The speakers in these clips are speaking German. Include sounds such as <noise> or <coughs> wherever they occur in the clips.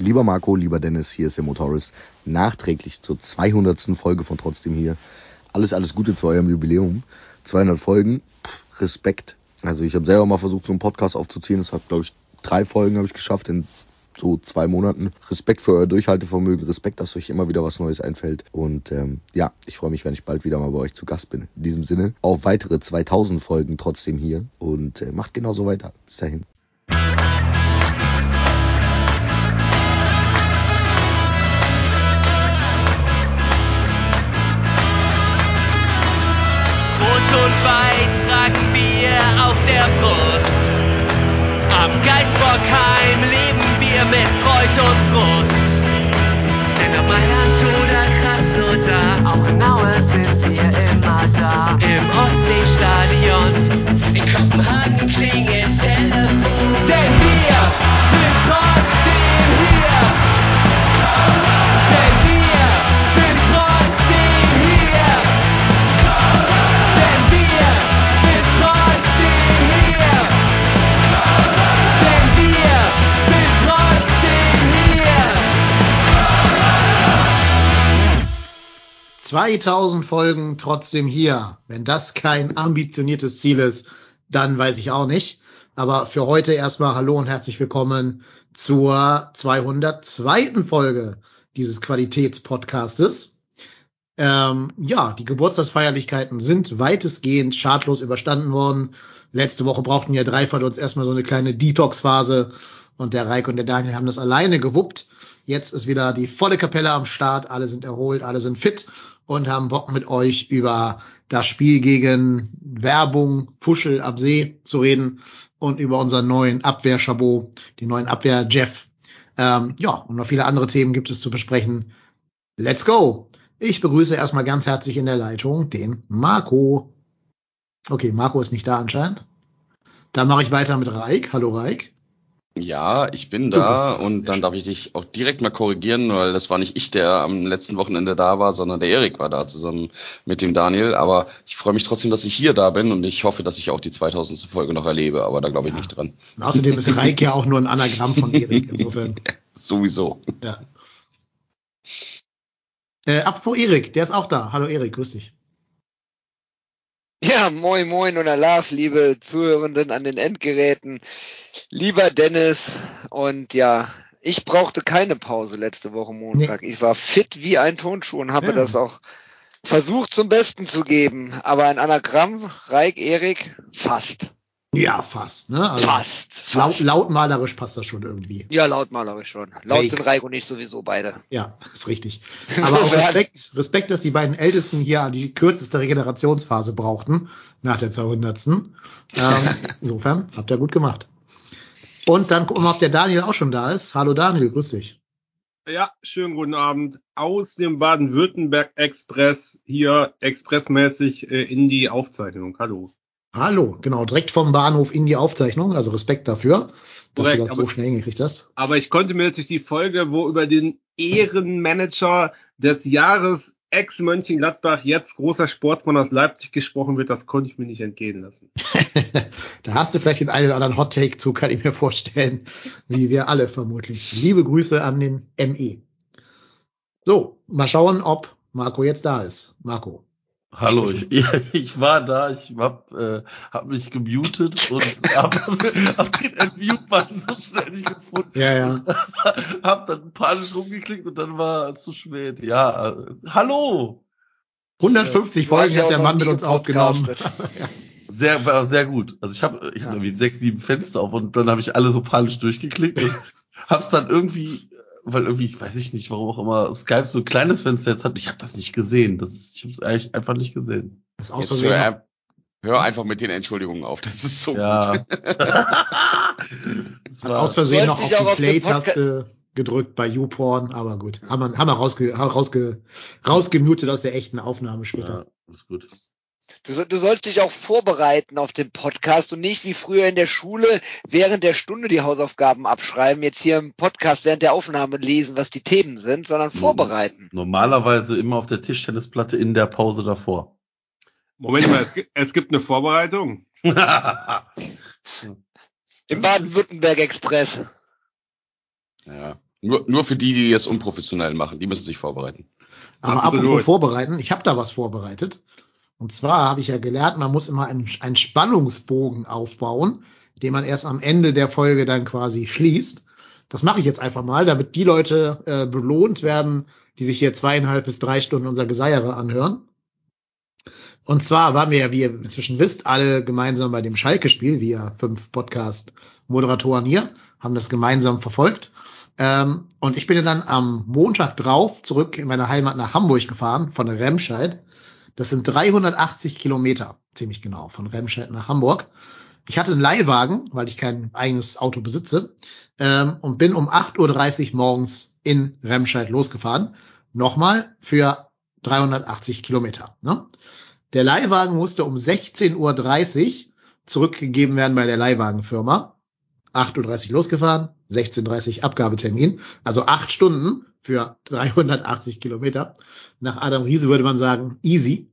Lieber Marco, lieber Dennis, hier ist der Motoris. Nachträglich zur 200. Folge von Trotzdem hier. Alles, alles Gute zu eurem Jubiläum. 200 Folgen. Pff, Respekt. Also ich habe selber mal versucht, so einen Podcast aufzuziehen. Das hat, glaube ich, drei Folgen habe ich geschafft in so zwei Monaten. Respekt für euer Durchhaltevermögen, Respekt, dass euch immer wieder was Neues einfällt. Und ähm, ja, ich freue mich, wenn ich bald wieder mal bei euch zu Gast bin. In diesem Sinne, auf weitere 2000 Folgen trotzdem hier und äh, macht genauso weiter. Bis dahin. 2000 Folgen trotzdem hier. Wenn das kein ambitioniertes Ziel ist, dann weiß ich auch nicht. Aber für heute erstmal Hallo und herzlich willkommen zur 202. Folge dieses Qualitätspodcastes. Ähm, ja, die Geburtstagsfeierlichkeiten sind weitestgehend schadlos überstanden worden. Letzte Woche brauchten ja drei von uns erstmal so eine kleine Detox-Phase und der Reik und der Daniel haben das alleine gewuppt. Jetzt ist wieder die volle Kapelle am Start, alle sind erholt, alle sind fit und haben Bock mit euch über das Spiel gegen Werbung, Puschel ab See zu reden und über unseren neuen Abwehr-Chabot, den neuen Abwehr-Jeff. Ähm, ja, und noch viele andere Themen gibt es zu besprechen. Let's go! Ich begrüße erstmal ganz herzlich in der Leitung den Marco. Okay, Marco ist nicht da anscheinend. Dann mache ich weiter mit Reik. Hallo Reik. Ja, ich bin da. und dann darf ich dich auch direkt mal korrigieren, weil das war nicht ich, der am letzten Wochenende da war, sondern der Erik war da zusammen mit dem Daniel. Aber ich freue mich trotzdem, dass ich hier da bin und ich hoffe, dass ich auch die 2000. Folge noch erlebe, aber da glaube ich Ja. nicht dran. Und außerdem ist Reik ja <laughs> auch nur ein Anagramm von Erik. Insofern, Sowieso. ja. Äh, apropos Erik, der ist auch da. Hallo Erik, grüß dich. Ja, moin moin und Alaf, liebe Zuhörenden an den Endgeräten, lieber Dennis und ja, ich brauchte keine Pause letzte Woche Montag. Ich war fit wie ein Tonschuh und habe Ja. das auch versucht zum Besten zu geben. Aber ein Anagramm, Reik, Erik, fast. Ja, fast, ne? Also, Fast. Laut, fast. lautmalerisch passt das schon irgendwie. Ja, lautmalerisch schon. Laut Reik. sind Reik und ich sowieso beide. Ja, ist richtig. Aber auch <laughs> Respekt, Respekt, dass die beiden Ältesten hier die kürzeste Regenerationsphase brauchten nach der 200. Ähm, <laughs> insofern habt ihr gut gemacht. Und dann gucken wir, ob der Daniel auch schon da ist. Hallo Daniel, grüß dich. Ja, schönen guten Abend. Aus dem Baden-Württemberg Express hier expressmäßig äh, in die Aufzeichnung. Hallo. Hallo, genau, direkt vom Bahnhof in die Aufzeichnung. Also Respekt dafür, dass Korrekt, du das so schnell hingekriegt hast. Aber ich konnte mir natürlich die Folge, wo über den Ehrenmanager des Jahres Ex-Mönchengladbach, jetzt großer Sportsmann aus Leipzig gesprochen wird, das konnte ich mir nicht entgehen lassen. <laughs> da hast du vielleicht den einen oder anderen Hot Take zu, kann ich mir vorstellen, wie wir alle vermutlich. Liebe Grüße an den ME. So, mal schauen, ob Marco jetzt da ist. Marco. Hallo, ich, <laughs> ich war da, ich hab, äh, hab mich gemutet und <laughs> hab, hab den Unmute-Button so schnell nicht gefunden. Ja, ja. <laughs> hab dann panisch rumgeklickt und dann war es zu spät. Ja, äh, hallo! 150 Du hast Folgen ja hat der Mann mit uns aufgenommen. Sehr, war sehr gut. Also ich habe ich hab irgendwie sechs, sieben Fenster auf und dann habe ich alle so panisch durchgeklickt und hab's dann irgendwie, weil irgendwie, ich weiß ich nicht, warum auch immer Skype so ein kleines Fenster jetzt hat. Ich habe das nicht gesehen. Das ist, ich habe es eigentlich einfach nicht gesehen. Das ist aus Jetzt Versehen. hör, hör einfach mit den Entschuldigungen auf. Das ist so Ja. gut. <laughs> das Hat war, aus Versehen noch auf auch die Play-Taste gedrückt bei YouPorn, aber gut. Haben wir, haben wir rausge, rausge, rausgemutet aus der echten Aufnahme später. ja, ist gut. Du, du sollst dich auch vorbereiten auf den Podcast und nicht wie früher in der Schule während der Stunde die Hausaufgaben abschreiben, jetzt hier im Podcast während der Aufnahme lesen, was die Themen sind, sondern vorbereiten. Normalerweise immer auf der Tischtennisplatte in der Pause davor. Moment mal, es gibt, es gibt eine Vorbereitung. <laughs> Im Baden-Württemberg Express. Ja. Nur, nur für die, die es unprofessionell machen, die müssen sich vorbereiten. Aber Absolut. apropos vorbereiten, ich habe da was vorbereitet. Und zwar habe ich ja gelernt, man muss immer einen, einen Spannungsbogen aufbauen, den man erst am Ende der Folge dann quasi schließt. Das mache ich jetzt einfach mal, damit die Leute äh, belohnt werden, die sich hier zweieinhalb bis drei Stunden unser Geseiere anhören. Und zwar waren wir ja, wie ihr inzwischen wisst, alle gemeinsam bei dem Schalke-Spiel, wir fünf Podcast-Moderatoren hier, haben das gemeinsam verfolgt. Ähm, und ich bin dann am Montag drauf zurück in meine Heimat nach Hamburg gefahren, von Remscheid. Das sind 380 Kilometer, ziemlich genau, von Remscheid nach Hamburg. Ich hatte einen Leihwagen, weil ich kein eigenes Auto besitze, ähm, und bin um 8.30 Uhr morgens in Remscheid losgefahren. Nochmal für 380 Kilometer. Ne? Der Leihwagen musste um 16.30 Uhr zurückgegeben werden bei der Leihwagenfirma. 8.30 Uhr losgefahren, 16.30 Uhr Abgabetermin. Also acht Stunden für 380 Kilometer. Nach Adam Riese würde man sagen, easy.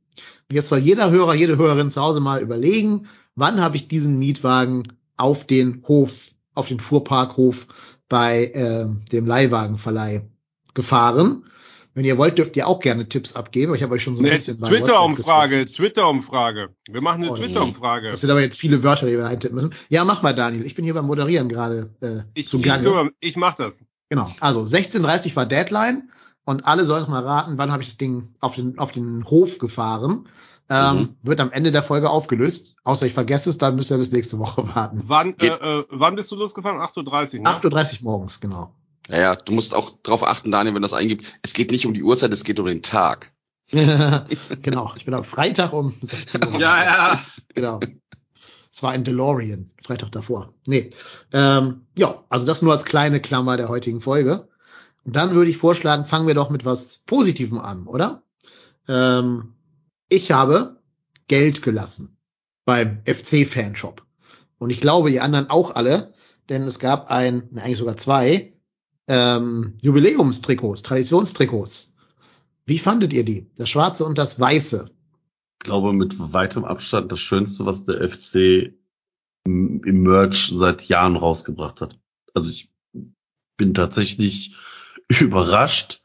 Jetzt soll jeder Hörer, jede Hörerin zu Hause mal überlegen, wann habe ich diesen Mietwagen auf den Hof, auf den Fuhrparkhof bei äh, dem Leihwagenverleih gefahren. Wenn ihr wollt, dürft ihr auch gerne Tipps abgeben. Ich habe euch schon so ein bisschen bei Twitter-Umfrage. Twitter-Umfrage. Wir machen eine Oh. Twitter-Umfrage. Das sind aber jetzt viele Wörter, die wir eintippen müssen. Ja, mach mal, Daniel. Ich bin hier beim Moderieren gerade äh, Ich, zu ich, Gange. kümmere- ich mach das. Genau. Also 16.30 war Deadline und alle sollen noch mal raten, wann habe ich das Ding auf den, auf den Hof gefahren. Ähm, Mhm. Wird am Ende der Folge aufgelöst. Außer ich vergesse es, dann müsst ihr bis nächste Woche <laughs> warten. Wann, äh, äh, wann bist du losgefahren? 8.30 Uhr, ne? 8.30 Uhr morgens, genau. Naja, du musst auch drauf achten, Daniel, wenn das eingibt. Es geht nicht um die Uhrzeit, es geht um den Tag. <laughs> genau. Ich bin am Freitag um 16 Uhr. Ja, ja. Genau. Es war ein DeLorean, Freitag davor. Nee. Ähm, ja, also das nur als kleine Klammer der heutigen Folge. Und dann würde ich vorschlagen, fangen wir doch mit was Positivem an, oder? Ähm, ich habe Geld gelassen beim FC-Fanshop. Und ich glaube, ihr anderen auch alle, denn es gab ein, eigentlich sogar zwei, ähm, Jubiläumstrikots, Traditionstrikots. Wie fandet ihr die? Das schwarze und das weiße. Ich glaube, mit weitem Abstand das Schönste, was der FC im Merch seit Jahren rausgebracht hat. Also ich bin tatsächlich <laughs> überrascht,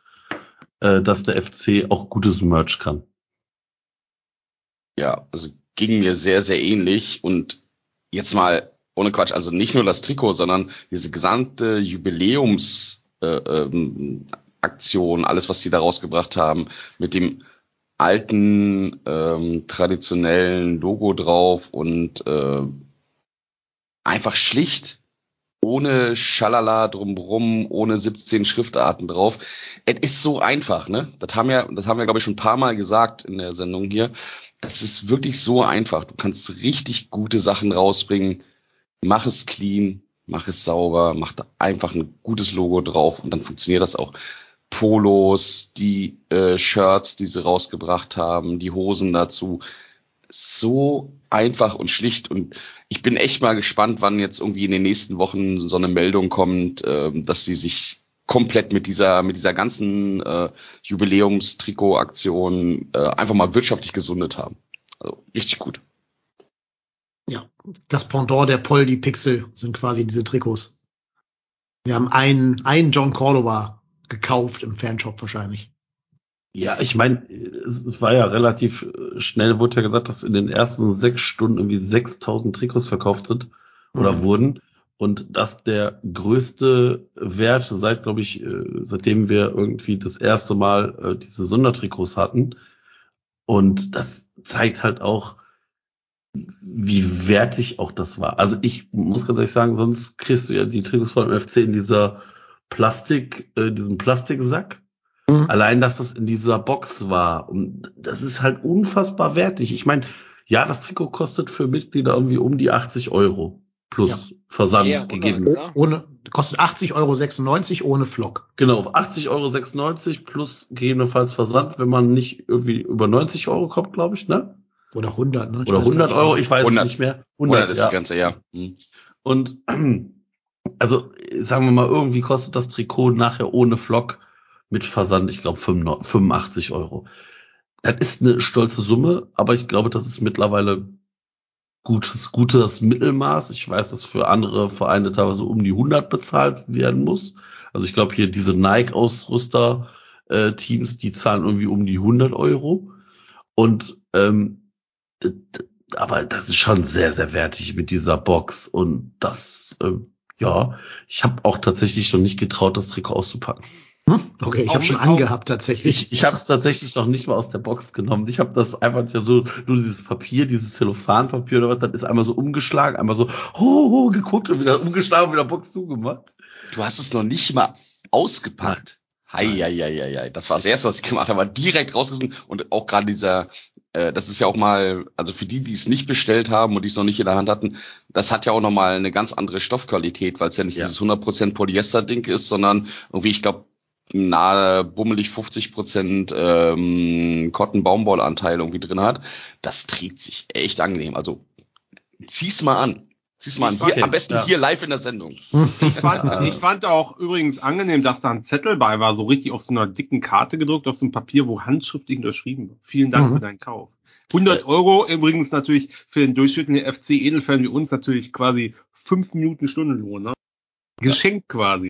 äh, dass der FC auch gutes Merch kann. Ja, also ging mir sehr, sehr ähnlich. Und jetzt mal ohne Quatsch, also nicht nur das Trikot, sondern diese gesamte Jubiläums äh, ähm, alles, was sie da rausgebracht haben, mit dem alten ähm, traditionellen Logo drauf und äh, einfach schlicht, ohne Schalala drumrum, ohne 17 Schriftarten drauf. Es ist so einfach, ne? Das haben wir, das haben wir, glaube ich, schon ein paar Mal gesagt in der Sendung hier. Es ist wirklich so einfach. Du kannst richtig gute Sachen rausbringen. Mach es clean, mach es sauber, mach da einfach ein gutes Logo drauf und dann funktioniert das auch. Polos, die äh, Shirts, die sie rausgebracht haben, die Hosen dazu. So einfach und schlicht. Und ich bin echt mal gespannt, wann jetzt irgendwie in den nächsten Wochen so eine Meldung kommt, ähm, dass sie sich komplett mit dieser mit dieser ganzen äh, Jubiläumstrikot-Aktion äh, einfach mal wirtschaftlich gesundet haben. Also richtig gut. Ja, das Pendant der Poldi Pixel sind quasi diese Trikots. Wir haben einen, einen John Cordova gekauft im Fanshop wahrscheinlich. Ja, ich meine, es, war ja relativ äh, schnell, wurde ja gesagt, dass in den ersten sechs Stunden irgendwie 6000 Trikots verkauft sind oder Mhm. wurden. Und dass der größte Wert seit, glaube ich, äh, seitdem wir irgendwie das erste Mal äh, diese Sondertrikots hatten. Und das zeigt halt auch, wie wertig auch das war. Also ich muss ganz ehrlich sagen, sonst kriegst du ja die Trikots vom FC in dieser Plastik, äh, diesem Plastiksack. Mhm. Allein, dass das in dieser Box war. Und das ist halt unfassbar wertig. Ich meine, ja, das Trikot kostet für Mitglieder irgendwie um die 80 Euro. Plus Ja. Versand Ja, 100, gegeben. ja. Ohne, kostet 80,96 Euro ohne Flock. Genau, 80,96 Euro plus gegebenenfalls Versand, wenn man nicht irgendwie über 90 Euro kommt, glaube ich, ne? Oder 100, ne? Ich Oder weiß gar 100 nicht. Euro, ich weiß 100. es nicht mehr. 100 ist ja. die ganze, ja. Hm. Und also sagen wir mal, irgendwie kostet das Trikot nachher ohne Flock mit Versand, ich glaube 85 Euro. Das ist eine stolze Summe, aber ich glaube, das ist mittlerweile gutes, gutes Mittelmaß. Ich weiß, dass für andere Vereine teilweise um die 100 bezahlt werden muss. Also ich glaube hier diese Nike-Ausrüster äh, die zahlen irgendwie um die 100 Euro. Und ähm, aber das ist schon sehr, sehr wertig mit dieser Box. Und das, äh, ja, ich habe auch tatsächlich noch nicht getraut, das Trikot auszupacken. Hm? Okay, ich habe schon angehabt tatsächlich. Ich, ich habe es tatsächlich noch nicht mal aus der Box genommen. Ich habe das einfach so, nur dieses Papier, dieses Zellophanpapier oder was, das ist einmal so umgeschlagen, einmal so ho, ho, geguckt und wieder umgeschlagen und wieder Box zugemacht. Du hast es noch nicht mal ausgepackt. Hei, hei, hei, hei, hei. Das war das erste, was ich gemacht habe, war direkt rausgerissen und auch gerade dieser, äh, das ist ja auch mal, also für die, die es nicht bestellt haben und die es noch nicht in der Hand hatten, das hat ja auch nochmal eine ganz andere Stoffqualität, weil es ja nicht Ja. dieses 100% Polyester-Ding ist, sondern irgendwie, ich glaube, nahe bummelig 50% ähm, Cotton-Baumwollanteil irgendwie drin hat. Das trägt sich echt angenehm. Also zieh's mal an. Zieh's mal. Hier, Okay, am besten ja. hier live in der Sendung. Ich fand, <laughs> ich fand auch übrigens angenehm, dass da ein Zettel bei war, so richtig auf so einer dicken Karte gedruckt, auf so einem Papier, wo handschriftlich unterschrieben war. Vielen Dank Mhm. für deinen Kauf. 100 Euro übrigens natürlich für den durchschnittlichen FC-Edelfan wie uns natürlich quasi fünf Minuten Stundenlohn, ne? Geschenkt quasi.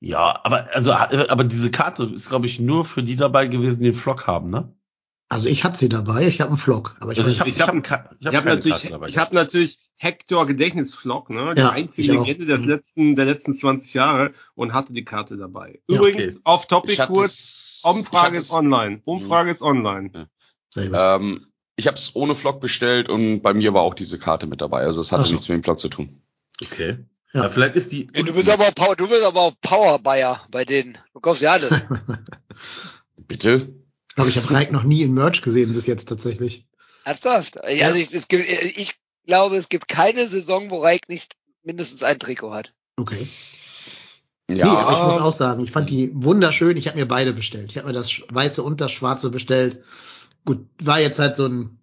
Ja, aber also aber diese Karte ist glaube ich nur für die dabei gewesen, die den Flock haben, ne? Also ich hatte sie dabei, ich habe einen Vlog, aber ich Also ich habe ich ich hab, hab- ich Ich hab habe keine natürlich, dabei. ich habe natürlich Hector Gedächtnisvlog, ne? Die Ja, einzige ich. Legende des Mhm. letzten, der letzten 20 Jahre und hatte die Karte dabei. Ja, Übrigens, okay. off topic Ich kurz, Umfrage ich ist online. Umfrage ist online. sehr gut. Ähm, ich habe es ohne Vlog bestellt und bei mir war auch diese Karte mit dabei. Also es hatte so. nichts mit dem Vlog zu tun. Okay. Ja. Ja. vielleicht ist die. Ja, du bist aber auch Power, du bist aber auch Power Buyer bei denen. Du kaufst ja alles. <laughs> Bitte? Ich glaube, ich habe Reik noch nie in Merch gesehen bis jetzt tatsächlich. Ernsthaft? Ja. Also ich, es gibt, ich glaube, es gibt keine Saison, wo Reik nicht mindestens ein Trikot hat. Okay. Ja, Nee, aber ich muss auch sagen, ich fand die wunderschön. Ich habe mir beide bestellt. Ich habe mir das weiße und das schwarze bestellt. Gut, war jetzt halt so ein,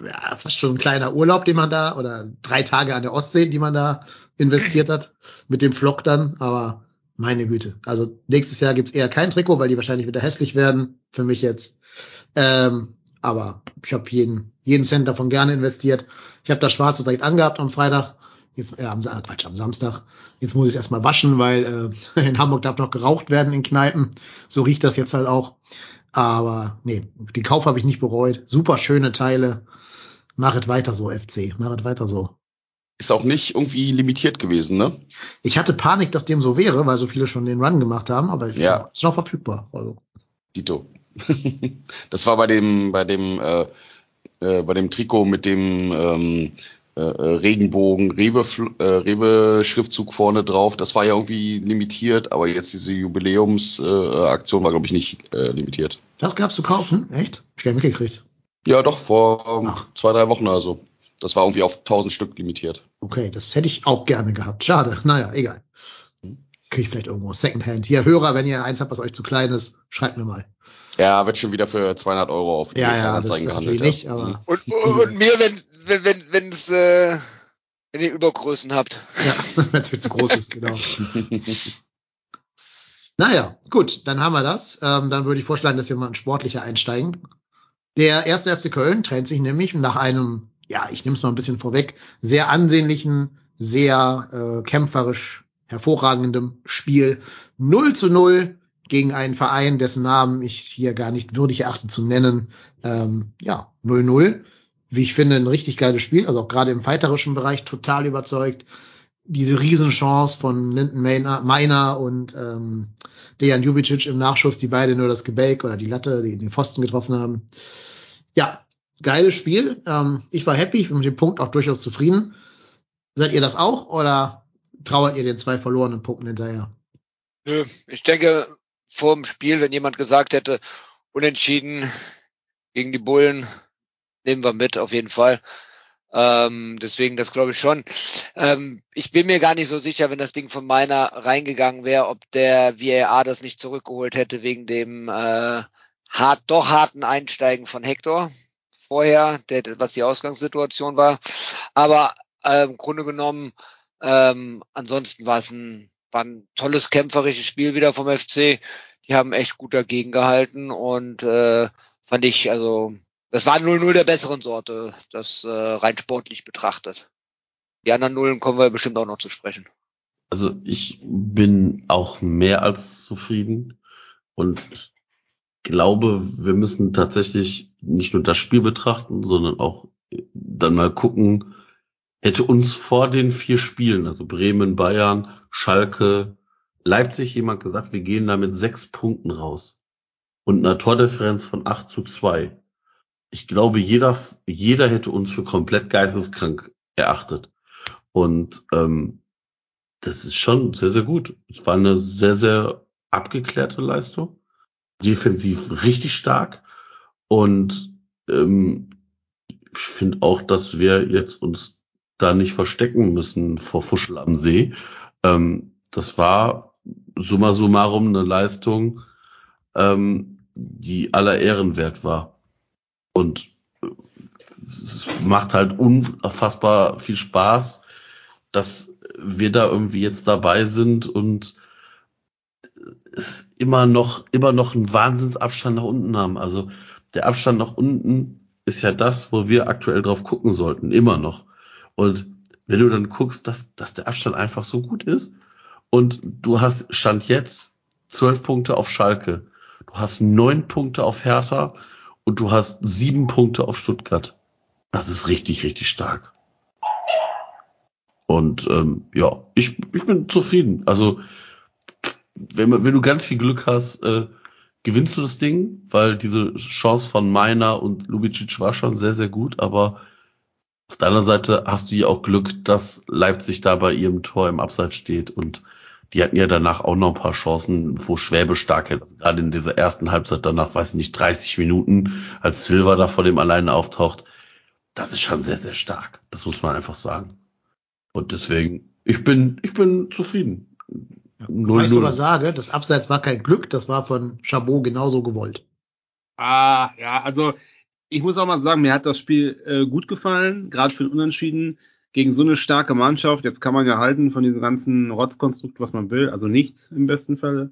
ja, fast schon ein kleiner Urlaub, den man da, oder drei Tage an der Ostsee, die man da investiert hat, mit dem Flock dann, aber meine Güte. Also nächstes Jahr gibt's eher kein Trikot, weil die wahrscheinlich wieder hässlich werden, für mich jetzt. Ähm, aber ich habe jeden, jeden Cent davon gerne investiert. Ich habe das Schwarze direkt angehabt am Freitag. Jetzt, äh, am, Sa- Quatsch, am Samstag. Jetzt muss ich erstmal waschen, weil äh, <laughs> in Hamburg darf noch geraucht werden in Kneipen. So riecht das jetzt halt auch. Aber nee, den Kauf habe ich nicht bereut. Super schöne Teile. Machet weiter so, FC. Machet weiter so. ist auch nicht irgendwie limitiert gewesen, ne? Ich hatte Panik, dass dem so wäre, weil so viele schon den Run gemacht haben, aber Ja. ist noch verfügbar. Also, Dito. Das war bei dem, bei dem, äh, äh, bei dem Trikot mit dem ähm, äh, äh, Regenbogen Rewe, äh, Rewe Schriftzug vorne drauf. Das war ja irgendwie limitiert, aber jetzt diese Jubiläumsaktion äh, war glaube ich nicht limitiert. das gab's zu kaufen? Echt? Ich gar nicht mitgekriegt. Ja, doch vor Ach. zwei drei Wochen oder so. Das war irgendwie auf 1000 Stück limitiert. Okay, das hätte ich auch gerne gehabt. Schade. <laughs> Naja, egal. Krieg ich vielleicht irgendwo Secondhand. Hier, Hörer, wenn ihr eins habt, was euch zu klein ist, schreibt mir mal. Ja, wird schon wieder für 200 Euro auf Ja, ja, das, das gehandelt. nicht, ja. aber Und, und mir, wenn, wenn, wenn, wenn's, äh, wenn ihr Übergrößen habt. ja, wenn es viel zu groß ist, genau. Naja, gut, dann haben wir das. Ähm, dann würde ich vorschlagen, dass wir mal in sportlicher einsteigen. Der erste FC Köln trennt sich nämlich nach einem, ja, ich nehme es mal ein bisschen vorweg, sehr ansehnlichen, sehr äh, kämpferisch hervorragendem Spiel 0 zu 0 gegen einen Verein, dessen Namen ich hier gar nicht würdig erachte zu nennen. Ähm, ja, 0-0. Wie ich finde, ein richtig geiles Spiel, also auch gerade im fighterischen Bereich total überzeugt. Diese Riesenchance von Linden Meiner und ähm, Dejan Jubicic im Nachschuss, die beide nur das Gebälk oder die Latte, die den Pfosten getroffen haben. Ja, geiles Spiel. Ähm, ich war happy, ich bin mit dem Punkt auch durchaus zufrieden. Seid ihr das auch oder trauert ihr den zwei verlorenen Punkten hinterher? Nö, ich denke, vor dem Spiel, wenn jemand gesagt hätte, unentschieden gegen die Bullen, nehmen wir mit, auf jeden Fall. Ähm, deswegen, das glaube ich schon. Ähm, ich bin mir gar nicht so sicher, wenn das Ding von meiner reingegangen wäre, ob der VAR das nicht zurückgeholt hätte wegen dem äh, hart, doch harten Einsteigen von Hector vorher, der, was die Ausgangssituation war. Aber äh, im Grunde genommen, ähm, ansonsten war es ein, war ein tolles kämpferisches Spiel wieder vom FC. Die haben echt gut dagegen gehalten und äh, fand ich, also Das war 0-0 der besseren Sorte, das äh, rein sportlich betrachtet. Die anderen Nullen kommen wir bestimmt auch noch zu sprechen. Also ich bin auch mehr als zufrieden und glaube, wir müssen tatsächlich nicht nur das Spiel betrachten, sondern auch dann mal gucken, hätte uns vor den vier Spielen, also Bremen, Bayern, Schalke, Leipzig jemand gesagt, wir gehen da mit sechs Punkten raus und einer Tordifferenz von 8 zu 2. Ich glaube, jeder, jeder hätte uns für komplett geisteskrank erachtet. Und ähm, das ist schon sehr, sehr gut. Es war eine sehr, sehr abgeklärte Leistung. Defensiv richtig stark. Und ähm, ich finde auch, dass wir jetzt uns da nicht verstecken müssen vor Fuschel am See. Ähm, das war summa summarum eine Leistung, ähm, die aller Ehren wert war. Und es macht halt unfassbar viel Spaß, dass wir da irgendwie jetzt dabei sind und es immer noch, immer noch einen Wahnsinnsabstand nach unten haben. Also der Abstand nach unten ist ja das, wo wir aktuell drauf gucken sollten, immer noch. Und wenn du dann guckst, dass, dass der Abstand einfach so gut ist und du hast Stand jetzt zwölf Punkte auf Schalke, du hast neun Punkte auf Hertha und du hast sieben Punkte auf Stuttgart. Das ist richtig, richtig stark. Und ähm, ja, ich, ich bin zufrieden. Also wenn, wenn du ganz viel Glück hast, äh, gewinnst du das Ding, weil diese Chance von Meiner und Lubicic war schon sehr, sehr gut, aber auf der anderen Seite hast du ja auch Glück, dass Leipzig da bei ihrem Tor im Abseits steht und die hatten ja danach auch noch ein paar Chancen, wo Schwäbe stark hält. Also gerade in dieser ersten Halbzeit danach, weiß ich nicht, 30 Minuten, als Silva da vor dem alleine auftaucht. Das ist schon sehr, sehr stark. Das muss man einfach sagen. Und deswegen, ich bin, ich bin zufrieden. Ja, Wobei ich sogar sage, das Abseits war kein Glück, das war von Chabot genauso gewollt. Ah, ja, also ich muss auch mal sagen, mir hat das Spiel äh, gut gefallen, gerade für den Unentschieden gegen so eine starke Mannschaft. Jetzt kann man ja halten von diesem ganzen Rotzkonstrukt, was man will, also nichts im besten Falle.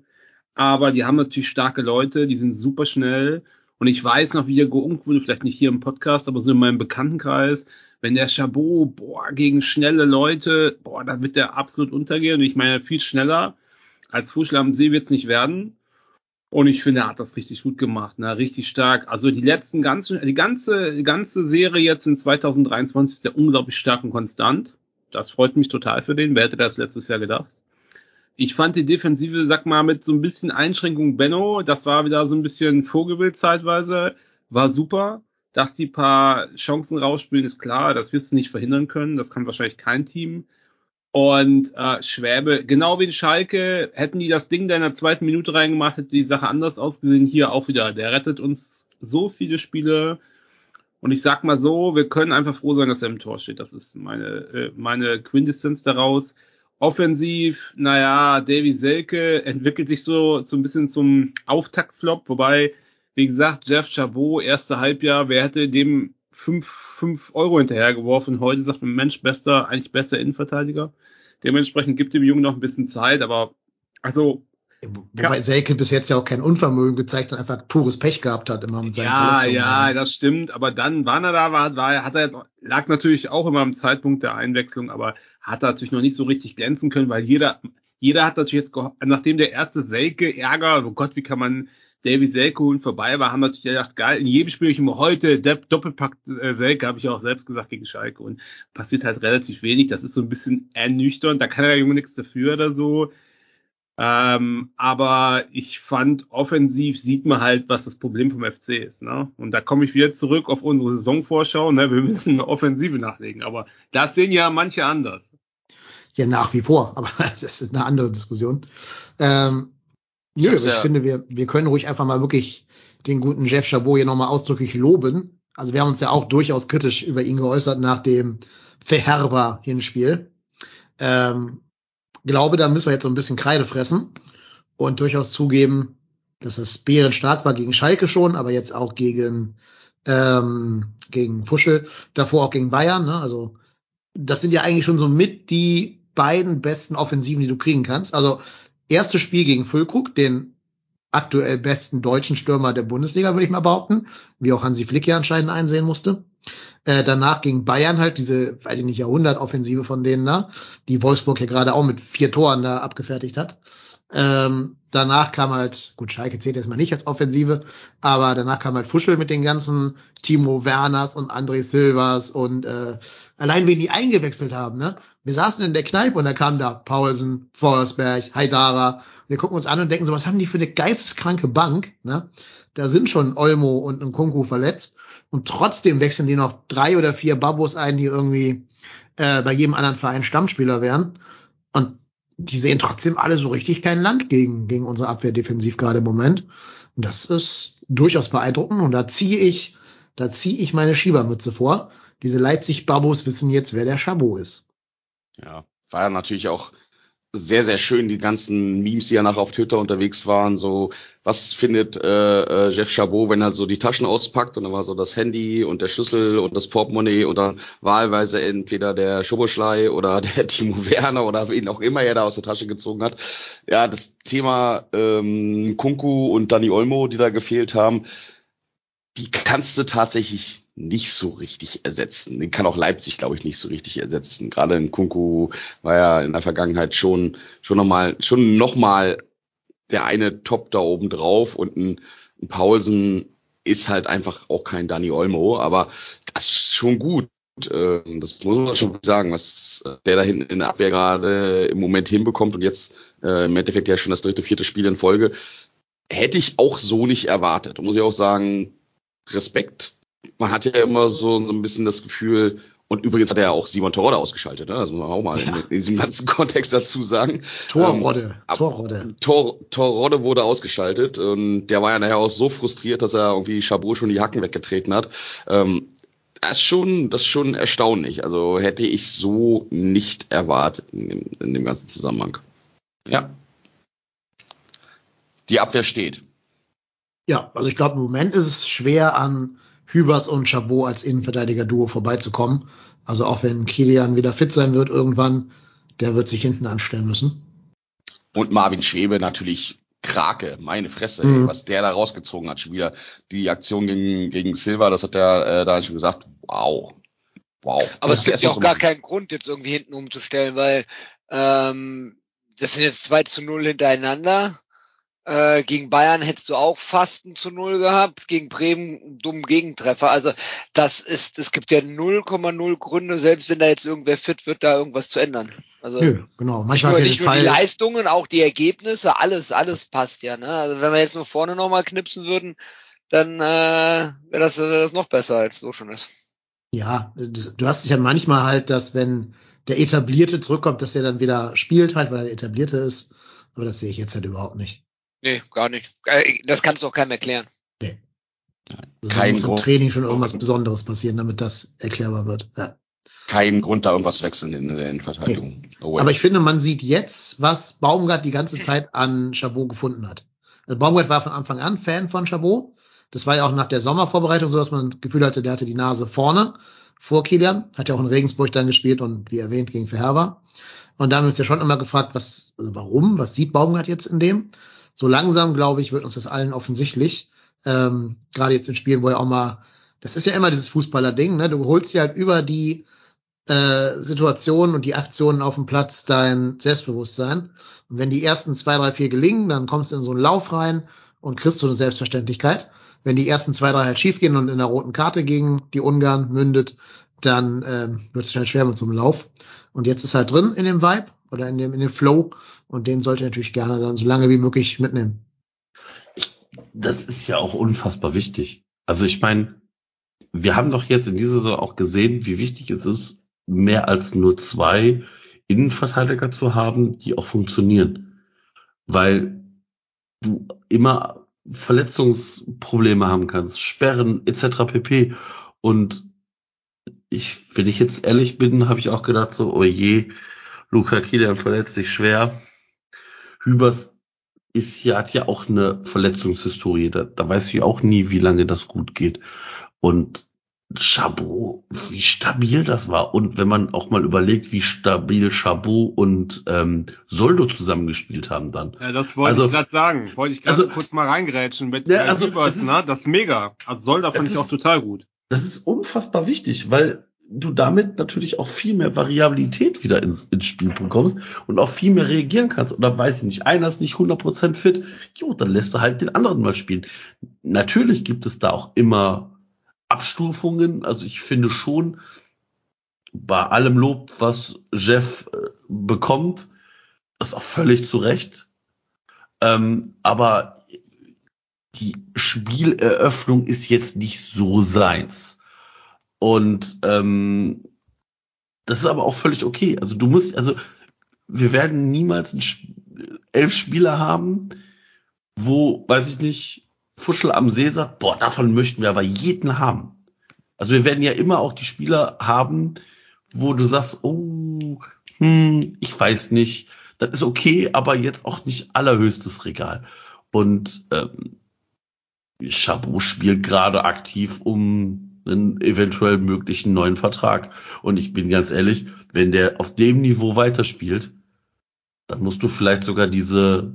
Aber die haben natürlich starke Leute, die sind super schnell. Und ich weiß noch, wie der geunkt wurde, vielleicht nicht hier im Podcast, aber so in meinem Bekanntenkreis, wenn der Chabot, boah, gegen schnelle Leute, boah, da wird der absolut untergehen. Und ich meine, viel schneller als Fuschel am See wird's nicht werden. Und ich finde, er hat das richtig gut gemacht, ne? richtig stark. Also die letzten ganzen, die ganze, die ganze Serie jetzt in 2023 ist der unglaublich stark und konstant. Das freut mich total für den. Wer hätte das letztes Jahr gedacht? Ich fand die Defensive, sag mal, mit so ein bisschen Einschränkung Benno, das war wieder so ein bisschen Vogelbild zeitweise, war super. Dass die paar Chancen rausspielen, ist klar, das wirst du nicht verhindern können. Das kann wahrscheinlich kein Team. Und äh, Schwäbe, genau wie in Schalke, hätten die das Ding da in der zweiten Minute reingemacht, hätte die Sache anders ausgesehen. Hier auch wieder. Der rettet uns so viele Spiele. Und ich sag mal so, wir können einfach froh sein, dass er im Tor steht. Das ist meine, äh, meine Quintessenz daraus. Offensiv, naja, Davy Selke entwickelt sich so, so ein bisschen zum Auftaktflop, wobei, wie gesagt, Jeff Chabot, erste Halbjahr, wer hätte dem fünf, fünf Euro hinterhergeworfen? Heute sagt man, Mensch, bester, eigentlich besser Innenverteidiger. Dementsprechend gibt dem Jungen noch ein bisschen Zeit, aber also Wobei. Selke bis jetzt ja auch kein Unvermögen gezeigt hat, einfach pures Pech gehabt hat immer mit seinen Ja, ja, das stimmt. Aber dann, wann er da war, war hat er jetzt, lag natürlich auch immer am Zeitpunkt der Einwechslung, aber hat er natürlich noch nicht so richtig glänzen können, weil jeder, jeder hat natürlich jetzt, nachdem der erste Selke Ärger, oh Gott, wie kann man Davy Selke holen vorbei war, haben natürlich gedacht, geil, in jedem Spiel ich immer heute Doppelpack äh, Selke, habe ich auch selbst gesagt gegen Schalke und passiert halt relativ wenig. Das ist so ein bisschen ernüchternd, da kann der Junge nichts dafür oder so. Ähm, aber ich fand, offensiv sieht man halt, was das Problem vom FC ist. Ne? Und da komme ich wieder zurück auf unsere Saisonvorschau. Ne? Wir müssen eine Offensive nachlegen. Aber das sehen ja manche anders. Ja, nach wie vor. Aber <laughs> das ist eine andere Diskussion. Ähm, nö, ich, ich ja finde, wir, wir können ruhig einfach mal wirklich den guten Jeff Chabot hier nochmal ausdrücklich loben. Also wir haben uns ja auch durchaus kritisch über ihn geäußert nach dem Verherber-Hinspiel. Ähm, glaube, da müssen wir jetzt so ein bisschen Kreide fressen und durchaus zugeben, dass das Bären stark war gegen Schalke schon, aber jetzt auch gegen, ähm, gegen Puschel, davor auch gegen Bayern. Ne? Also das sind ja eigentlich schon so mit die beiden besten Offensiven, die du kriegen kannst. Also erstes Spiel gegen Füllkrug, den aktuell besten deutschen Stürmer der Bundesliga, würde ich mal behaupten, wie auch Hansi Flick ja anscheinend einsehen musste. Äh, danach gegen Bayern halt diese, weiß ich nicht, Jahrhundertoffensive von denen da, die Wolfsburg ja gerade auch mit vier Toren da abgefertigt hat. Ähm, danach kam halt, gut, Schalke zählt jetzt mal nicht als Offensive, aber danach kam halt Fuschel mit den ganzen Timo Werners und André Silvers und äh, allein wen die eingewechselt haben, ne? Wir saßen in der Kneipe und da kam da Paulsen, Forsberg, Haidara. Wir gucken uns an und denken so, was haben die für eine geisteskranke Bank, ne? Da sind schon Olmo und Nkunku verletzt und trotzdem wechseln die noch drei oder vier Babos ein, die irgendwie äh, bei jedem anderen Verein Stammspieler wären. Und die sehen trotzdem alle so richtig kein Land gegen, gegen unsere Abwehr defensiv gerade im Moment. Und das ist durchaus beeindruckend und da ziehe ich, da ziehe ich meine Schiebermütze vor. Diese Leipzig-Babos wissen jetzt, wer der Chabot ist. Ja, war ja natürlich auch sehr, sehr schön, die ganzen Memes, die ja nachher auf Twitter unterwegs waren, so, was findet äh, äh, Jeff Chabot, wenn er so die Taschen auspackt und dann war so das Handy und der Schlüssel und das Portemonnaie und dann wahlweise entweder der Schoboschlei oder <laughs> der Timo Werner oder wen auch immer er da aus der Tasche gezogen hat. Ja, das Thema ähm, Kunku und Dani Olmo, die da gefehlt haben, die kannst du tatsächlich nicht so richtig ersetzen. Den kann auch Leipzig, glaube ich, nicht so richtig ersetzen. Gerade in Kunku war ja in der Vergangenheit schon schon nochmal schon noch mal der eine Top da oben drauf und ein, ein Paulsen ist halt einfach auch kein Dani Olmo, aber das ist schon gut. Ähm, das muss man schon sagen, was der da hinten in der Abwehr gerade im Moment hinbekommt und jetzt äh, im Endeffekt ja schon das dritte, vierte Spiel in Folge, hätte ich auch so nicht erwartet. Da muss ich auch sagen, Respekt man hat ja immer so, so ein bisschen das Gefühl, und übrigens hat er ja auch Simon Torode ausgeschaltet, ne? Das muss man auch mal ja. in, in, diesem ganzen <laughs> Kontext dazu sagen. Torrodde. Ähm, Torrodde. Tor, Torrodde wurde ausgeschaltet und der war ja nachher auch so frustriert, dass er irgendwie Chabot schon die Hacken weggetreten hat. Ähm, das ist schon, das ist schon erstaunlich. Also hätte ich so nicht erwartet in dem, in dem ganzen Zusammenhang. Ja. Die Abwehr steht. Ja, also ich glaube, im Moment ist es schwer an Hübers und Chabot als Innenverteidiger-Duo vorbeizukommen. Also auch wenn Kilian wieder fit sein wird irgendwann, der wird sich hinten anstellen müssen. Und Marvin Schwebe natürlich Krake, meine Fresse, mhm. ey, was der da rausgezogen hat. Schon wieder die Aktion gegen, gegen Silva, das hat er äh, da schon gesagt. Wow. Wow. Aber das es gibt ja auch gar keinen Grund, jetzt irgendwie hinten umzustellen, weil ähm, das sind jetzt 2 zu 0 hintereinander. Äh, gegen Bayern hättest du auch fast ein zu null gehabt, gegen Bremen einen dummen Gegentreffer. Also das ist, es gibt ja 0,0 Gründe, selbst wenn da jetzt irgendwer fit wird, da irgendwas zu ändern. Also Nö, genau. Manchmal nicht nur, nicht nur die Leistungen, auch die Ergebnisse, alles, alles passt ja. Ne? Also wenn wir jetzt nur vorne nochmal knipsen würden, dann äh, wäre das, das noch besser, als so schon ist. Ja, das, du hast es ja manchmal halt, dass wenn der Etablierte zurückkommt, dass er dann wieder spielt halt, weil er der Etablierte ist. Aber das sehe ich jetzt halt überhaupt nicht. Nee, gar nicht. Äh, das kannst du auch keinem erklären. Nee. Also Kein muss im Training schon irgendwas Besonderes passieren, damit das erklärbar wird. Ja. Kein Grund, da irgendwas wechseln in der Innenverteidigung. Nee. Oh, Aber ich finde, man sieht jetzt, was Baumgart die ganze Zeit an Chabot gefunden hat. Also Baumgart war von Anfang an Fan von Chabot. Das war ja auch nach der Sommervorbereitung so, dass man das Gefühl hatte, der hatte die Nase vorne vor Kilian. Hat ja auch in Regensburg dann gespielt und wie erwähnt gegen Verherber. Und da haben wir uns ja schon immer gefragt, was, also warum, was sieht Baumgart jetzt in dem? So langsam, glaube ich, wird uns das allen offensichtlich. Ähm, Gerade jetzt in Spielen, wo er auch mal, das ist ja immer dieses Fußballer-Ding, ne? Du holst dir halt über die äh, Situationen und die Aktionen auf dem Platz dein Selbstbewusstsein. Und wenn die ersten zwei, drei, vier gelingen, dann kommst du in so einen Lauf rein und kriegst so eine Selbstverständlichkeit. Wenn die ersten zwei, drei halt schief gehen und in der roten Karte gegen die Ungarn mündet, dann ähm, wird es schnell schwer mit so einem Lauf. Und jetzt ist halt drin in dem Vibe oder in dem, in dem Flow und den sollte natürlich gerne dann so lange wie möglich mitnehmen. Das ist ja auch unfassbar wichtig. Also ich meine, wir haben doch jetzt in dieser Saison auch gesehen, wie wichtig es ist, mehr als nur zwei Innenverteidiger zu haben, die auch funktionieren. Weil du immer Verletzungsprobleme haben kannst, Sperren etc. pp. Und ich, wenn ich jetzt ehrlich bin, habe ich auch gedacht so, oh je, Luca Kilian verletzt sich schwer. Hübers ist ja, hat ja auch eine Verletzungshistorie. Da, da weiß ich auch nie, wie lange das gut geht. Und Chabot, wie stabil das war. Und wenn man auch mal überlegt, wie stabil Chabot und ähm, Soldo zusammengespielt haben dann. Ja, das wollte Also- ich gerade sagen. Wollte ich gerade also- kurz mal reingrätschen mit Ja, äh, also, ist- ne? Das ist mega. Also Solda fand ich auch ist- total gut. Das ist unfassbar wichtig, weil du damit natürlich auch viel mehr Variabilität wieder ins, ins Spiel bekommst und auch viel mehr reagieren kannst. Oder weiß ich nicht, einer ist nicht 100% fit, jo, dann lässt du halt den anderen mal spielen. Natürlich gibt es da auch immer Abstufungen. Also ich finde schon, bei allem Lob, was Jeff äh, bekommt, ist auch völlig zu Recht. Ähm, aber die Spieleröffnung ist jetzt nicht so seins. Und ähm, das ist aber auch völlig okay. Also du musst, also wir werden niemals Sp elf Spieler haben, wo, weiß ich nicht, Fuschel am See sagt, boah, davon möchten wir aber jeden haben. Also wir werden ja immer auch die Spieler haben, wo du sagst, oh, hm, ich weiß nicht, das ist okay, aber jetzt auch nicht allerhöchstes Regal. Und ähm, Chabot spielt gerade aktiv um einen eventuell möglichen neuen Vertrag. Und ich bin ganz ehrlich, wenn der auf dem Niveau weiterspielt, dann musst du vielleicht sogar diese,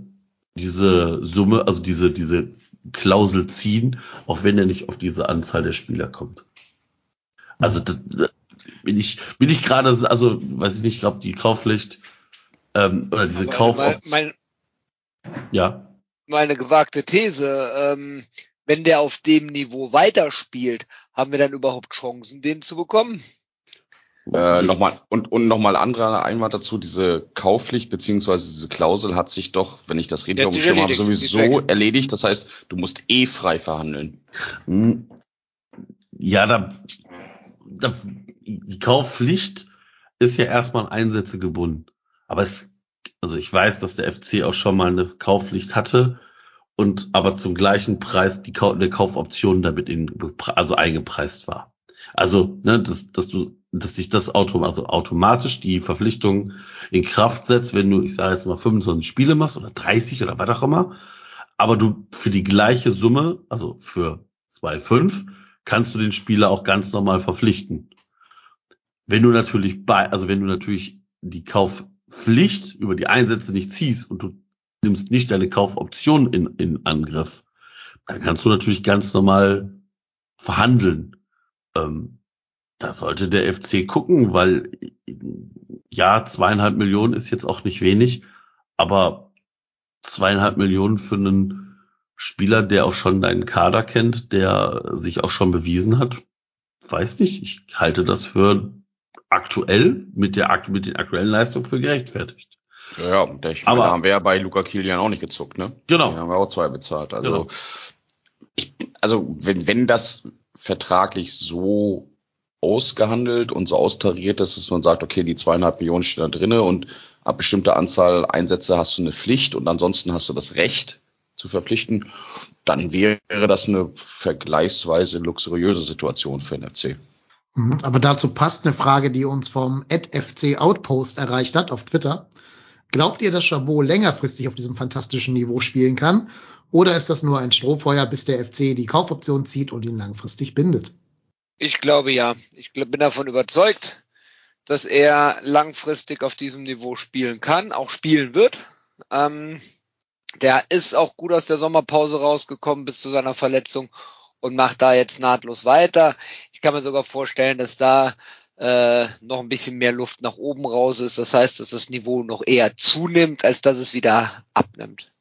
diese Summe, also diese, diese Klausel ziehen, auch wenn er nicht auf diese Anzahl der Spieler kommt. Also das, bin ich, bin ich gerade, also weiß ich nicht, ich glaube die Kaufpflicht ähm, oder diese Aber Kauf, ja, mal eine gewagte These. Ähm, wenn der auf dem Niveau weiterspielt, haben wir dann überhaupt Chancen, den zu bekommen? Äh, nochmal, und, und nochmal anderer Einwand dazu, diese Kaufpflicht beziehungsweise diese Klausel hat sich doch, wenn ich das richtig auf dem habe, sowieso erledigt. Das heißt, du musst eh frei verhandeln. Hm, Ja, da, da, die Kaufpflicht ist ja erstmal an Einsätze gebunden. Aber es, also ich weiß, dass der FC auch schon mal eine Kaufpflicht hatte und aber zum gleichen Preis die Kau eine Kaufoption damit in, also eingepreist war. Also, ne, dass, dass du, dass sich das Auto, also automatisch die Verpflichtung in Kraft setzt, wenn du, ich sage jetzt mal 25 Spiele machst oder 30 oder was auch immer, aber du für die gleiche Summe, also für 2,5, kannst du den Spieler auch ganz normal verpflichten. Wenn du natürlich bei, also wenn du natürlich die Kaufpflicht über die Einsätze nicht ziehst und du nimmst nicht deine Kaufoption in, in Angriff, dann kannst du natürlich ganz normal verhandeln. Ähm, da sollte der FC gucken, weil ja, zweieinhalb Millionen ist jetzt auch nicht wenig, aber zweieinhalb Millionen für einen Spieler, der auch schon deinen Kader kennt, der sich auch schon bewiesen hat, weiß nicht. Ich halte das für aktuell mit der mit den aktuellen Leistungen für gerechtfertigt. Ja, ich meine, Aber- da haben wir ja bei Luca Kilian auch nicht gezuckt, ne? Genau. Den haben wir auch zwei bezahlt. Also, Genau. ich, also wenn, wenn das vertraglich so ausgehandelt und so austariert ist, dass man sagt, okay, die zweieinhalb Millionen stehen da drinne und ab bestimmter Anzahl Einsätze hast du eine Pflicht und ansonsten hast du das Recht zu verpflichten, dann wäre das eine vergleichsweise luxuriöse Situation für den FC. Mhm, Aber dazu passt eine Frage, die uns vom FC Outpost erreicht hat auf Twitter. Glaubt ihr, dass Chabot längerfristig auf diesem fantastischen Niveau spielen kann? Oder ist das nur ein Strohfeuer, bis der FC die Kaufoption zieht und ihn langfristig bindet? Ich glaube ja. Ich bin davon überzeugt, dass er langfristig auf diesem Niveau spielen kann, auch spielen wird. Ähm, der ist auch gut aus der Sommerpause rausgekommen bis zu seiner Verletzung und macht da jetzt nahtlos weiter. Ich kann mir sogar vorstellen, dass da äh, noch ein bisschen mehr Luft nach oben raus ist. Das heißt, dass das Niveau noch eher zunimmt, als dass es wieder abnimmt.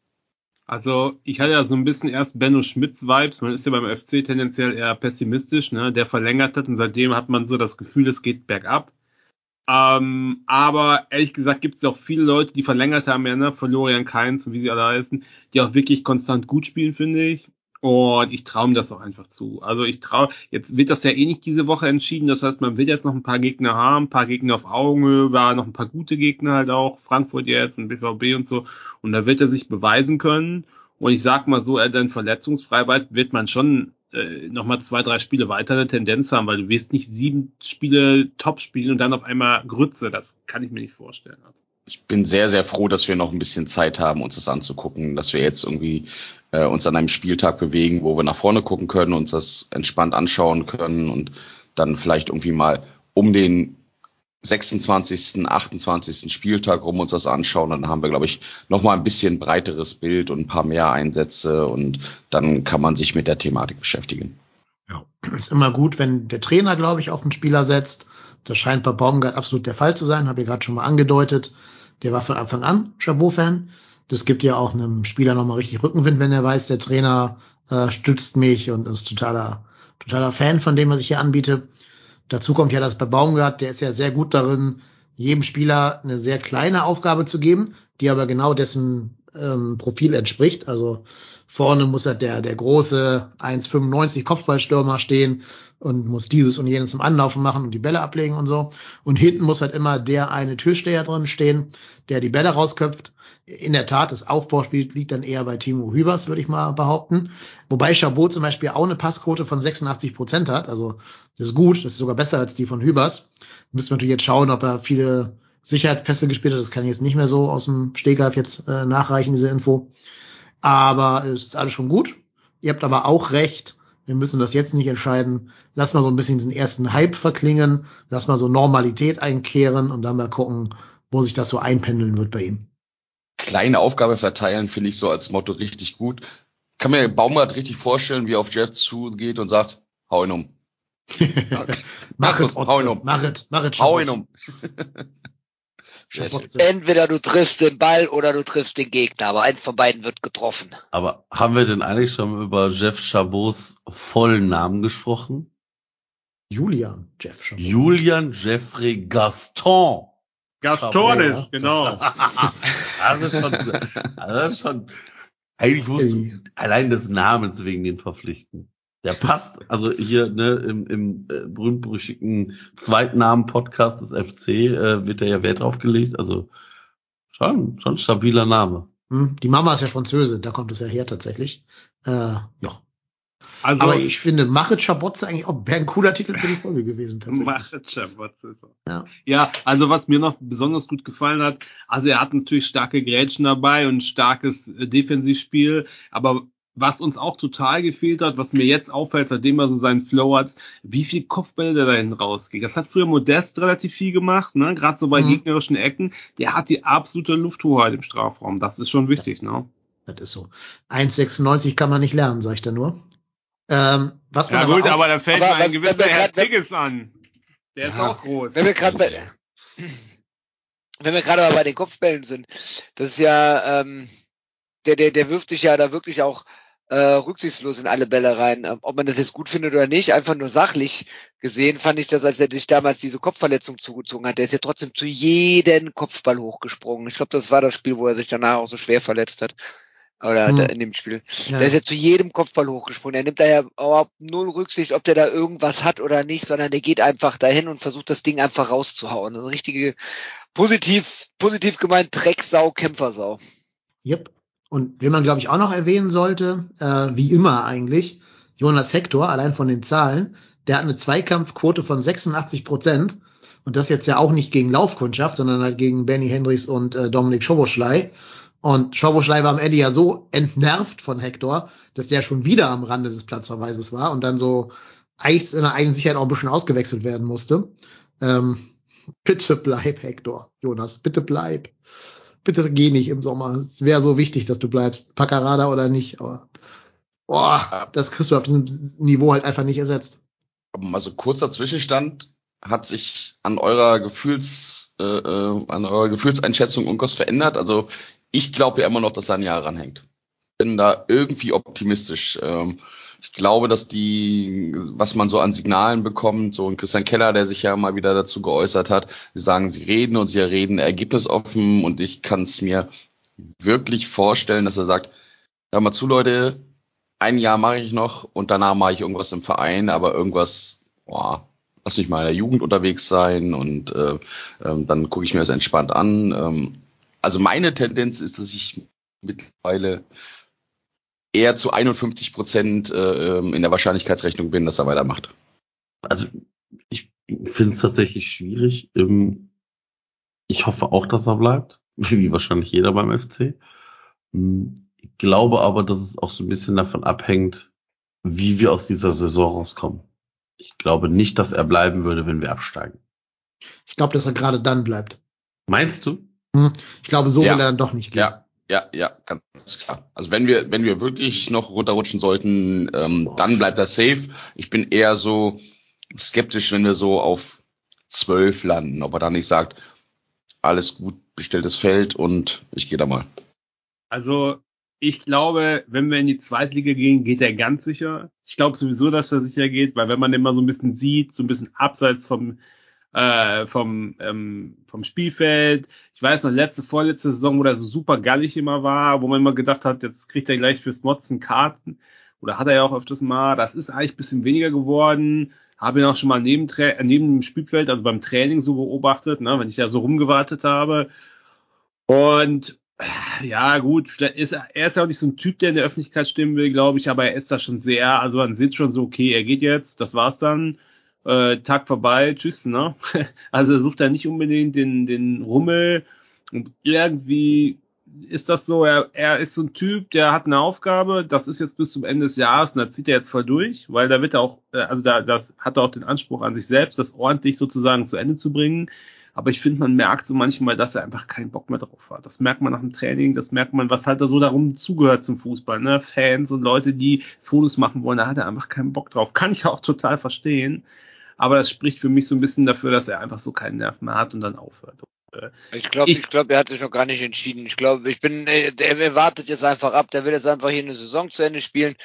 Also ich hatte ja so ein bisschen erst Benno Schmitz Vibes. Man ist ja beim FC tendenziell eher pessimistisch, ne? Der verlängert hat und seitdem hat man so das Gefühl, es geht bergab. Ähm, aber ehrlich gesagt gibt es auch viele Leute, die verlängert haben, ja, ne? Florian Kainz und wie sie alle heißen, die auch wirklich konstant gut spielen, finde ich. Und ich traue ihm das auch einfach zu. Also ich traue, jetzt wird das ja eh nicht diese Woche entschieden. Das heißt, man will jetzt noch ein paar Gegner haben, ein paar Gegner auf Augenhöhe, war noch ein paar gute Gegner halt auch, Frankfurt jetzt und BVB und so. Und da wird er sich beweisen können. Und ich sag mal so, er dann verletzungsfrei bleibt, wird man schon äh, nochmal zwei, drei Spiele weiter eine Tendenz haben, weil du wirst nicht sieben Spiele top spielen und dann auf einmal Grütze. Das kann ich mir nicht vorstellen. Also. Ich bin sehr, sehr froh, dass wir noch ein bisschen Zeit haben, uns das anzugucken, dass wir jetzt irgendwie äh, uns an einem Spieltag bewegen, wo wir nach vorne gucken können, uns das entspannt anschauen können und dann vielleicht irgendwie mal um den 26., 28. Spieltag rum uns das anschauen, dann haben wir, glaube ich, noch mal ein bisschen breiteres Bild und ein paar mehr Einsätze und dann kann man sich mit der Thematik beschäftigen. Ja, ist immer gut, wenn der Trainer, glaube ich, auf einen Spieler setzt. Das scheint bei Baumgart absolut der Fall zu sein, habe ich gerade schon mal angedeutet. Der war von Anfang an Chabot-Fan. Das gibt ja auch einem Spieler nochmal richtig Rückenwind, wenn er weiß, der Trainer äh, stützt mich und ist totaler, totaler Fan von dem, was ich hier anbiete. Dazu kommt ja, dass bei Baumgart, der ist ja sehr gut darin, jedem Spieler eine sehr kleine Aufgabe zu geben, die aber genau dessen ähm, Profil entspricht. Also vorne muss halt der, der große 1,95 Kopfballstürmer stehen und muss dieses und jenes im Anlaufen machen und die Bälle ablegen und so. Und hinten muss halt immer der eine Türsteher drin stehen, der die Bälle rausköpft. In der Tat, das Aufbauspiel liegt dann eher bei Timo Hübers, würde ich mal behaupten. Wobei Chabot zum Beispiel auch eine Passquote von 86 Prozent hat. Also das ist gut, das ist sogar besser als die von Hübers. Müssen wir natürlich jetzt schauen, ob er viele Sicherheitspässe gespielt hat. Das kann ich jetzt nicht mehr so aus dem Stegreif jetzt äh, nachreichen, diese Info. Aber es ist alles schon gut. Ihr habt aber auch recht. Wir müssen das jetzt nicht entscheiden. Lass mal so ein bisschen diesen ersten Hype verklingen. Lass mal so Normalität einkehren und dann mal gucken, wo sich das so einpendeln wird bei ihm. Kleine Aufgabe verteilen finde ich so als Motto richtig gut. Kann mir Baumgart richtig vorstellen, wie er auf Jeff zugeht und sagt, hau ihn um. <laughs> mach es, hau ihn um. Mach es, mach es. Hau ihn um. <laughs> Entweder du triffst den Ball oder du triffst den Gegner, aber eins von beiden wird getroffen. Aber haben wir denn eigentlich schon über Jeff Chabots vollen Namen gesprochen? Julian Jeff Chabot. Julian Jeffrey Gaston. Gastones, genau. <laughs> das ist schon, das ist schon, eigentlich muss allein des Namens wegen den verpflichten. Der passt, also hier ne, im, im äh, berühmt-berüchtigten Zweitnamen-Podcast des FC äh, wird da ja Wert drauf gelegt. Also schon, schon stabiler Name. Hm, Die Mama ist ja Französin, da kommt es ja her tatsächlich. Äh, ja. Also, Aber ich finde, Machet Schabotze eigentlich auch wäre ein cooler Titel für die Folge gewesen. Tatsächlich. Machet Schabotze ist er. Ja. Ja, also was mir noch besonders gut gefallen hat, also er hat natürlich starke Grätschen dabei und starkes äh, Defensivspiel, aber was uns auch total gefehlt hat, was mir jetzt auffällt, seitdem er so seinen Flow hat, wie viel Kopfbälle der da hinten rausgeht. Das hat früher Modest relativ viel gemacht, ne? Gerade so bei Mhm. gegnerischen Ecken. Der hat die absolute Lufthoheit im Strafraum. Das ist schon wichtig, ne? Das ist so. 1,96 kann man nicht lernen, sag ich da nur. Ähm, was Ja aber gut, auch, aber da fällt Aber mir ein was- gewisser Herr grad- Tigges an. Der ist Ja. auch groß. Wenn wir gerade bei, <clears throat> wenn wir gerade mal bei den Kopfbällen sind, das ist ja, ähm, der, der, der wirft sich ja da wirklich auch äh, rücksichtslos in alle Bälle rein. Ähm, ob man das jetzt gut findet oder nicht, einfach nur sachlich gesehen, fand ich das, als er sich damals diese Kopfverletzung zugezogen hat. Der ist ja trotzdem zu jedem Kopfball hochgesprungen. Ich glaube, das war das Spiel, wo er sich danach auch so schwer verletzt hat. Oder Hm. in dem Spiel. ja, Der ist ja zu jedem Kopfball hochgesprungen. Er nimmt da ja überhaupt null Rücksicht, ob der da irgendwas hat oder nicht, sondern der geht einfach dahin und versucht das Ding einfach rauszuhauen. Also richtige, positiv, positiv gemeint, Drecksau, Kämpfersau. Yep. Und wen man, glaube ich, auch noch erwähnen sollte, äh, wie immer eigentlich, Jonas Hector, allein von den Zahlen, der hat eine Zweikampfquote von 86 Prozent. Und das jetzt ja auch nicht gegen Laufkundschaft, sondern halt gegen Benny Hendricks und äh, Dominik Schoboschlei. Und Schoboschlei war am Ende ja so entnervt von Hector, dass der schon wieder am Rande des Platzverweises war und dann so eigentlich in der eigenen Sicherheit auch ein bisschen ausgewechselt werden musste. Ähm, <laughs> bitte bleib, Hector, Jonas, bitte bleib bitte geh nicht im Sommer. Es wäre so wichtig, dass du bleibst. Paccarada oder nicht, aber boah, das kriegst du auf diesem Niveau halt einfach nicht ersetzt. Also kurzer Zwischenstand. Hat sich an eurer Gefühls, äh, äh, an eurer Gefühlseinschätzung irgendwas verändert? Also ich glaube ja immer noch, dass er ein Jahr ranhängt. Bin da irgendwie optimistisch. Ähm, ich glaube, dass die, was man so an Signalen bekommt, so ein Christian Keller, der sich ja mal wieder dazu geäußert hat, sie sagen, sie reden und sie reden ergebnisoffen und ich kann es mir wirklich vorstellen, dass er sagt, hör mal zu, Leute, ein Jahr mache ich noch und danach mache ich irgendwas im Verein, aber irgendwas, boah, lass mich mal in der Jugend unterwegs sein und äh, ähm, dann gucke ich mir das entspannt an. Ähm, also meine Tendenz ist, dass ich mittlerweile eher zu 51 Prozent äh, ähm, in der Wahrscheinlichkeitsrechnung bin, dass er weitermacht. Also ich finde es tatsächlich schwierig. Ähm, Ich hoffe auch, dass er bleibt, <laughs> wie wahrscheinlich jeder beim FC. Hm, Ich glaube aber, dass es auch so ein bisschen davon abhängt, wie wir aus dieser Saison rauskommen. Ich glaube nicht, dass er bleiben würde, wenn wir absteigen. Ich glaube, dass er gerade dann bleibt. Meinst du? Hm. Ich glaube, so Ja. will er dann doch nicht gehen. Ja, ja, ja, ganz klar. Also wenn wir, wenn wir wirklich noch runterrutschen sollten, ähm, dann bleibt er safe. Ich bin eher so skeptisch, wenn wir so auf zwölf landen, ob er dann nicht sagt, alles gut, bestelltes Feld und ich gehe da mal. Also ich glaube, wenn wir in die Zweitliga gehen, geht er ganz sicher. Ich glaube sowieso, dass er sicher geht, weil wenn man den mal so ein bisschen sieht, so ein bisschen abseits vom äh, vom ähm, vom Spielfeld. Ich weiß noch letzte vorletzte Saison, wo er so super gallig immer war, wo man immer gedacht hat, jetzt kriegt er gleich fürs Motzen Karten oder hat er ja auch öfters mal. Das ist eigentlich ein bisschen weniger geworden. Habe ihn auch schon mal neben, äh, neben dem Spielfeld, also beim Training so beobachtet, ne, wenn ich da so rumgewartet habe. Und äh, ja, gut, ist er, er ist ja auch nicht so ein Typ, der in der Öffentlichkeit stimmen will, glaube ich, aber er ist da schon sehr, also man sieht schon so, okay, er geht jetzt, das war's dann, äh, Tag vorbei, tschüss, ne? <laughs> Also er sucht da nicht unbedingt den, den Rummel und irgendwie ist das so, er, er ist so ein Typ, der hat eine Aufgabe, das ist jetzt bis zum Ende des Jahres und da zieht er jetzt voll durch, weil da wird er auch, äh, also da das hat er auch den Anspruch an sich selbst, das ordentlich sozusagen zu Ende zu bringen. Aber ich finde, man merkt so manchmal, dass er einfach keinen Bock mehr drauf hat. Das merkt man nach dem Training, das merkt man, was halt da so darum zugehört zum Fußball, ne? Fans und Leute, die Fotos machen wollen, da hat er einfach keinen Bock drauf. Kann ich auch total verstehen. Aber das spricht für mich so ein bisschen dafür, dass er einfach so keinen Nerv mehr hat und dann aufhört. Ich glaube, Ich- ich, glaube, er hat sich noch gar nicht entschieden. Ich glaube, ich bin, äh, der, er wartet jetzt einfach ab. Der will jetzt einfach hier eine Saison zu Ende spielen.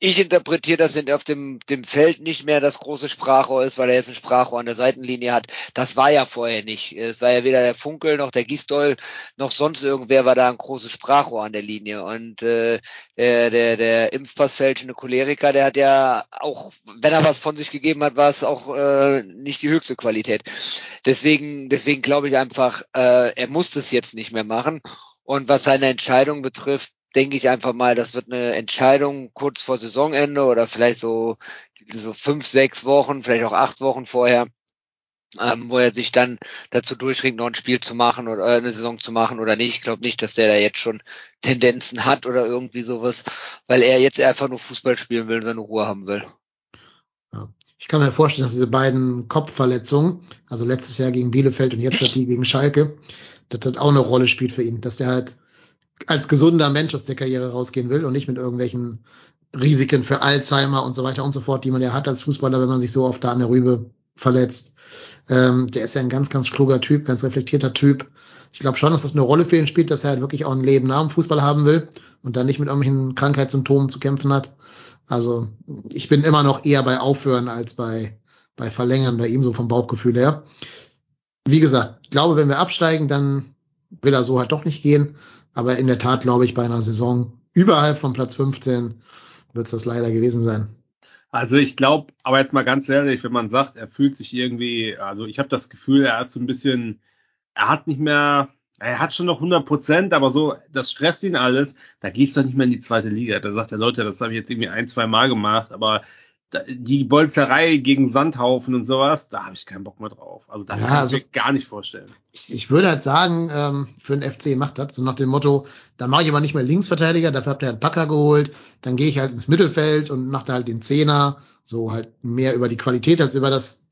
Ich interpretiere, dass er auf dem, dem Feld nicht mehr das große Sprachrohr ist, weil er jetzt ein Sprachrohr an der Seitenlinie hat. Das war ja vorher nicht. Es war ja weder der Funkel noch der Gisdol noch sonst irgendwer war da ein großes Sprachrohr an der Linie. Und äh, der, der, der Impfpassfälschende Choleriker, der hat ja auch, wenn er was von sich gegeben hat, war es auch äh, nicht die höchste Qualität. Deswegen, deswegen glaube ich einfach, äh, er muss das jetzt nicht mehr machen. Und was seine Entscheidung betrifft, denke ich einfach mal, das wird eine Entscheidung kurz vor Saisonende oder vielleicht so, so fünf, sechs Wochen, vielleicht auch acht Wochen vorher, ähm, wo er sich dann dazu durchringt, noch ein Spiel zu machen oder äh, eine Saison zu machen oder nicht. Ich glaube nicht, dass der da jetzt schon Tendenzen hat oder irgendwie sowas, weil er jetzt einfach nur Fußball spielen will und seine Ruhe haben will. Ich kann mir vorstellen, dass diese beiden Kopfverletzungen, also letztes Jahr gegen Bielefeld und jetzt hat die gegen Schalke, dass das auch eine Rolle spielt für ihn, dass der halt als gesunder Mensch aus der Karriere rausgehen will und nicht mit irgendwelchen Risiken für Alzheimer und so weiter und so fort, die man ja hat als Fußballer, wenn man sich so oft da an der Rübe verletzt. Ähm, der ist ja ein ganz, ganz kluger Typ, ganz reflektierter Typ. Ich glaube schon, dass das eine Rolle für ihn spielt, dass er halt wirklich auch ein Leben nach dem Fußball haben will und dann nicht mit irgendwelchen Krankheitssymptomen zu kämpfen hat. Also ich bin immer noch eher bei Aufhören als bei, bei Verlängern bei ihm, so vom Bauchgefühl her. Wie gesagt, ich glaube, wenn wir absteigen, dann will er so halt doch nicht gehen. Aber in der Tat glaube ich, bei einer Saison überhalb von Platz 15 wird es das leider gewesen sein. Also ich glaube, aber jetzt mal ganz ehrlich, wenn man sagt, er fühlt sich irgendwie, also ich habe das Gefühl, er ist so ein bisschen, er hat nicht mehr, er hat schon noch 100 Prozent, aber so, das stresst ihn alles. Da gehst du nicht mehr in die zweite Liga. Da sagt er, Leute, das habe ich jetzt irgendwie ein, zwei Mal gemacht, aber die Bolzerei gegen Sandhaufen und sowas, da habe ich keinen Bock mehr drauf. Also das Ja, kann ich also- mir gar nicht vorstellen. Ich, ich würde halt sagen, ähm, für den FC macht das so nach dem Motto, da mache ich aber nicht mehr Linksverteidiger, dafür habt ihr halt Packer geholt, dann gehe ich halt ins Mittelfeld und mache da halt den Zehner, so halt mehr über die Qualität als über das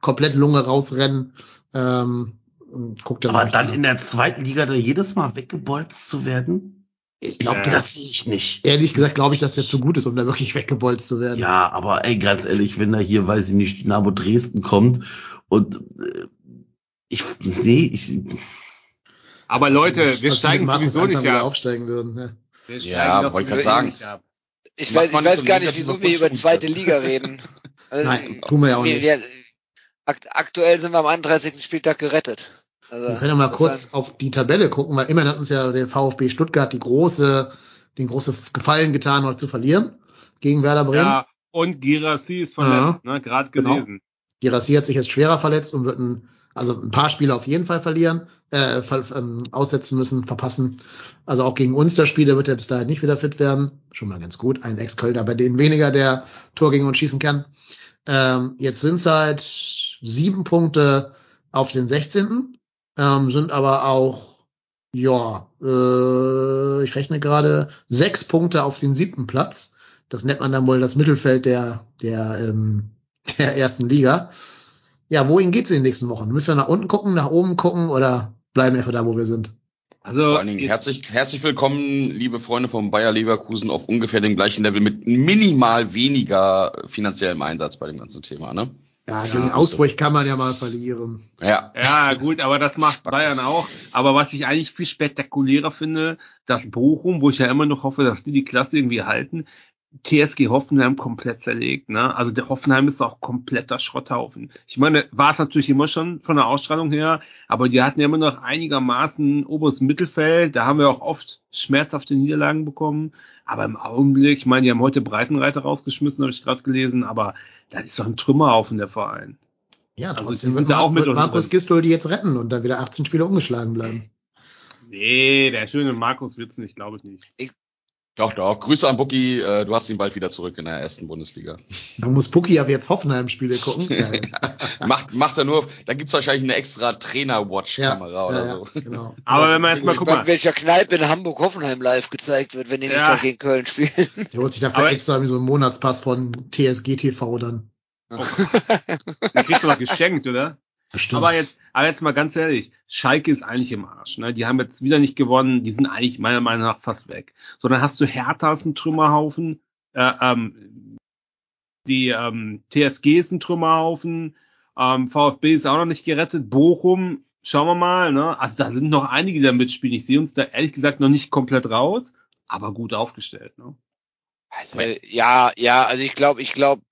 komplett Lunge rausrennen. Ähm, und guckt das Aber dann in der zweiten Liga da jedes Mal weggebolzt zu werden? Ich glaube, Ja. das sehe ich nicht. Ehrlich gesagt glaube ich, dass der zu gut ist, um da wirklich weggebolzt zu werden. Ja, aber ey, ganz ehrlich, wenn da hier, weiß ich nicht, Dynamo Dresden kommt und äh, ich, nee, ich, Aber Leute, wir steigen sowieso nicht ab. aufsteigen würden. Ne? Wir Ja, wollte grad sowieso sagen. Ich weiß, man ich weiß gar nicht, wieso wir über zweite Liga reden. Also, <laughs> Nein, tun wir ja auch wir- nicht. wir- akt aktuell sind wir am 31. Spieltag gerettet. Also, Wir können ja mal kurz auf die Tabelle gucken, weil immerhin hat uns ja der VfB Stuttgart die große, den große Gefallen getan, heute zu verlieren gegen Werder Bremen. Ja, und Girassi ist verletzt, ne? Gerade Genau. gelesen. Girassi hat sich jetzt schwerer verletzt und wird ein, also ein paar Spiele auf jeden Fall verlieren, äh, ver, ähm, aussetzen müssen, verpassen. Also auch gegen uns das Spiel, der wird ja bis dahin nicht wieder fit werden. Schon mal ganz gut. Ein Ex-Kölner, bei denen weniger der Tor gegen uns schießen kann. Ähm, jetzt sind es halt sieben Punkte auf den 16. Ähm, sind aber auch, ja, äh, ich rechne gerade, sechs Punkte auf den siebten Platz. Das nennt man dann wohl das Mittelfeld der, der, ähm, <laughs> der ersten Liga. Ja, wohin geht's in den nächsten Wochen? Müssen wir nach unten gucken, nach oben gucken oder bleiben wir einfach da, wo wir sind? Also Vor allen Dingen herzlich, herzlich willkommen, liebe Freunde vom Bayer Leverkusen, auf ungefähr dem gleichen Level mit minimal weniger finanziellem Einsatz bei dem ganzen Thema, ne? Ja, Ja, gegen Augsburg kann man ja mal verlieren. Ja. Ja, gut, aber das macht. Bayern auch. Aber was ich eigentlich viel spektakulärer finde, dass Bochum, wo ich ja immer noch hoffe, dass die die Klasse irgendwie halten, TSG Hoffenheim komplett zerlegt. Ne? Also der Hoffenheim ist auch kompletter Schrotthaufen. Ich meine, war es natürlich immer schon von der Ausstrahlung her, aber die hatten ja immer noch einigermaßen oberes Mittelfeld. Da haben wir auch oft schmerzhafte Niederlagen bekommen. Aber im Augenblick, ich meine, die haben heute Breitenreiter rausgeschmissen, habe ich gerade gelesen, aber da ist doch ein Trümmerhaufen der Verein. Ja, Also, die wird, sind da auch mit unten Markus. Gistol die jetzt retten und dann wieder 18 Spiele ungeschlagen bleiben. Nee, der schöne Markus wird's nicht, glaube ich nicht. Doch, doch. Grüße an Bucky, äh, du hast ihn bald wieder zurück in der ersten Bundesliga. Da muss Pucki aber jetzt Hoffenheim-Spiele gucken. <laughs> Macht, macht er nur, da gibt's wahrscheinlich eine extra Trainer-Watch-Kamera oder ja, so. Ja, genau. Aber wenn man jetzt mal, Ich guck guck mal, welcher Kneipe in Hamburg Hoffenheim live gezeigt wird, wenn die nicht Ja. gegen Köln spielen. <laughs> Der holt sich dafür Aber- extra irgendwie so einen Monatspass von TSG TV dann. <laughs> den kriegt man doch geschenkt, oder? Bestimmt. Aber jetzt, aber jetzt mal ganz ehrlich, Schalke ist eigentlich im Arsch. Ne? Die haben jetzt wieder nicht gewonnen, die sind eigentlich meiner Meinung nach fast weg. So, dann hast du Hertha ist ein Trümmerhaufen, äh, ähm, die ähm, TSG ist ein Trümmerhaufen, ähm, VfB ist auch noch nicht gerettet, Bochum, schauen wir mal, ne? Also da sind noch einige, die da mitspielen. Ich sehe uns da ehrlich gesagt noch nicht komplett raus, aber gut aufgestellt. Ne? Also, ja, ja, also ich glaube, ich glaube,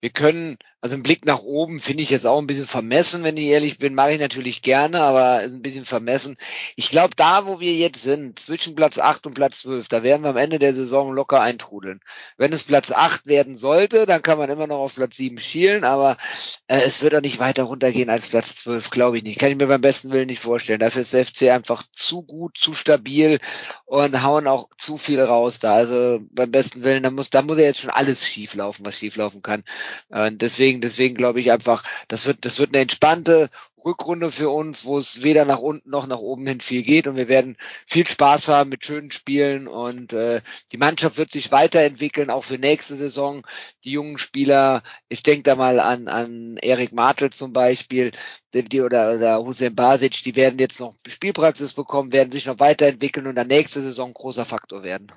wir können, also ein Blick nach oben finde ich jetzt auch ein bisschen vermessen, wenn ich ehrlich bin, mache ich natürlich gerne, aber ein bisschen vermessen. Ich glaube, da, wo wir jetzt sind, zwischen Platz 8 und Platz 12, da werden wir am Ende der Saison locker eintrudeln. Wenn es Platz 8 werden sollte, dann kann man immer noch auf Platz 7 schielen, aber äh, es wird auch nicht weiter runtergehen als Platz 12, glaube ich nicht. Kann ich mir beim besten Willen nicht vorstellen. Dafür ist der FC einfach zu gut, zu stabil und hauen auch zu viel raus da. Also beim besten Willen, da muss, da muss ja jetzt schon alles schief laufen, was schief laufen kann. Und deswegen, deswegen glaube ich einfach, das wird, das wird eine entspannte Rückrunde für uns, wo es weder nach unten noch nach oben hin viel geht und wir werden viel Spaß haben mit schönen Spielen und äh, die Mannschaft wird sich weiterentwickeln, auch für nächste Saison. Die jungen Spieler, ich denke da mal an, an Erik Martel zum Beispiel, die, oder, oder Hussein Basic, die werden jetzt noch Spielpraxis bekommen, werden sich noch weiterentwickeln und dann nächste Saison großer Faktor werden.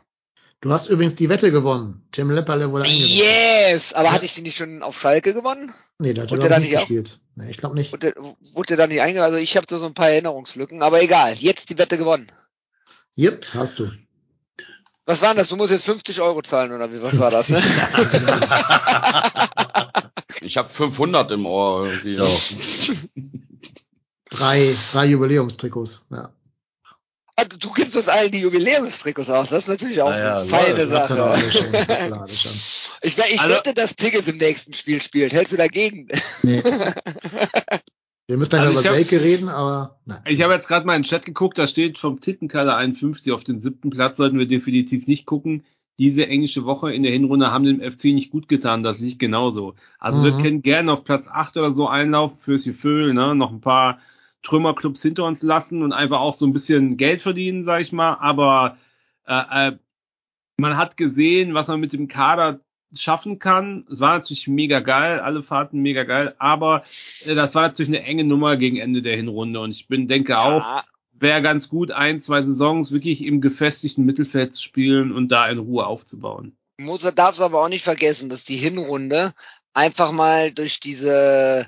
Du hast übrigens die Wette gewonnen. Tim Lepperle wurde eingewechselt. Yes! Aber Ja. hatte ich die nicht schon auf Schalke gewonnen? Nee, der hat ich, nicht nicht auch? gespielt. Nee, ich glaube nicht. Wurde, wurde da nicht eingegangen? Also ich habe da so ein paar Erinnerungslücken, aber egal. Jetzt die Wette gewonnen. Yep, hast du. Was war denn das? Du musst jetzt 50 Euro zahlen oder wie? Was war das? Ne? <laughs> Ich habe 500 im Ohr. Irgendwie. drei, drei Jubiläumstrikots. Ja. Also, du gibst uns allen die Jubiläumstrikots aus. Das ist natürlich auch Naja, eine feine doch Sache. alle schon. Alle <laughs> schon. Ich, ich Also- wette, dass Tickets im nächsten Spiel spielt. Hältst du dagegen? Nee. <laughs> Wir müssen dann Also über Selke reden, aber nein. Ich habe jetzt gerade mal in den Chat geguckt, da steht vom Tittenkader 51 auf den siebten Platz sollten wir definitiv nicht gucken. Diese englische Woche in der Hinrunde haben dem FC nicht gut getan, das sehe ich genauso. Also wir Mhm. können gerne auf Platz 8 oder so einlaufen fürs Gefühl, ne? noch ein paar Trümmerclubs hinter uns lassen und einfach auch so ein bisschen Geld verdienen, sag ich mal. Aber äh, äh, man hat gesehen, was man mit dem Kader schaffen kann. Es war natürlich mega geil, alle Fahrten mega geil, aber äh, das war natürlich eine enge Nummer gegen Ende der Hinrunde und ich bin denke auch, Ja, wäre ganz gut, ein, zwei Saisons wirklich im gefestigten Mittelfeld zu spielen und da in Ruhe aufzubauen. muss er darf es aber auch nicht vergessen, dass die Hinrunde einfach mal durch diese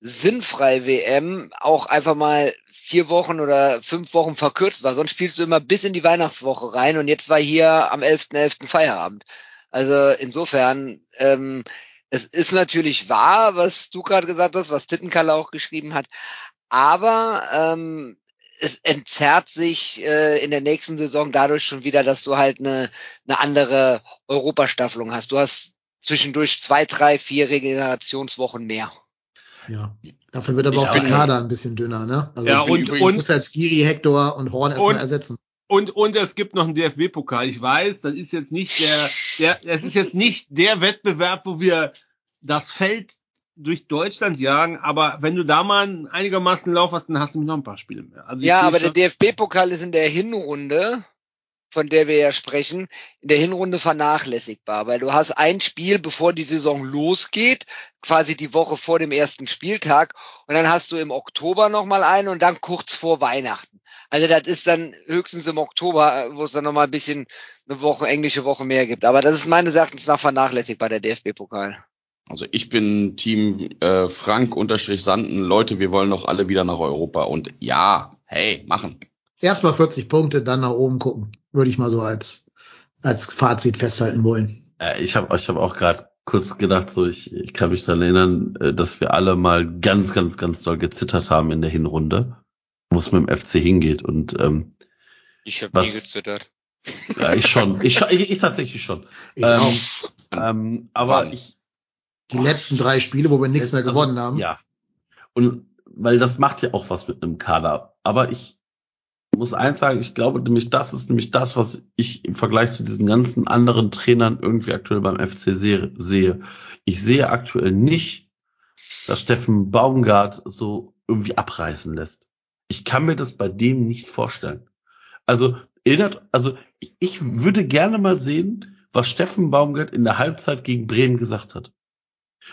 sinnfrei WM auch einfach mal vier Wochen oder fünf Wochen verkürzt war. Sonst spielst du immer bis in die Weihnachtswoche rein und jetzt war hier am 11.11. Feierabend. Also insofern, ähm, es ist natürlich wahr, was du gerade gesagt hast, was Tittenkalle auch geschrieben hat, aber ähm, es entzerrt sich äh, in der nächsten Saison dadurch schon wieder, dass du halt eine, eine andere Europastaffelung hast. Du hast zwischendurch zwei, drei, vier Regenerationswochen mehr. Ja. Dafür wird aber Ich auch der Kader ein bisschen dünner, ne? Also Ja, und, und, muss jetzt Giri, Hector und Horn erstmal Und- ersetzen. und, und es gibt noch einen DFB-Pokal. Ich weiß, das ist jetzt nicht der, der, das ist jetzt nicht der Wettbewerb, wo wir das Feld durch Deutschland jagen, aber wenn du da mal einen einigermaßen Lauf hast, dann hast du noch ein paar Spiele mehr. Also Ja, aber der schon- DFB-Pokal ist in der Hinrunde von der wir ja sprechen, in der Hinrunde vernachlässigbar, weil du hast ein Spiel, bevor die Saison losgeht, quasi die Woche vor dem ersten Spieltag und dann hast du im Oktober nochmal einen und dann kurz vor Weihnachten. Also das ist dann höchstens im Oktober, wo es dann nochmal ein bisschen eine Woche, englische Woche mehr gibt. Aber das ist meines Erachtens nach vernachlässigbar, der DFB-Pokal. Also ich bin Team äh, Frank unterstrich Sanden. Leute, wir wollen doch alle wieder nach Europa. Und ja, hey, machen. Erstmal 40 Punkte, dann nach oben gucken. Würde ich mal so als, als Fazit festhalten wollen. Äh, ich habe ich hab auch gerade kurz gedacht, so ich, ich kann mich daran erinnern, äh, dass wir alle mal ganz, ganz, ganz doll gezittert haben in der Hinrunde, wo es mit dem FC hingeht. Und ähm, Ich habe Was- nie gezittert. ja, ich schon, ich, ich, ich tatsächlich schon. Ich ähm, ähm, aber ich Die letzten drei Spiele, wo wir nichts mehr Also, gewonnen haben. Ja. Und weil das macht ja auch was mit einem Kader. Aber ich muss eins sagen, ich glaube nämlich, das ist nämlich das, was ich im Vergleich zu diesen ganzen anderen Trainern irgendwie aktuell beim FC sehe. Ich sehe aktuell nicht, dass Steffen Baumgart so irgendwie abreißen lässt. Ich kann mir das bei dem nicht vorstellen. Also erinnert, also ich, ich würde gerne mal sehen, was Steffen Baumgart in der Halbzeit gegen Bremen gesagt hat.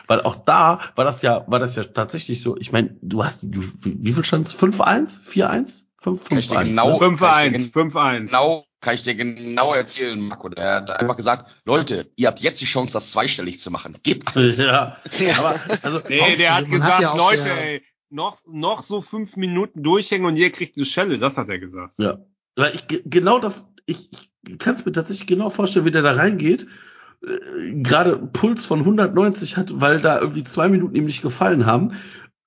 Weil auch da war das ja, war das ja tatsächlich so, ich meine, du hast, du, wie, wie viel stand es? 5-1? 4-1? 5 Kann ich dir 5-1, genau- ne? 5-1, 5-1. Genau, kann ich dir genau erzählen, Marco. Der hat einfach gesagt, Leute, ihr habt jetzt die Chance, das zweistellig zu machen. Gebt alles. <laughs> Ja, aber, also, Nee, der hat Also man hat gesagt, ja Leute, der- ey, noch, noch so fünf Minuten durchhängen und ihr kriegt eine Schelle, das hat er gesagt. Ja. Weil ich ge- genau das, ich, ich kann es mir tatsächlich genau vorstellen, wie der da reingeht. Äh, Gerade Puls von 190 hat, weil da irgendwie zwei Minuten ihm nicht gefallen haben.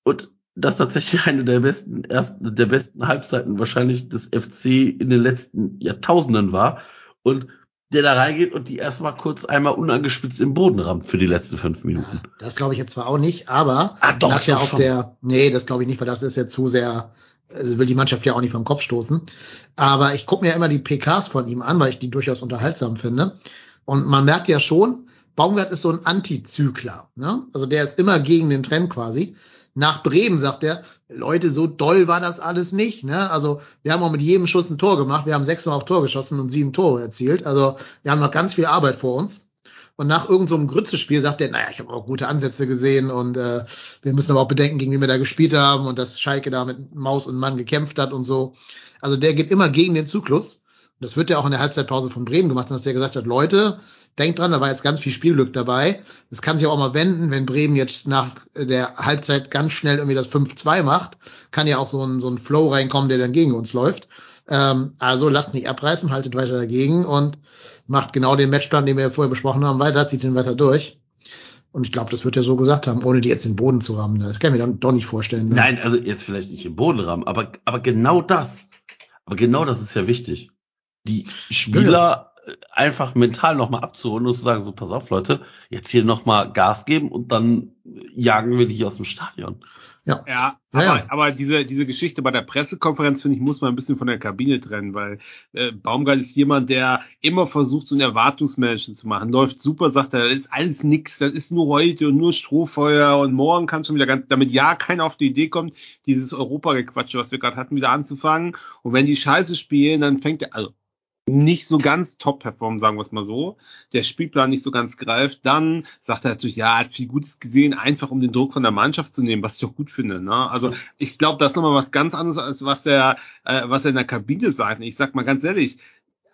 Und das tatsächlich eine der besten ersten, der besten Halbzeiten wahrscheinlich des FC in den letzten Jahrtausenden war. Und der da reingeht und die erstmal kurz einmal unangespitzt im Boden rammt für die letzten fünf Minuten. Das glaube ich jetzt zwar auch nicht, aber Ah, doch, lag ja auf schon. der, nee, das glaube ich nicht, weil das ist ja zu sehr, also will die Mannschaft ja auch nicht vom Kopf stoßen. Aber ich gucke mir immer die PKs von ihm an, weil ich die durchaus unterhaltsam finde. Und man merkt ja schon, Baumgart ist so ein Antizykler. Ne? Also der ist immer gegen den Trend quasi. Nach Bremen sagt er, Leute, so doll war das alles nicht. Ne? Also wir haben auch mit jedem Schuss ein Tor gemacht. Wir haben sechsmal auf Tor geschossen und sieben Tore erzielt. Also wir haben noch ganz viel Arbeit vor uns. Und nach irgendeinem so Grützespiel sagt er, naja, ich habe auch gute Ansätze gesehen und äh, wir müssen aber auch bedenken, gegen wen wir da gespielt haben und dass Schalke da mit Maus und Mann gekämpft hat und so. Also der geht immer gegen den Zyklus. Das wird ja auch in der Halbzeitpause von Bremen gemacht, dass der gesagt hat, Leute, denkt dran, da war jetzt ganz viel Spielglück dabei. Das kann sich auch mal wenden, wenn Bremen jetzt nach der Halbzeit ganz schnell irgendwie das 5-2 macht, kann ja auch so ein, so ein Flow reinkommen, der dann gegen uns läuft. Ähm, also lasst nicht abreißen, haltet weiter dagegen und macht genau den Matchplan, den wir vorher besprochen haben, weiter, zieht den weiter durch. Und ich glaube, das wird er so gesagt haben, ohne die jetzt den Boden zu rammen. Das kann ich mir dann doch nicht vorstellen. Ne? Nein, also jetzt vielleicht nicht im Bodenrahmen, aber, aber genau das. Aber genau das ist ja wichtig. Die Spieler einfach mental nochmal abzuholen und zu sagen, so pass auf Leute, jetzt hier nochmal Gas geben und dann jagen wir die hier aus dem Stadion. Ja, Ja, aber, ja. aber diese, diese Geschichte bei der Pressekonferenz, finde ich, muss man ein bisschen von der Kabine trennen, weil äh, Baumgart ist jemand, der immer versucht, so ein Erwartungsmanagement zu machen. Läuft super, sagt er, das ist alles nix, das ist nur heute und nur Strohfeuer und morgen kann schon wieder ganz, damit ja keiner auf die Idee kommt, dieses Europagequatsche, was wir gerade hatten, wieder anzufangen. Und wenn die Scheiße spielen, dann fängt er, also nicht so ganz top performen, sagen wir es mal so. Der Spielplan nicht so ganz greift. Dann sagt er natürlich, ja, er hat viel Gutes gesehen, einfach um den Druck von der Mannschaft zu nehmen, was ich auch gut finde. Ne? Also ich glaube, das ist nochmal was ganz anderes, als was er, äh, was er in der Kabine sagt. Ich sag mal ganz ehrlich,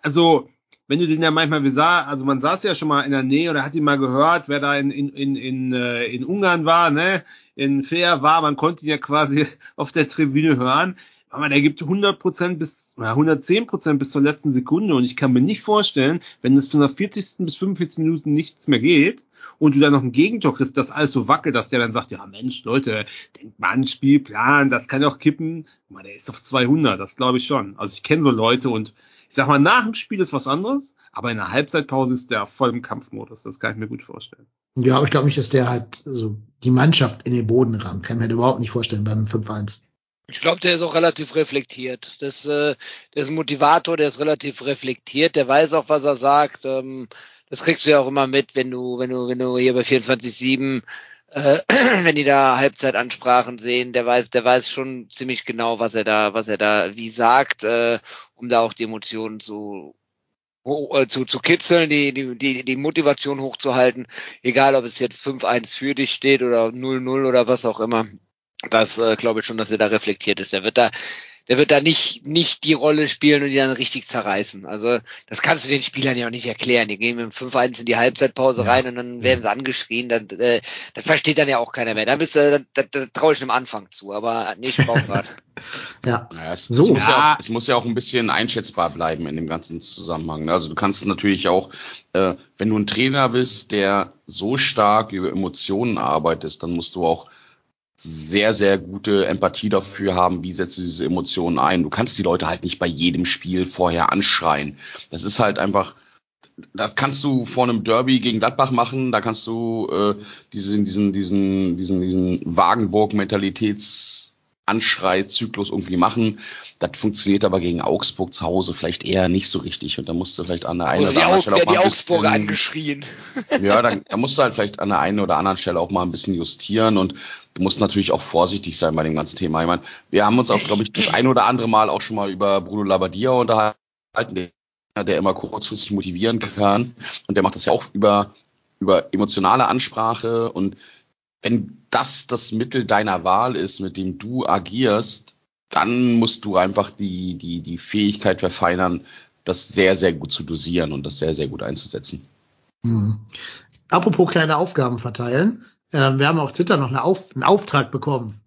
also wenn du den ja manchmal, wir sah, also man saß ja schon mal in der Nähe oder hat ihn mal gehört, wer da in, in, in, in, äh, in Ungarn war, ne, in Fair war, man konnte ihn ja quasi <laughs> auf der Tribüne hören. Aber der gibt 100% bis, ja, 110% bis zur letzten Sekunde und ich kann mir nicht vorstellen, wenn es von der 40. bis 45 Minuten nichts mehr geht und du dann noch ein Gegentor kriegst, das alles so wackelt, dass der dann sagt, ja Mensch, Leute, denkt mal an Spielplan, das kann auch kippen. Man, der ist auf 200, das glaube ich schon. Also ich kenne so Leute und ich sag mal, nach dem Spiel ist was anderes, aber in der Halbzeitpause ist der voll im Kampfmodus. Das kann ich mir gut vorstellen. Ja, aber ich glaube nicht, dass der halt so die Mannschaft in den Boden rammt. Kann ich mir halt überhaupt nicht vorstellen beim 5-1. Ich glaube, der ist auch relativ reflektiert. Das, äh, der ist ein Motivator, der ist relativ reflektiert, der weiß auch, was er sagt. Ähm, das kriegst du ja auch immer mit, wenn du, wenn du, wenn du hier bei 24-7, äh, <clears throat> wenn die da Halbzeitansprachen sehen, der weiß, der weiß schon ziemlich genau, was er da, was er da wie sagt, äh, um da auch die Emotionen zu äh, zu, zu kitzeln, die, die, die, die Motivation hochzuhalten, egal ob es jetzt 5-1 für dich steht oder 0-0 oder was auch immer. Das äh, glaube ich schon, dass er da reflektiert ist. Der wird da, der wird da nicht, nicht die Rolle spielen und die dann richtig zerreißen. Also das kannst du den Spielern ja auch nicht erklären. Die gehen mit dem 5-1 in die Halbzeitpause Ja. rein und dann werden sie angeschrien. Dann, äh, das versteht dann ja auch keiner mehr. Da bist du, da, da, da traue ich dem Anfang zu, aber nicht im Baumgart. Ja. Naja, es, So. es, muss ja. Ja. auch, es muss ja auch ein bisschen einschätzbar bleiben in dem ganzen Zusammenhang. ne? Also du kannst natürlich auch, äh, wenn du ein Trainer bist, der so stark über Emotionen arbeitet, dann musst du auch sehr, sehr gute Empathie dafür haben, wie setzt du diese Emotionen ein. Du kannst die Leute halt nicht bei jedem Spiel vorher anschreien. Das ist halt einfach, das kannst du vor einem Derby gegen Gladbach machen, da kannst du äh, diesen, diesen, diesen, diesen, diesen Wagenburg-Mentalitäts-Anschrei-Zyklus irgendwie machen. Das funktioniert aber gegen Augsburg zu Hause vielleicht eher nicht so richtig. Und da musst du vielleicht an der einen oder die, anderen Stelle auch die mal ein Augsburger bisschen, angeschrien. ja, dann, dann musst du halt vielleicht an der einen oder anderen Stelle auch mal ein bisschen justieren und du musst natürlich auch vorsichtig sein bei dem ganzen Thema. Ich meine, wir haben uns auch, glaube ich, das ein oder andere Mal auch schon mal über Bruno Labbadia unterhalten, der, immer kurzfristig motivieren kann und der macht das ja auch über, über emotionale Ansprache und wenn das das Mittel deiner Wahl ist, mit dem du agierst, dann musst du einfach die, die, die Fähigkeit verfeinern, das sehr, sehr gut zu dosieren und das sehr, sehr gut einzusetzen. Hm. Apropos kleine Aufgaben verteilen. Ähm, wir haben auf Twitter noch eine Auf einen Auftrag bekommen.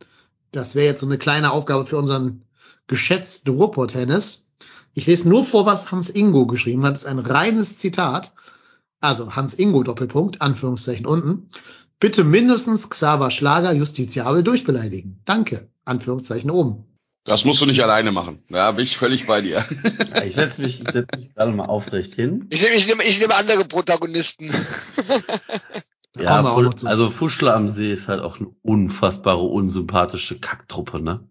Das wäre jetzt so eine kleine Aufgabe für unseren geschätzten Ruhrpott-Hennis. Ich lese nur vor, was Hans Ingo geschrieben hat. Das ist ein reines Zitat. Also Hans Ingo Doppelpunkt, Anführungszeichen unten. Bitte mindestens Xaver Schlager justiziabel durchbeleidigen. Danke. Anführungszeichen oben. Das musst du nicht alleine machen. Da bin ich völlig bei dir. Ja, ich setze mich, ich setz mich gerade mal aufrecht hin. Ich nehme, ich nehme, ich nehme andere Protagonisten. <laughs> Ja, Kommen wir auch Fu- noch zu. also Fuschler am See ist halt auch eine unfassbare, unsympathische Kacktruppe, ne?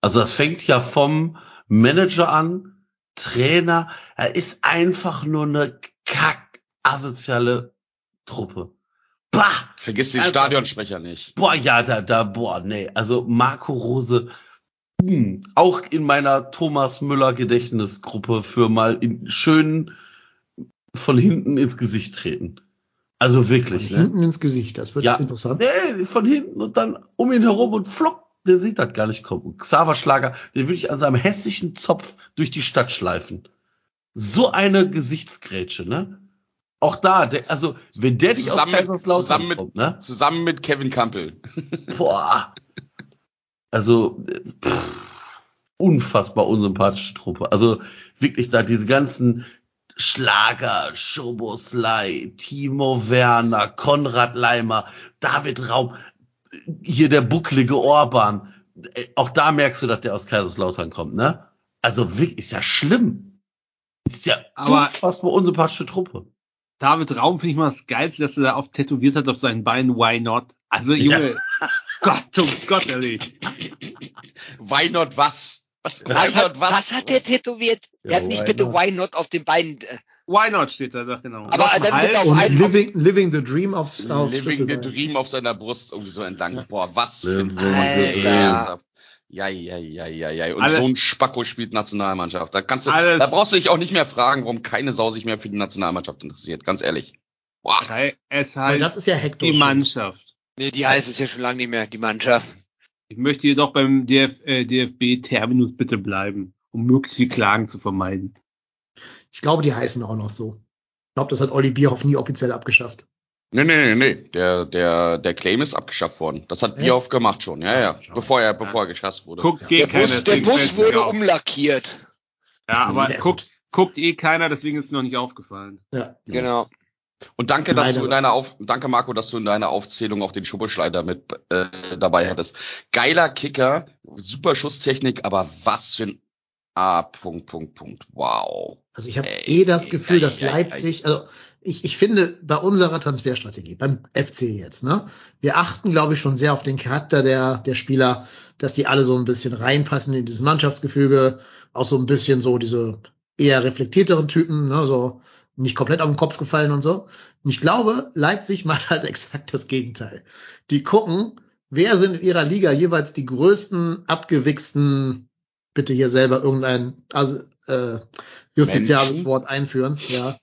Also das fängt ja vom Manager an, Trainer, er ist einfach nur eine kack-asoziale Truppe. Bah! Vergiss den Also- Stadionsprecher nicht. Boah, ja, da, da, boah, nee. Also Marco Rose, hm, auch in meiner Thomas Müller Gedächtnisgruppe für mal in schön von hinten ins Gesicht treten. Also wirklich, ne? Hinten ins Gesicht. Das wird Ja. interessant. Nee, von hinten und dann um ihn herum und flopp, der sieht das gar nicht kommen. Und Xaver Schlager, den würde ich an seinem hässlichen Zopf durch die Stadt schleifen. So eine Gesichtsgrätsche, ne? Auch da, der, also, wenn der nicht aus Zusammen mit- Kaiserslautern zusammen mit- kommt, ne? Zusammen mit Kevin Campbell. <laughs> Boah. Also, pff, unfassbar unsympathische Truppe. Also, wirklich da diese ganzen Schlager, Schoboslei, Timo Werner, Konrad Leimer, David Raum, hier der bucklige Orban. Äh, Auch da merkst du, dass der aus Kaiserslautern kommt, ne? Also wirklich, ist ja schlimm. Ist ja Aber- unfassbar unsympathische Truppe. David Raum finde ich mal das Geilste, dass er da oft tätowiert hat auf seinen Beinen, why not? Also, Junge, <laughs> Gott, um Gott, ehrlich. Why not was? Was, why Was hat, not was hat der tätowiert? Der Ja, hat nicht bitte not? Why not auf den Beinen. äh, Why not steht da, doch, genau. Aber Auf dann wird Hals. auf Und ein- living, living the dream aufs, aufs Living the. Dream auf seiner Brust irgendwie so entlang. Ja. Boah, was für ein ernsthaft. Ja, ja, ja, ja, ja. Und Alle- so ein Spacko spielt Nationalmannschaft. Da kannst du, Alles- da brauchst du dich auch nicht mehr fragen, warum keine Sau sich mehr für die Nationalmannschaft interessiert. Ganz ehrlich. Boah. Es Weil das heißt ist ja Hector. die Mannschaft. Nee, die heißt es ja schon lange nicht mehr, die Mannschaft. Ich möchte jedoch beim DF, äh, DFB-Terminus bitte bleiben, um mögliche Klagen zu vermeiden. Ich glaube, die heißen auch noch so. Ich glaube, das hat Olli Bierhoff nie offiziell abgeschafft. Nee, nee, nee, nee. Der, der, der Claim ist abgeschafft worden. Das hat Echt? Bierhoff gemacht schon. Ja, ja. Bevor er, bevor er geschasst wurde. Guckt eh Der keiner. Bus, der Bus wurde umlackiert. Ja, aber guckt, guckt eh keiner, deswegen ist es noch nicht aufgefallen. Ja. Genau. Und danke, dass Leider. du in deiner Auf danke Marco, dass du in deiner Aufzählung auch den Schubbeschleiter mit äh, dabei hattest. Geiler Kicker, super Schusstechnik, aber was für ein A. Punkt, Punkt, Punkt. Wow. Also ich habe Ey, eh das Gefühl, ey, dass ey, Leipzig, also ich, ich finde bei unserer Transferstrategie, beim FC jetzt, ne, wir achten, glaube ich, schon sehr auf den Charakter der, der Spieler, dass die alle so ein bisschen reinpassen in dieses Mannschaftsgefüge, auch so ein bisschen so diese eher reflektierteren Typen, ne, so nicht komplett auf den Kopf gefallen und so. Und ich glaube, Leipzig <laughs> macht halt exakt das Gegenteil. Die gucken, wer sind in ihrer Liga jeweils die größten, abgewichsten, bitte hier selber irgendein, also, äh, justiziables. Wort einführen, ja.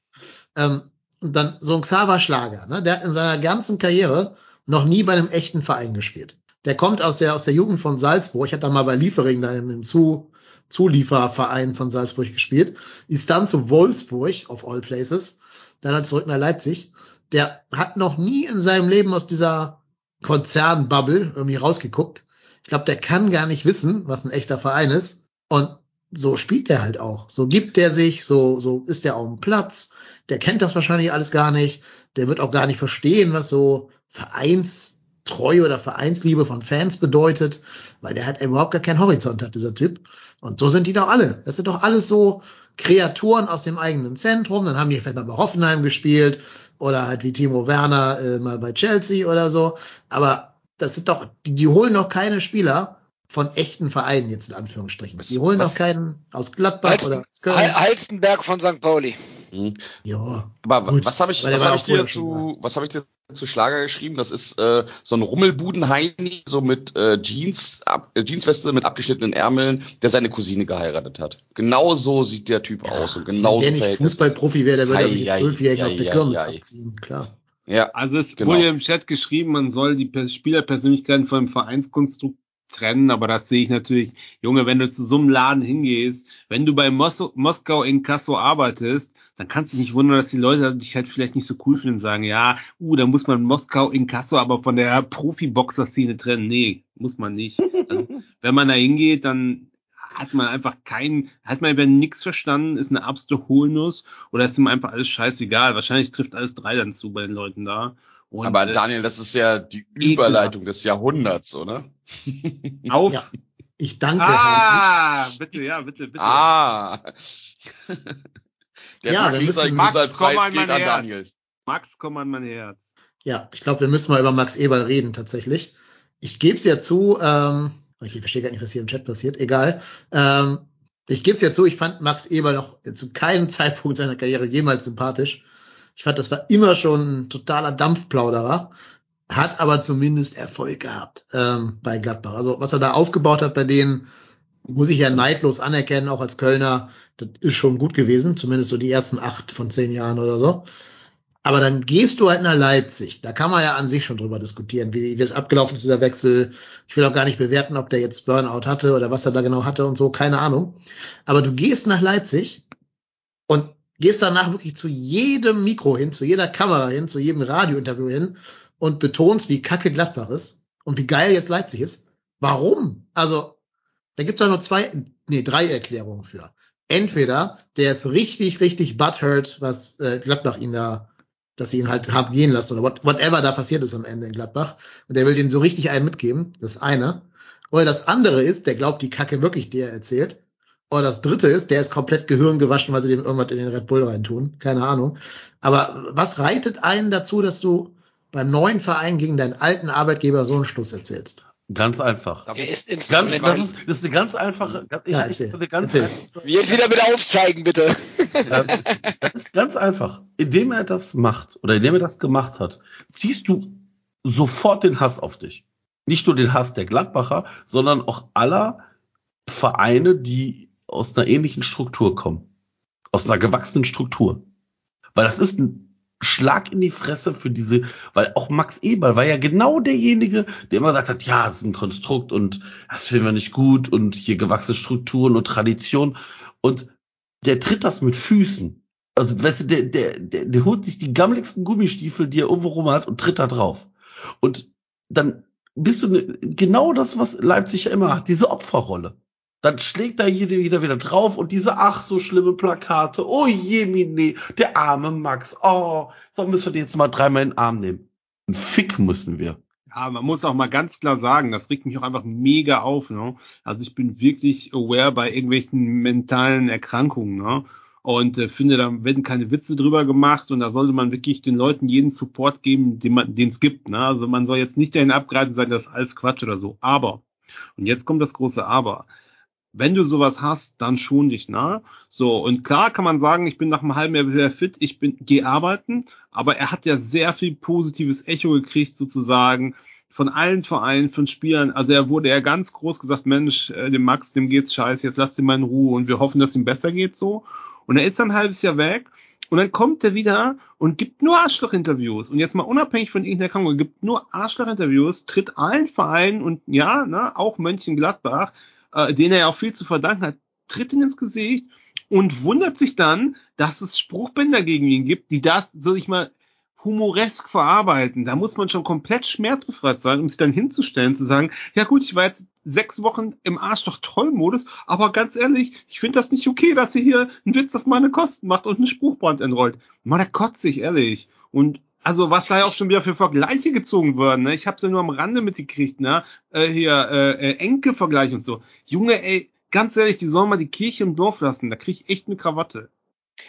Ähm, und dann so ein Xaver Schlager, ne? Der hat in seiner ganzen Karriere noch nie bei einem echten Verein gespielt. Der kommt aus der, aus der Jugend von Salzburg. Ich hatte da mal bei Liefering da im, im Zu, Zulieferverein von Salzburg gespielt. Ist dann zu Wolfsburg, of all places. Dann halt zurück nach Leipzig. Der hat noch nie in seinem Leben aus dieser Konzernbubble irgendwie rausgeguckt. Ich glaube, der kann gar nicht wissen, was ein echter Verein ist. Und so spielt er halt auch. So gibt er sich, so, so ist er auf dem Platz. Der kennt das wahrscheinlich alles gar nicht. Der wird auch gar nicht verstehen, was so Vereinstreue oder Vereinsliebe von Fans bedeutet, weil der halt überhaupt gar keinen Horizont hat, dieser Typ. Und so sind die doch alle. Das sind doch alles so Kreaturen aus dem eigenen Zentrum. Dann haben die vielleicht mal bei Hoffenheim gespielt oder halt wie Timo Werner äh, mal bei Chelsea oder so. Aber das sind doch, die, die holen doch keine Spieler von echten Vereinen jetzt in Anführungsstrichen. Was- Die holen was- doch keinen aus Gladbach oder Halsten, aus Köln. Hal- Halstenberg von St. Pauli. Mhm. Ja, Aber Gut, was habe ich, was auch ich dir vorher schon zu, was habe ich dir zu Schlager geschrieben? Das ist äh, so ein Rummelbuden-Heini, so mit äh, Jeans, ab, äh, Jeansweste mit abgeschnittenen Ärmeln, der seine Cousine geheiratet hat. Genau so sieht der Typ aus und genau Wenn der so nicht er. Fußballprofi wäre, der würde aber die Zwölfjährigen auf der Kirmes abziehen, klar. Ja, Also es Genau. wurde im Chat geschrieben, man soll die Per- Spielerpersönlichkeiten vom Vereinskonstrukt trennen, aber das sehe ich natürlich, Junge, wenn du zu so einem Laden hingehst, wenn du bei Mos Moskau in Kasso arbeitest, dann kannst du dich nicht wundern, dass die Leute dich halt vielleicht nicht so cool finden und sagen, ja, uh, da muss man Moskau in Kasso aber von der Profi-Boxer-Szene trennen. Nee, muss man nicht. Also, <laughs> wenn man da hingeht, dann hat man einfach keinen, hat man über nichts verstanden, ist eine absolute Hohlnuss oder ist ihm einfach alles scheißegal. Wahrscheinlich trifft alles drei dann zu bei den Leuten da. Und, aber äh, Daniel, das ist ja die Überleitung des Jahrhunderts, oder? <laughs> auf. Ja. Ich danke. Ah, bitte, ja, bitte, bitte. Ah. <laughs> Der Ja, wir müssen- Max Max, komm an mein Herz. Daniel. Max, komm an mein Herz. Ja, ich glaube, wir müssen mal über Max Eberl reden tatsächlich. Ich gebe es ja zu, ähm, ich verstehe gar nicht, was hier im Chat passiert, egal. Ähm, ich gebe es ja zu, ich fand Max Eberl noch zu keinem <laughs> Zeitpunkt seiner Karriere jemals sympathisch. Ich fand, das war immer schon ein totaler Dampfplauderer, hat aber zumindest Erfolg gehabt ähm, bei Gladbach. Also was er da aufgebaut hat bei denen, muss ich ja neidlos anerkennen, auch als Kölner, das ist schon gut gewesen, zumindest so die ersten acht von zehn Jahren oder so. Aber dann gehst du halt nach Leipzig. Da kann man ja an sich schon drüber diskutieren, wie, das abgelaufen ist, dieser Wechsel. Ich will auch gar nicht bewerten, ob der jetzt Burnout hatte oder was er da genau hatte und so, keine Ahnung. Aber du gehst nach Leipzig und gehst danach wirklich zu jedem Mikro hin, zu jeder Kamera hin, zu jedem Radiointerview hin und betonst, wie kacke Gladbach ist und wie geil jetzt Leipzig ist. Warum? Also, da gibt's doch nur zwei, nee, drei Erklärungen für. Entweder der ist richtig, richtig butthurt, was äh, Gladbach ihn da dass sie ihn halt haben gehen lassen oder what, whatever da passiert ist am Ende in Gladbach. Und der will denen so richtig einen mitgeben. Das eine. Oder das andere ist, der glaubt die Kacke wirklich, die er erzählt. Oder das dritte ist, der ist komplett Gehirn gewaschen, weil sie dem irgendwas in den Red Bull reintun. Keine Ahnung. Aber was reitet einen dazu, dass du beim neuen Verein gegen deinen alten Arbeitgeber so einen Schluss erzählst? Ganz einfach. Ist Ganz, das, ist, das ist eine ganz einfache, ganz, ich, Ja, ich, erzähl. eine ganz einfache, Jetzt wieder mit aufzeigen, bitte. Ähm, das ist ganz einfach. Indem er das macht oder indem er das gemacht hat, ziehst du sofort den Hass auf dich. Nicht nur den Hass der Gladbacher, sondern auch aller Vereine, die aus einer ähnlichen Struktur kommen. Aus einer gewachsenen Struktur. Weil das ist ein Schlag in die Fresse für diese, weil auch Max Eberl war ja genau derjenige, der immer gesagt hat, ja, es ist ein Konstrukt und das finden wir nicht gut und hier gewachsene Strukturen und Tradition und der tritt das mit Füßen. Also, weißt du, der, der, der, der holt sich die gammeligsten Gummistiefel, die er irgendwo rum hat und tritt da drauf. Und dann bist du ne, genau das, was Leipzig ja immer hat, diese Opferrolle. Dann schlägt da jeder wieder wieder drauf und diese ach so schlimme Plakate. Oh je, Mine, der arme Max. Oh, so müssen wir den jetzt mal dreimal in den Arm nehmen. Ein Fick müssen wir. Ja, man muss auch mal ganz klar sagen, das regt mich auch einfach mega auf. Ne? Also ich bin wirklich aware bei irgendwelchen mentalen Erkrankungen. Ne? Und äh, finde, da werden keine Witze drüber gemacht und da sollte man wirklich den Leuten jeden Support geben, den es gibt. Ne? Also man soll jetzt nicht dahin abgreifen sein, das ist alles Quatsch oder so. Aber, und jetzt kommt das große Aber. Wenn du sowas hast, dann schon dich, ne? So, und klar kann man sagen, ich bin nach einem halben Jahr wieder fit, ich bin, geh arbeiten, aber er hat ja sehr viel positives Echo gekriegt, sozusagen, von allen Vereinen, von Spielern. Also er wurde ja ganz groß gesagt, Mensch, äh, dem Max, dem geht's scheiße, jetzt lass den mal in Ruhe und wir hoffen, dass ihm besser geht so. Und er ist dann ein halbes Jahr weg und dann kommt er wieder und gibt nur Arschloch-Interviews. Und jetzt mal unabhängig von irgendeiner Krankheit, gibt nur Arschloch-Interviews, tritt allen Vereinen und ja, ne, auch Mönchengladbach, äh, denen er ja auch viel zu verdanken hat, tritt ihn ins Gesicht und wundert sich dann, dass es Spruchbänder gegen ihn gibt, die das, soll ich mal, humoresk verarbeiten. Da muss man schon komplett schmerzbefreit sein, um sich dann hinzustellen, zu sagen, ja gut, ich war jetzt sechs Wochen im Arsch doch toll Modus, aber ganz ehrlich, ich finde das nicht okay, dass ihr hier einen Witz auf meine Kosten macht und einen Spruchband entrollt. Mann, da kotze ich, ehrlich. Und also was da ja auch schon wieder für Vergleiche gezogen werden, ne? Ich hab's ja nur am Rande mitgekriegt, ne? Äh, hier, äh, äh, Enke-Vergleich und so. Junge, ey, ganz ehrlich, die sollen mal die Kirche im Dorf lassen. Da krieg ich echt eine Krawatte.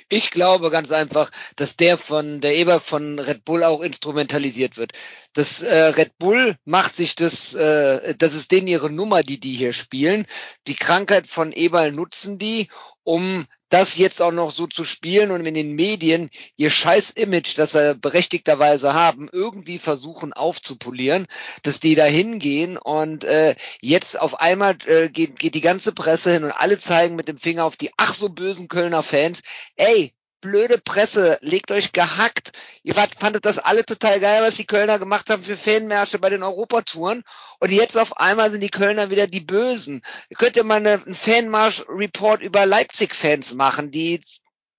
Ich glaube ganz einfach, dass der von der Eber von Red Bull auch instrumentalisiert wird. Das äh, Red Bull macht sich das, äh, das ist denen ihre Nummer, die die hier spielen. Die Krankheit von Eberl nutzen die, um das jetzt auch noch so zu spielen und in den Medien ihr scheiß Image, das sie berechtigterweise haben, irgendwie versuchen aufzupolieren, dass die da hingehen und äh, jetzt auf einmal äh, geht, geht die ganze Presse hin und alle zeigen mit dem Finger auf die ach so bösen Kölner Fans. Ey, blöde Presse, legt euch gehackt. Ihr wart, fandet das alle total geil, was die Kölner gemacht haben für Fanmärsche bei den Europatouren. Und jetzt auf einmal sind die Kölner wieder die Bösen. Ihr könnt ja mal einen Fanmarsch-Report über Leipzig-Fans machen, die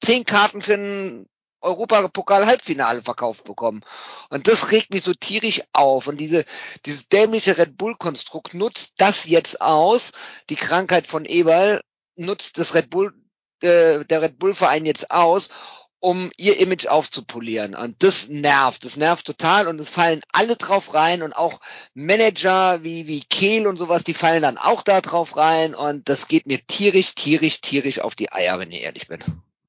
zehn Karten für ein Europapokal-Halbfinale verkauft bekommen. Und das regt mich so tierisch auf. Und diese, dieses dämliche Red Bull-Konstrukt nutzt das jetzt aus. Die Krankheit von Eberl nutzt das Red Bull äh, der Red Bull Verein jetzt aus, um ihr Image aufzupolieren. Und das nervt. Das nervt total und es fallen alle drauf rein und auch Manager wie, wie Kehl und sowas, die fallen dann auch da drauf rein und das geht mir tierisch, tierisch, tierisch auf die Eier, wenn ich ehrlich bin.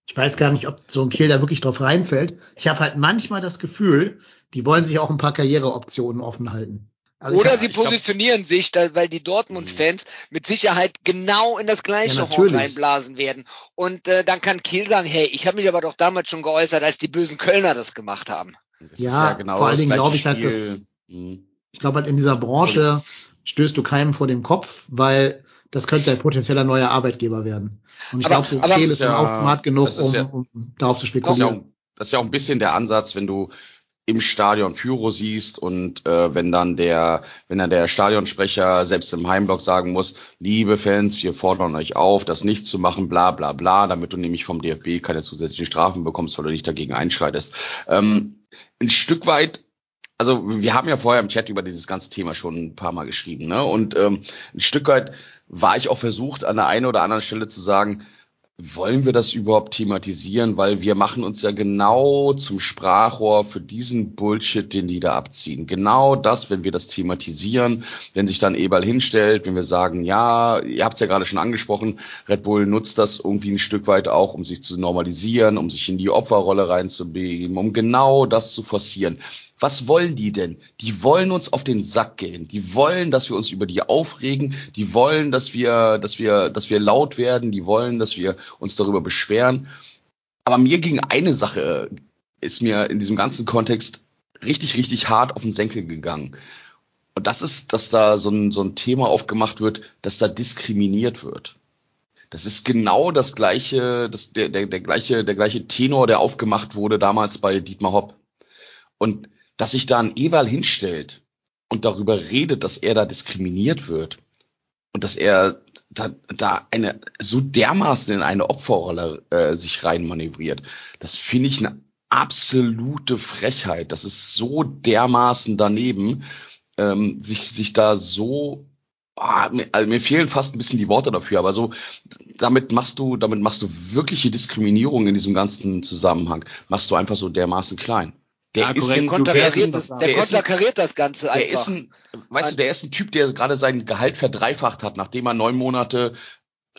Ich weiß gar nicht, ob so ein Kehl da wirklich drauf reinfällt. Ich habe halt manchmal das Gefühl, die wollen sich auch ein paar Karriereoptionen offen halten. Also Oder sie positionieren glaub, sich, da, weil die Dortmund-Fans mit Sicherheit genau in das gleiche ja, Horn reinblasen werden. Und äh, dann kann Kiel sagen, hey, ich habe mich aber doch damals schon geäußert, als die bösen Kölner das gemacht haben. Das ja, ja genau vor allen Dingen glaube ich halt, dass mhm. ich glaube halt in dieser Branche stößt du keinem vor dem Kopf, weil das könnte ein potenzieller neuer Arbeitgeber werden. Und ich glaube, so Kehl ist ja, auch smart genug, um, ja, um, darauf zu spekulieren. Das ist ja auch ein bisschen der Ansatz, wenn du im Stadion Pyro siehst und äh, wenn dann der, wenn dann der Stadionsprecher selbst im Heimblock sagen muss, liebe Fans, wir fordern euch auf, das nicht zu machen, bla bla bla, damit du nämlich vom DFB keine zusätzlichen Strafen bekommst, weil du nicht dagegen einschreitest. Ähm, ein Stück weit also wir haben ja vorher im Chat über dieses ganze Thema schon ein paar Mal geschrieben, ne? Und ähm, ein Stück weit war ich auch versucht, an der einen oder anderen Stelle zu sagen, wollen wir das überhaupt thematisieren? Weil wir machen uns ja genau zum Sprachrohr für diesen Bullshit, den die da abziehen. Genau das, wenn wir das thematisieren, wenn sich dann Eberl hinstellt, wenn wir sagen, ja, ihr habt es ja gerade schon angesprochen, Red Bull nutzt das irgendwie ein Stück weit auch, um sich zu normalisieren, um sich in die Opferrolle reinzubegeben, um genau das zu forcieren. Was wollen die denn? Die wollen uns auf den Sack gehen. Die wollen, dass wir uns über die aufregen. Die wollen, dass wir, dass wir, dass wir laut werden. Die wollen, dass wir uns darüber beschweren. Aber mir ging eine Sache, ist mir in diesem ganzen Kontext richtig, richtig hart auf den Senkel gegangen. Und das ist, dass da so ein, so ein Thema aufgemacht wird, dass da diskriminiert wird. Das ist genau das gleiche, das, der, der, der gleiche, der gleiche Tenor, der aufgemacht wurde damals bei Dietmar Hopp. Und dass sich da ein Eberl hinstellt und darüber redet, dass er da diskriminiert wird und dass er da, da eine so dermaßen in eine Opferrolle äh, sich reinmanövriert, das finde ich eine absolute Frechheit. Das ist so dermaßen daneben, ähm, sich, sich da so Ah, mir, also mir fehlen fast ein bisschen die Worte dafür, aber so damit machst du, damit machst du wirkliche Diskriminierung in diesem ganzen Zusammenhang. Machst du einfach so dermaßen klein. Der, ja, ist ein, der, ist das, der konterkariert das Ganze einfach. Der ist ein, weißt du, der ist ein Typ, der gerade sein Gehalt verdreifacht hat, nachdem er neun Monate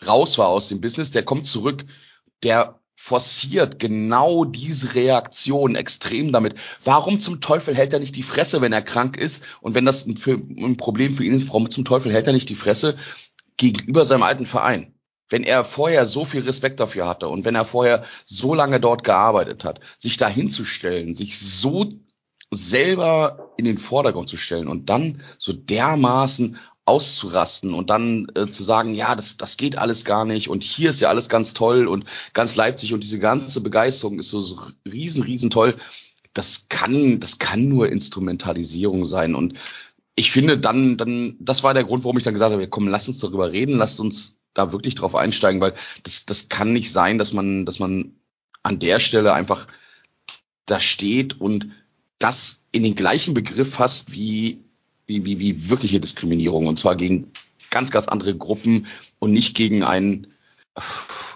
raus war aus dem Business. Der kommt zurück, der forciert genau diese Reaktion extrem damit. Warum zum Teufel hält er nicht die Fresse, wenn er krank ist? Und wenn das ein, ein Problem für ihn ist, warum zum Teufel hält er nicht die Fresse gegenüber seinem alten Verein? Wenn er vorher so viel Respekt dafür hatte und wenn er vorher so lange dort gearbeitet hat, sich da hinzustellen, sich so selber in den Vordergrund zu stellen und dann so dermaßen auszurasten und dann äh, zu sagen, ja, das, das geht alles gar nicht und hier ist ja alles ganz toll und ganz Leipzig und diese ganze Begeisterung ist so, so riesen, riesen toll. Das kann, das kann nur Instrumentalisierung sein und ich finde dann, dann, das war der Grund, warum ich dann gesagt habe, komm, lass uns darüber reden, lasst uns da wirklich drauf einsteigen, weil das, das kann nicht sein, dass man, dass man an der Stelle einfach da steht und das in den gleichen Begriff fasst wie wie, wie, wie wirkliche Diskriminierung und zwar gegen ganz, ganz andere Gruppen und nicht gegen einen,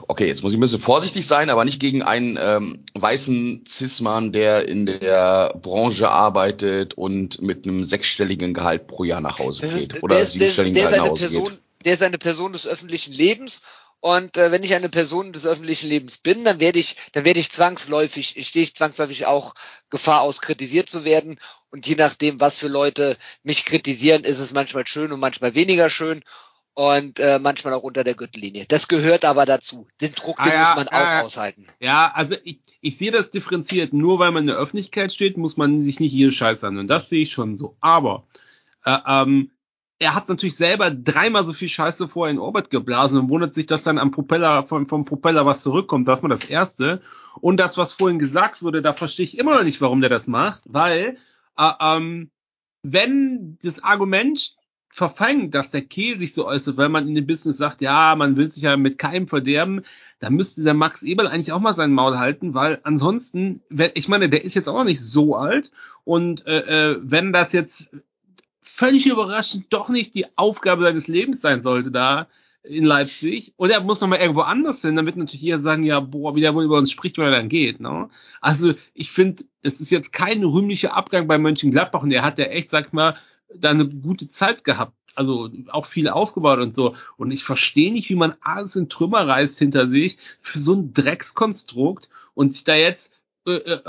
okay, jetzt muss ich ein bisschen vorsichtig sein, aber nicht gegen einen ähm, weißen Cis-Mann, der in der Branche arbeitet und mit einem sechsstelligen Gehalt pro Jahr nach Hause geht oder siebenstelligen Gehalt nach Hause Person, geht. Der ist eine Person des öffentlichen Lebens und äh, wenn ich eine Person des öffentlichen Lebens bin, dann werde ich, dann werde ich zwangsläufig, stehe ich zwangsläufig auch Gefahr aus, kritisiert zu werden. Und je nachdem, was für Leute mich kritisieren, ist es manchmal schön und manchmal weniger schön und äh, manchmal auch unter der Gürtellinie. Das gehört aber dazu. Den Druck, Ah den ja, muss man auch äh, aushalten. Ja, also ich, ich sehe das differenziert. Nur weil man in der Öffentlichkeit steht, muss man sich nicht jede Scheiße an. Und das sehe ich schon so. Aber äh, ähm, er hat natürlich selber dreimal so viel Scheiße vorher in Orbit geblasen und wundert sich, dass dann am Propeller, vom, vom Propeller was zurückkommt. Das war das Erste. Und das, was vorhin gesagt wurde, da verstehe ich immer noch nicht, warum der das macht, weil äh, ähm, wenn das Argument verfängt, dass der Kehl sich so äußert, weil man in dem Business sagt, ja, man will sich ja mit keinem verderben, dann müsste der Max Eberl eigentlich auch mal sein Maul halten, weil ansonsten, ich meine, der ist jetzt auch noch nicht so alt und äh, äh, wenn das jetzt völlig überraschend doch nicht die Aufgabe seines Lebens sein sollte da in Leipzig und er muss noch mal irgendwo anders hin, wird natürlich jeder sagen, ja, boah, wie der wohl über uns spricht, wenn er dann geht. Ne? Also ich finde, es ist jetzt kein rühmlicher Abgang bei Mönchengladbach und er hat ja echt, sag mal, da eine gute Zeit gehabt. Also auch viel aufgebaut und so. Und ich verstehe nicht, wie man alles in Trümmer reißt hinter sich für so ein Dreckskonstrukt und sich da jetzt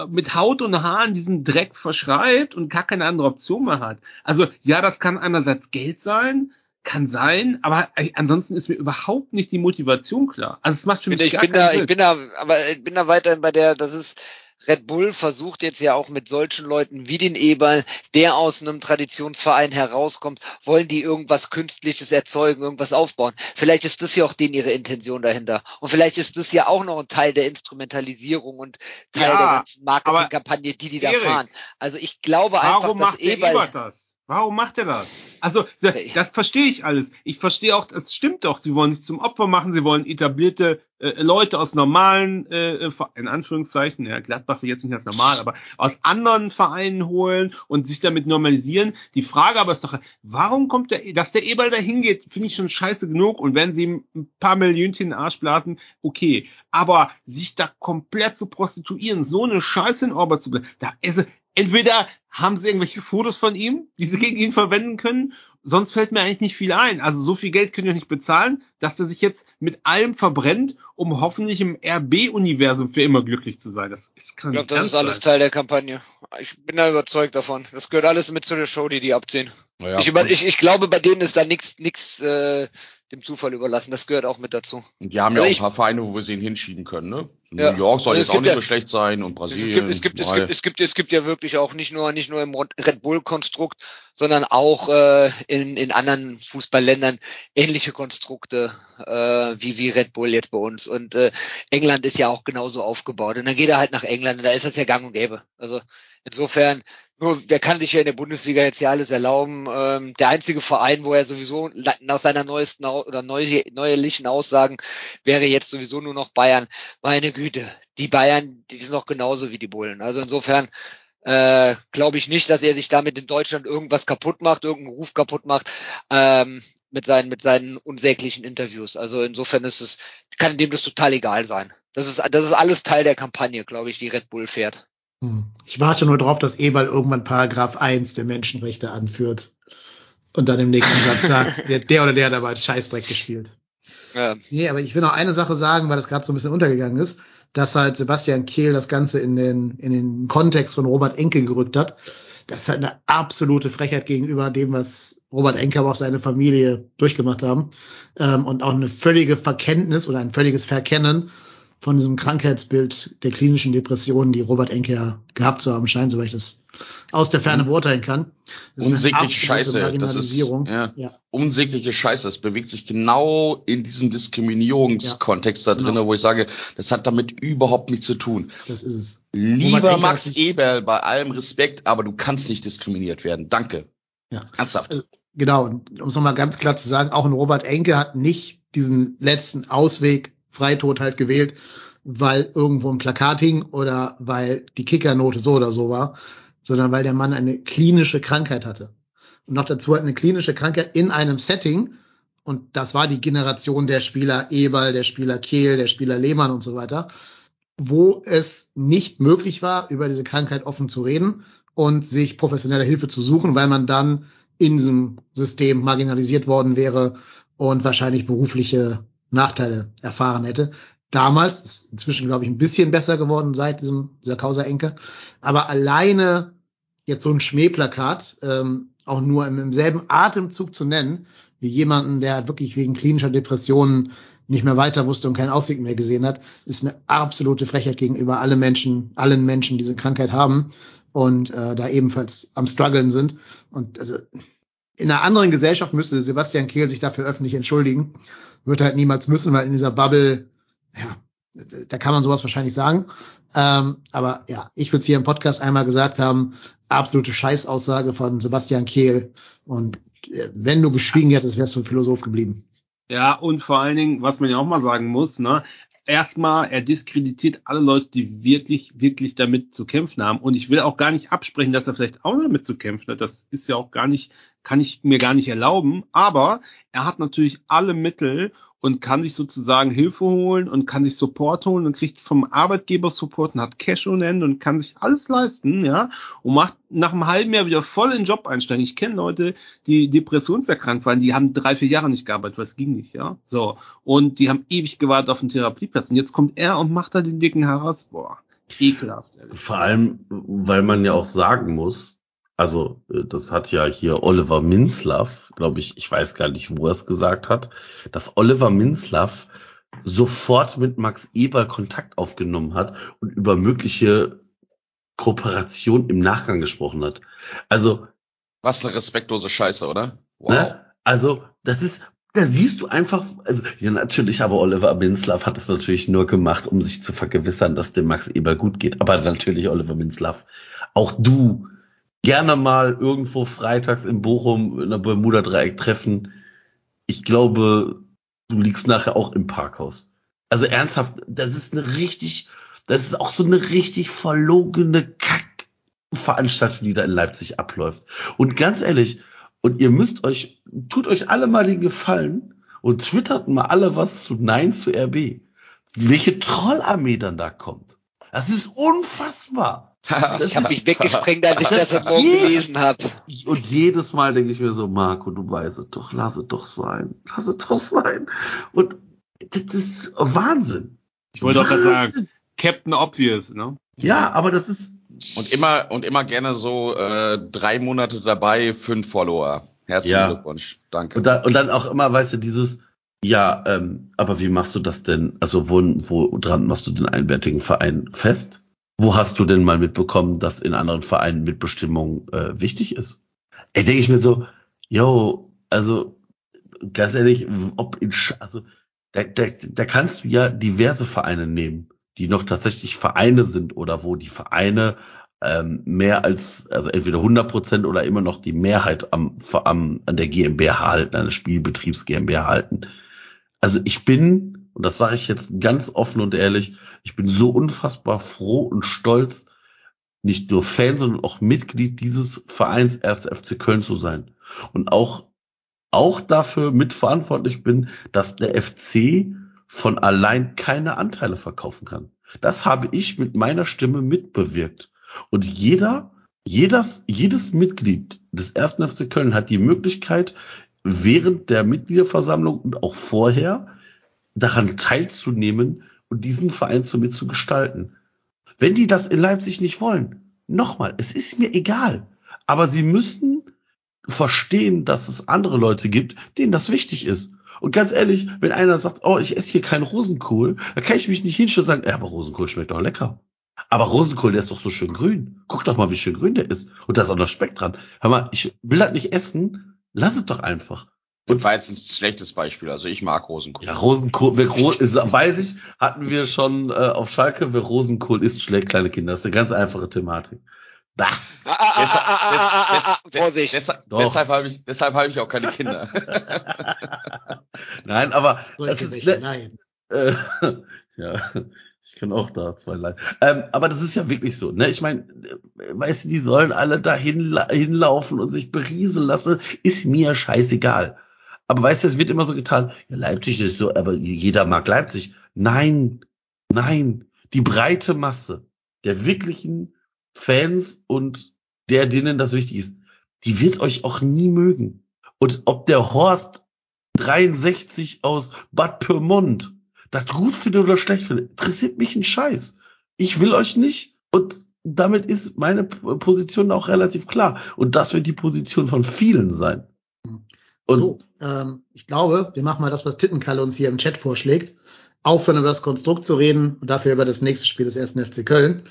mit Haut und Haaren diesem Dreck verschreibt und gar keine andere Option mehr hat. Also ja, das kann einerseits Geld sein, kann sein, aber äh, ansonsten ist mir überhaupt nicht die Motivation klar. Also es macht für mich ich gar bin keinen da, Sinn. ich bin da, aber ich bin da weiterhin bei der, das ist, Red Bull versucht jetzt ja auch mit solchen Leuten wie den Eberl, der aus einem Traditionsverein herauskommt, wollen die irgendwas Künstliches erzeugen, irgendwas aufbauen. Vielleicht ist das ja auch denen ihre Intention dahinter. Und vielleicht ist das ja auch noch ein Teil der Instrumentalisierung und Teil Ja, der ganzen Marketingkampagne, die die da fahren. Also ich glaube einfach, Warum dass Eberl, Ebert das? Warum macht er das? Also, das, das verstehe ich alles. Ich verstehe auch, es stimmt doch, sie wollen sich zum Opfer machen, sie wollen etablierte äh, Leute aus normalen, äh, in Anführungszeichen, ja, Gladbach will jetzt nicht als normal, aber aus anderen Vereinen holen und sich damit normalisieren. Die Frage aber ist doch, warum kommt der, dass der Eberl da hingeht, finde ich schon scheiße genug und wenn sie ihm ein paar Millionchen in den Arsch blasen, okay. Aber sich da komplett zu prostituieren, so eine Scheiße in Orbit zu bleiben, da ist, entweder haben sie irgendwelche Fotos von ihm, die sie gegen ihn verwenden können, sonst fällt mir eigentlich nicht viel ein. Also so viel Geld können die auch nicht bezahlen, dass der sich jetzt mit allem verbrennt, um hoffentlich im RB-Universum für immer glücklich zu sein. Das ist kann ich glaube, das ist alles sein. Teil der Kampagne. Ich bin da überzeugt davon. Das gehört alles mit zu der Show, die die abziehen. Naja, ich, über, ich, ich glaube, bei denen ist da nichts nix, äh, dem Zufall überlassen. Das gehört auch mit dazu. und die haben ja Also auch ein paar Vereine, wo wir sie hinschieben können. Ne? Ja. New York soll Also jetzt es auch nicht ja- so schlecht sein und Es Brasilien. gibt, es gibt, es gibt, es gibt, es gibt ja wirklich auch nicht nur, nicht nur im Red Bull-Konstrukt, sondern auch äh, in, in anderen Fußballländern ähnliche Konstrukte äh, wie, wie Red Bull jetzt bei uns. Und äh, England ist ja auch genauso aufgebaut. Und dann geht er halt nach England und da ist das ja gang und gäbe. Also insofern, nur wer kann sich ja in der Bundesliga jetzt ja alles erlauben? Ähm, der einzige Verein, wo er sowieso nach seiner neuesten oder neu, neuerlichen Aussagen wäre jetzt sowieso nur noch Bayern. Meine Güte, die Bayern, die sind noch genauso wie die Bullen. Also insofern äh, glaube ich nicht, dass er sich damit in Deutschland irgendwas kaputt macht, irgendeinen Ruf kaputt macht ähm, mit seinen mit seinen unsäglichen Interviews. Also insofern ist es kann dem das total egal sein. Das ist das ist alles Teil der Kampagne, glaube ich, die Red Bull fährt. Hm. Ich warte nur drauf, dass Eberl irgendwann Paragraph 1 der Menschenrechte anführt. Und dann im nächsten Satz sagt, <laughs> der, der oder der hat aber einen Scheißdreck gespielt. Ja. Nee, aber ich will noch eine Sache sagen, weil das gerade so ein bisschen untergegangen ist, dass halt Sebastian Kehl das Ganze in den, in den Kontext von Robert Enke gerückt hat. Das ist halt eine absolute Frechheit gegenüber dem, was Robert Enke, aber auch seine Familie durchgemacht haben. Ähm, und auch eine völlige Verkenntnis oder ein völliges Verkennen von diesem Krankheitsbild der klinischen Depressionen, die Robert Enke ja gehabt zu haben scheint, soweit ich das aus der Ferne beurteilen kann. Das unsägliche Scheiße. Das ist ja, ja. unsägliche Scheiße. Es bewegt sich genau in diesem Diskriminierungskontext ja, da drin, genau. wo ich sage, das hat damit überhaupt nichts zu tun. Das ist es. Lieber Max Eberl, bei allem Respekt, aber du kannst nicht diskriminiert werden. Danke. Ja. Ernsthaft. Also, genau. Und um es nochmal ganz klar zu sagen, auch ein Robert Enke hat nicht diesen letzten Ausweg Freitod halt gewählt, weil irgendwo ein Plakat hing oder weil die Kickernote so oder so war, sondern weil der Mann eine klinische Krankheit hatte. Und noch dazu hat eine klinische Krankheit in einem Setting, und das war die Generation der Spieler Eberl, der Spieler Kehl, der Spieler Lehmann und so weiter, wo es nicht möglich war, über diese Krankheit offen zu reden und sich professionelle Hilfe zu suchen, weil man dann in diesem System marginalisiert worden wäre und wahrscheinlich berufliche Nachteile erfahren hätte. Damals, ist inzwischen glaube ich ein bisschen besser geworden seit diesem, dieser Causa Enke, aber alleine jetzt so ein Schmähplakat ähm, auch nur im, im selben Atemzug zu nennen, wie jemanden, der wirklich wegen klinischer Depressionen nicht mehr weiter wusste und keinen Ausweg mehr gesehen hat, ist eine absolute Frechheit gegenüber alle Menschen, allen Menschen, die diese Krankheit haben und äh, da ebenfalls am struggeln sind. Und also in einer anderen Gesellschaft müsste Sebastian Kehl sich dafür öffentlich entschuldigen. Wird halt niemals müssen, weil in dieser Bubble, ja, da kann man sowas wahrscheinlich sagen. Ähm, aber ja, ich würde es hier im Podcast einmal gesagt haben, absolute Scheißaussage von Sebastian Kehl. Und äh, wenn du geschwiegen hättest, wärst du ein Philosoph geblieben. Ja, und vor allen Dingen, was man ja auch mal sagen muss, ne, erstmal, er diskreditiert alle Leute, die wirklich, wirklich damit zu kämpfen haben. Und ich will auch gar nicht absprechen, dass er vielleicht auch damit zu kämpfen hat. Das ist ja auch gar nicht, kann ich mir gar nicht erlauben. Aber er hat natürlich alle Mittel, und kann sich sozusagen Hilfe holen und kann sich Support holen und kriegt vom Arbeitgeber Support und hat Cash ohne und kann sich alles leisten, ja, und macht nach einem halben Jahr wieder voll in den Job einsteigen. Ich kenne Leute, die depressionserkrankt waren, die haben drei, vier Jahre nicht gearbeitet, weil es ging nicht, ja, so. Und die haben ewig gewartet auf einen Therapieplatz und jetzt kommt er und macht da den dicken Harass, boah, ekelhaft. Ehrlich. Vor allem, weil man ja auch sagen muss, also äh, das hat ja hier Oliver Minzlaff, glaube ich, ich weiß gar nicht, wo er es gesagt hat, dass Oliver Minzlaff sofort mit Max Eber Kontakt aufgenommen hat und über mögliche Kooperation im Nachgang gesprochen hat. Also was eine respektlose Scheiße, oder? Wow. Ne? Also das ist, da siehst du einfach, also, ja natürlich, aber Oliver Minzlaff hat es natürlich nur gemacht, um sich zu vergewissern, dass dem Max Eber gut geht. Aber natürlich Oliver Minzlaff, auch du gerne mal irgendwo freitags in Bochum in der Bermuda-Dreieck treffen. Ich glaube, du liegst nachher auch im Parkhaus. Also ernsthaft, das ist eine richtig, das ist auch so eine richtig verlogene Kack-Veranstaltung, die da in Leipzig abläuft. Und ganz ehrlich, und ihr müsst euch, tut euch alle mal den Gefallen und twittert mal alle was zu Nein zu RB. Welche Trollarmee dann da kommt. Das ist unfassbar ich habe mich weggesprengt, als ich <laughs> das heute Morgen gelesen habe. Und jedes Mal denke ich mir so, Marco, du weißt es doch, lass es doch sein. Lass es doch sein. Und das ist Wahnsinn. Ich wollte auch gerade sagen, Captain Obvious, ne? Ja, aber das ist. Und immer, und immer gerne so äh, drei Monate dabei, fünf Follower. Herzlichen ja. Glückwunsch. Danke. Und dann, und dann auch immer, weißt du, dieses, ja, ähm, aber wie machst du das denn? Also wo, wo dran machst du den einwertigen Verein fest? Wo hast du denn mal mitbekommen, dass in anderen Vereinen Mitbestimmung äh, wichtig ist? Ey, denke ich mir so, yo, also ganz ehrlich, ob in, also da, da, da kannst du ja diverse Vereine nehmen, die noch tatsächlich Vereine sind oder wo die Vereine ähm, mehr als, also entweder 100 Prozent oder immer noch die Mehrheit am, am, an der GmbH halten, an der Spielbetriebs GmbH halten. Also ich bin und das sage ich jetzt ganz offen und ehrlich, ich bin so unfassbar froh und stolz, nicht nur Fan, sondern auch Mitglied dieses Vereins 1. FC Köln zu sein. Und auch, auch dafür mitverantwortlich bin, dass der FC von allein keine Anteile verkaufen kann. Das habe ich mit meiner Stimme mitbewirkt. Und jeder, jedes, jedes Mitglied des 1. FC Köln hat die Möglichkeit, während der Mitgliederversammlung und auch vorher daran teilzunehmen und diesen Verein so mitzugestalten. Wenn die das in Leipzig nicht wollen, nochmal, es ist mir egal. Aber sie müssen verstehen, dass es andere Leute gibt, denen das wichtig ist. Und ganz ehrlich, wenn einer sagt, oh, ich esse hier keinen Rosenkohl, dann kann ich mich nicht hinstellen und sagen, ja, aber Rosenkohl schmeckt doch lecker. Aber Rosenkohl, der ist doch so schön grün. Guck doch mal, wie schön grün der ist. Und da ist auch noch Speck dran. Hör mal, ich will das nicht essen. Lass es doch einfach. Und war jetzt ein schlechtes Beispiel. Also ich mag Rosenkohl. Ja, Rosenkohl, wer Ro ist, weiß ich, hatten wir schon äh, auf Schalke, wer Rosenkohl isst, schlägt kleine Kinder. Das ist eine ganz einfache Thematik. Bah. Ah, ah, ah, ah, ah, ah, ah, ah, Vorsicht. Deshalb, habe ich, deshalb habe ich auch keine Kinder. <laughs> Nein, aber das ist, ne, nein. <laughs> äh, ja, ich kann auch da zwei leiden. Ähm, aber das ist ja wirklich so, ne? Ich meine, weißt du, die sollen alle da hinla hinlaufen und sich berieseln lassen, ist mir scheißegal. Aber weißt du, es wird immer so getan, ja, Leipzig ist so, aber jeder mag Leipzig. Nein, nein, die breite Masse der wirklichen Fans und der, denen das wichtig ist, die wird euch auch nie mögen. Und ob der Horst 63 aus Bad Pyrmont das gut findet oder schlecht findet, interessiert mich ein Scheiß. Ich will euch nicht. Und damit ist meine Position auch relativ klar. Und das wird die Position von vielen sein. Und so, ähm, ich glaube, wir machen mal das, was Tittenkalle uns hier im Chat vorschlägt. Aufhören über das Konstrukt zu reden und dafür über das nächste Spiel des ersten FC Köln.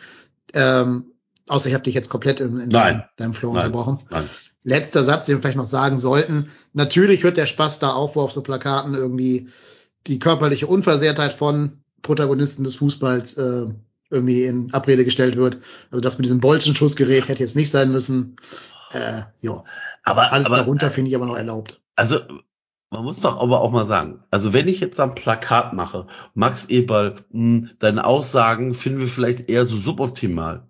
Ähm, außer ich habe dich jetzt komplett in, in Nein. deinem, Flow Nein. unterbrochen. Nein. Letzter Satz, den wir vielleicht noch sagen sollten. Natürlich hört der Spaß da auf, wo auf so Plakaten irgendwie die körperliche Unversehrtheit von Protagonisten des Fußballs äh, irgendwie in Abrede gestellt wird. Also das mit diesem Bolzenschussgerät hätte jetzt nicht sein müssen. Äh, ja, aber, alles aber darunter finde ich aber noch erlaubt. Also, man muss doch aber auch mal sagen, also wenn ich jetzt ein Plakat mache, Max Eberl, mh, deine Aussagen finden wir vielleicht eher so suboptimal.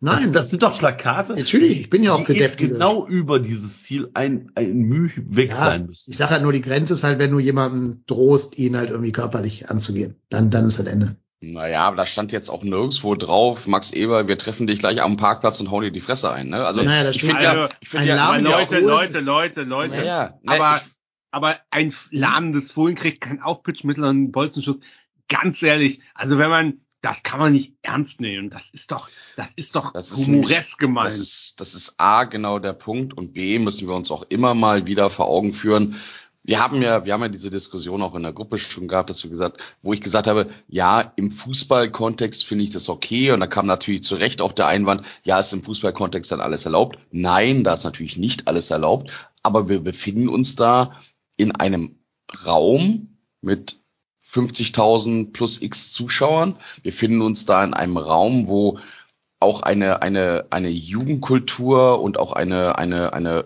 Nein, das, das sind doch Plakate, Natürlich, ich bin ja auch für eben deftig. genau über dieses Ziel ein, ein Mühe weg Ja, sein müssen. Ich sage halt nur, die Grenze ist halt, wenn du jemanden drohst, ihn halt irgendwie körperlich anzugehen. Dann, dann ist halt Ende. Naja, aber da stand jetzt auch nirgendwo drauf, Max Eber, wir treffen dich gleich am Parkplatz und hauen dir die Fresse ein. Ne? Also Naja, ich finde ja, Also, ich finde ein ja, Aber ja Leute, Leute, Leute, Leute. naja, aber, ich, aber ein lahmendes Fohlen kriegt keinen Aufpitchmittel und einen Bolzenschuss. Ganz ehrlich, also wenn man, das kann man nicht ernst nehmen. Das ist doch, das ist doch Das ist humoresk gemeint. Das ist, das ist A genau der Punkt und B müssen wir uns auch immer mal wieder vor Augen führen. Wir haben ja, wir haben ja diese Diskussion auch in der Gruppe schon gehabt, dass wir gesagt, wo ich gesagt habe, ja, im Fußballkontext finde ich das okay und da kam natürlich zu Recht auch der Einwand, ja, ist im Fußballkontext dann alles erlaubt? Nein, da ist natürlich nicht alles erlaubt, aber wir befinden uns da in einem Raum mit 50.000 plus x Zuschauern. Wir finden uns da in einem Raum, wo auch eine, eine, eine Jugendkultur und auch eine, eine, eine,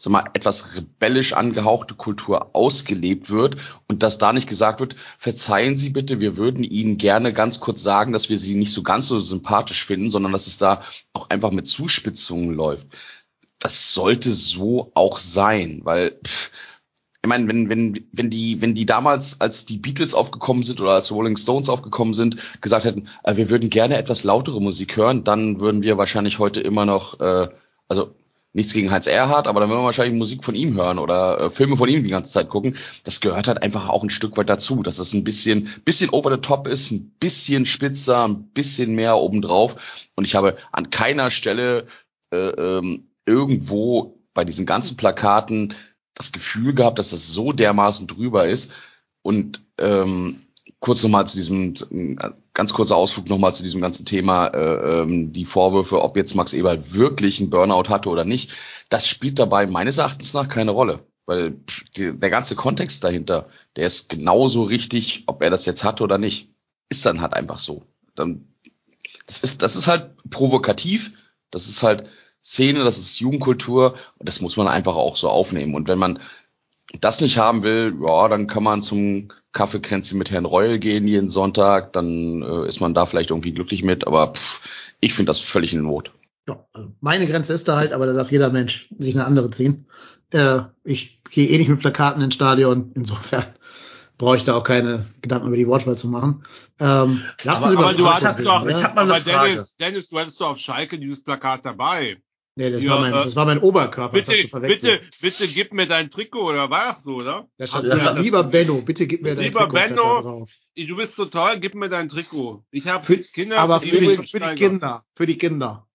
sag mal, etwas rebellisch angehauchte Kultur ausgelebt wird und dass da nicht gesagt wird, verzeihen Sie bitte, wir würden Ihnen gerne ganz kurz sagen, dass wir Sie nicht so ganz so sympathisch finden, sondern dass es da auch einfach mit Zuspitzungen läuft. Das sollte so auch sein, weil, pff, ich meine, wenn, wenn, wenn die, wenn die damals, als die Beatles aufgekommen sind oder als Rolling Stones aufgekommen sind, gesagt hätten, äh, wir würden gerne etwas lautere Musik hören, dann würden wir wahrscheinlich heute immer noch, äh, also nichts gegen Heinz Erhardt, aber dann würden wir wahrscheinlich Musik von ihm hören oder äh, Filme von ihm die ganze Zeit gucken. Das gehört halt einfach auch ein Stück weit dazu, dass es ein bisschen, bisschen over the top ist, ein bisschen spitzer, ein bisschen mehr obendrauf. Und ich habe an keiner Stelle äh, ähm, irgendwo bei diesen ganzen Plakaten das Gefühl gehabt, dass das so dermaßen drüber ist. Und ähm, kurz nochmal zu diesem, ganz kurzer Ausflug nochmal zu diesem ganzen Thema, äh, ähm, die Vorwürfe, ob jetzt Max Eberl wirklich einen Burnout hatte oder nicht, das spielt dabei meines Erachtens nach keine Rolle. Weil der ganze Kontext dahinter, der ist genauso richtig, ob er das jetzt hatte oder nicht. Ist dann halt einfach so. Dann, das ist, das ist halt provokativ, das ist halt Szene, das ist Jugendkultur und das muss man einfach auch so aufnehmen. Und wenn man das nicht haben will, ja, dann kann man zum Kaffeekränzchen mit Herrn Reul gehen jeden Sonntag, dann äh, ist man da vielleicht irgendwie glücklich mit, aber pff, ich finde das völlig in Not. Ja, also meine Grenze ist da halt, aber da darf jeder Mensch sich eine andere ziehen. Äh, ich gehe eh nicht mit Plakaten ins Stadion, insofern <laughs> brauche ich da auch keine Gedanken über die Wortwahl zu machen. Ähm, lassen Aber- Sie über aber du reden, doch, ich hab mal eine aber Frage. Dennis, Dennis, du hattest doch auf Schalke dieses Plakat dabei. Nee, das, Ja, war mein, äh, das war mein Oberkörper, das hast du Bitte, verwechselt. bitte, bitte gib mir dein Trikot oder war das so, oder? Da stand, Ja, das- lieber Benno, bitte gib mir dein Lieber Trikot da Benno, drauf. Du bist so toll, gib mir dein Trikot. Ich habe Für- Kinder. Aber für die, für die. Kinder, für die Kinder.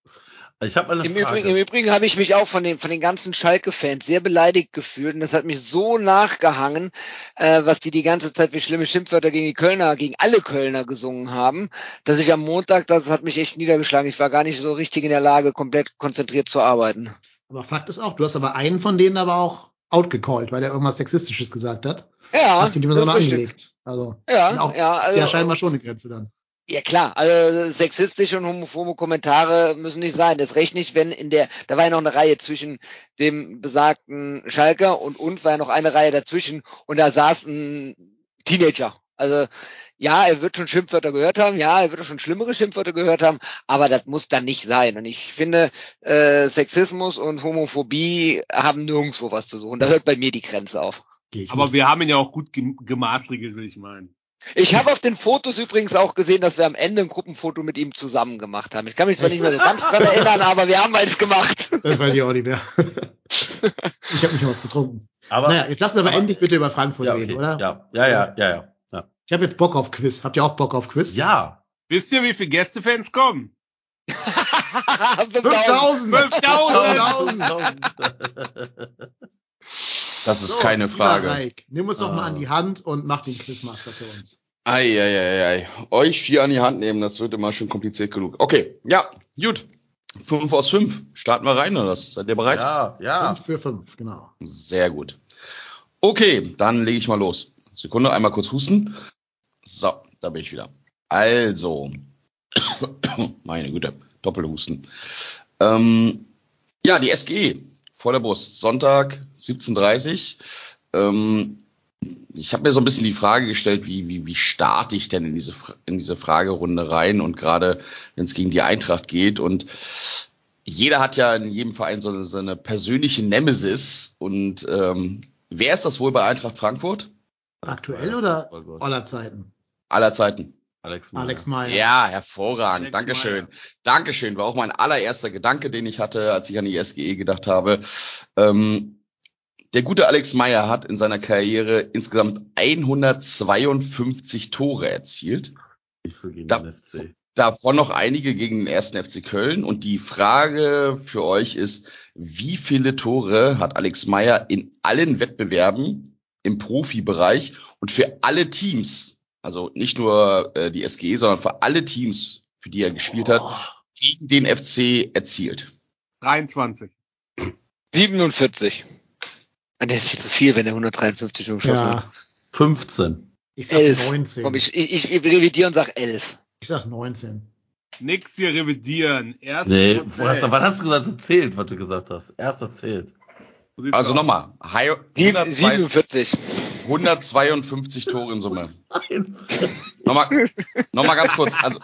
Ich habe eine Im Frage. Übrigen, im Übrigen habe ich mich auch von den, von den ganzen Schalke-Fans sehr beleidigt gefühlt und das hat mich so nachgehangen, äh, was die die ganze Zeit wie schlimme Schimpfwörter gegen die Kölner, gegen alle Kölner gesungen haben, dass ich am Montag, das hat mich echt niedergeschlagen. Ich war gar nicht so richtig in der Lage, komplett konzentriert zu arbeiten. Aber Fakt ist auch, du hast aber einen von denen aber auch outgecallt, weil er irgendwas Sexistisches gesagt hat. Ja, hast du die richtig. angelegt. Also, Ja, auch, ja, also, ja, scheinbar schon eine Grenze dann. Ja klar, also sexistische und homophobe Kommentare müssen nicht sein. Das recht nicht, wenn in der, da war ja noch eine Reihe zwischen dem besagten Schalker und uns war ja noch eine Reihe dazwischen und da saß ein Teenager. Also ja, er wird schon Schimpfwörter gehört haben, ja, er wird auch schon schlimmere Schimpfwörter gehört haben, aber das muss dann nicht sein. Und ich finde, äh, Sexismus und Homophobie haben nirgendwo was zu suchen. Da hört bei mir die Grenze auf. Aber mit. wir haben ihn ja auch gut gem- gemaßregelt, will ich meinen. Ich habe auf den Fotos übrigens auch gesehen, dass wir am Ende ein Gruppenfoto mit ihm zusammen gemacht haben. Ich kann mich zwar nicht mehr so ganz dran erinnern, aber wir haben eins gemacht. Das weiß ich auch nicht mehr. <laughs> ich habe mal was getrunken. Aber naja, jetzt lass uns aber, aber- endlich bitte über Frankfurt ja, reden, okay. oder? ja, ja, ja, ja, ja, ja. Ich habe jetzt Bock auf Quiz. Habt ihr auch Bock auf Quiz? Ja, Wisst ihr, wie viele Gästefans kommen? <laughs> 5000! 5000! Das ist So, keine Frage. Reik, nimm uns doch mal Ah. an die Hand und mach den Quizmaster für uns. Eieiei. Euch vier an die Hand nehmen, das wird immer schon kompliziert genug. Okay, ja, gut. Fünf aus fünf. Starten wir rein, oder was? Seid ihr bereit? ja, ja. 5 für 5, genau. Sehr gut. Okay, dann lege ich mal los. Sekunde, einmal kurz husten. So, da bin ich wieder. Also, <coughs> meine Güte, Doppelhusten. Ähm, ja, die SGE vor der Brust. Sonntag 17.30 Ähm, ich habe mir so ein bisschen die Frage gestellt, wie, wie, wie starte ich denn in diese, in diese Fragerunde rein und gerade wenn es gegen die Eintracht geht und jeder hat ja in jedem Verein so eine, so eine persönliche Nemesis und ähm, wer ist das wohl bei Eintracht Frankfurt? Aktuell oder aller Zeiten? Aller Zeiten. Alex Meyer. Alex Meyer. Ja, hervorragend. Alex Dankeschön. Meyer. Dankeschön. War auch mein allererster Gedanke, den ich hatte, als ich an die SGE gedacht habe. Ähm, der gute Alex Meyer hat in seiner Karriere insgesamt 152 Tore erzielt. Ich für gegen Da- den FC. Davon noch einige gegen den ersten FC Köln. Und die Frage für euch ist, wie viele Tore hat Alex Meyer in allen Wettbewerben im Profibereich und für alle Teams, also nicht nur äh, die SGE, sondern für alle Teams, für die er gespielt hat, gegen den FC erzielt? 23. 47. Ah, Der ist viel zu viel, wenn er 153 schon geschossen hat. Ja, 15. ich sag Elf. 19. Komm, ich, ich, ich revidiere und sag 11. ich sag 19. Nix hier revidieren. Erst Nee, was, was hast du gesagt? Erzählt, was du gesagt hast. Erst erzählt. Also nochmal, Hi- Sieben- 102 47. 152 Tore in Summe. <laughs> Nochmal, nochmal ganz kurz. Also,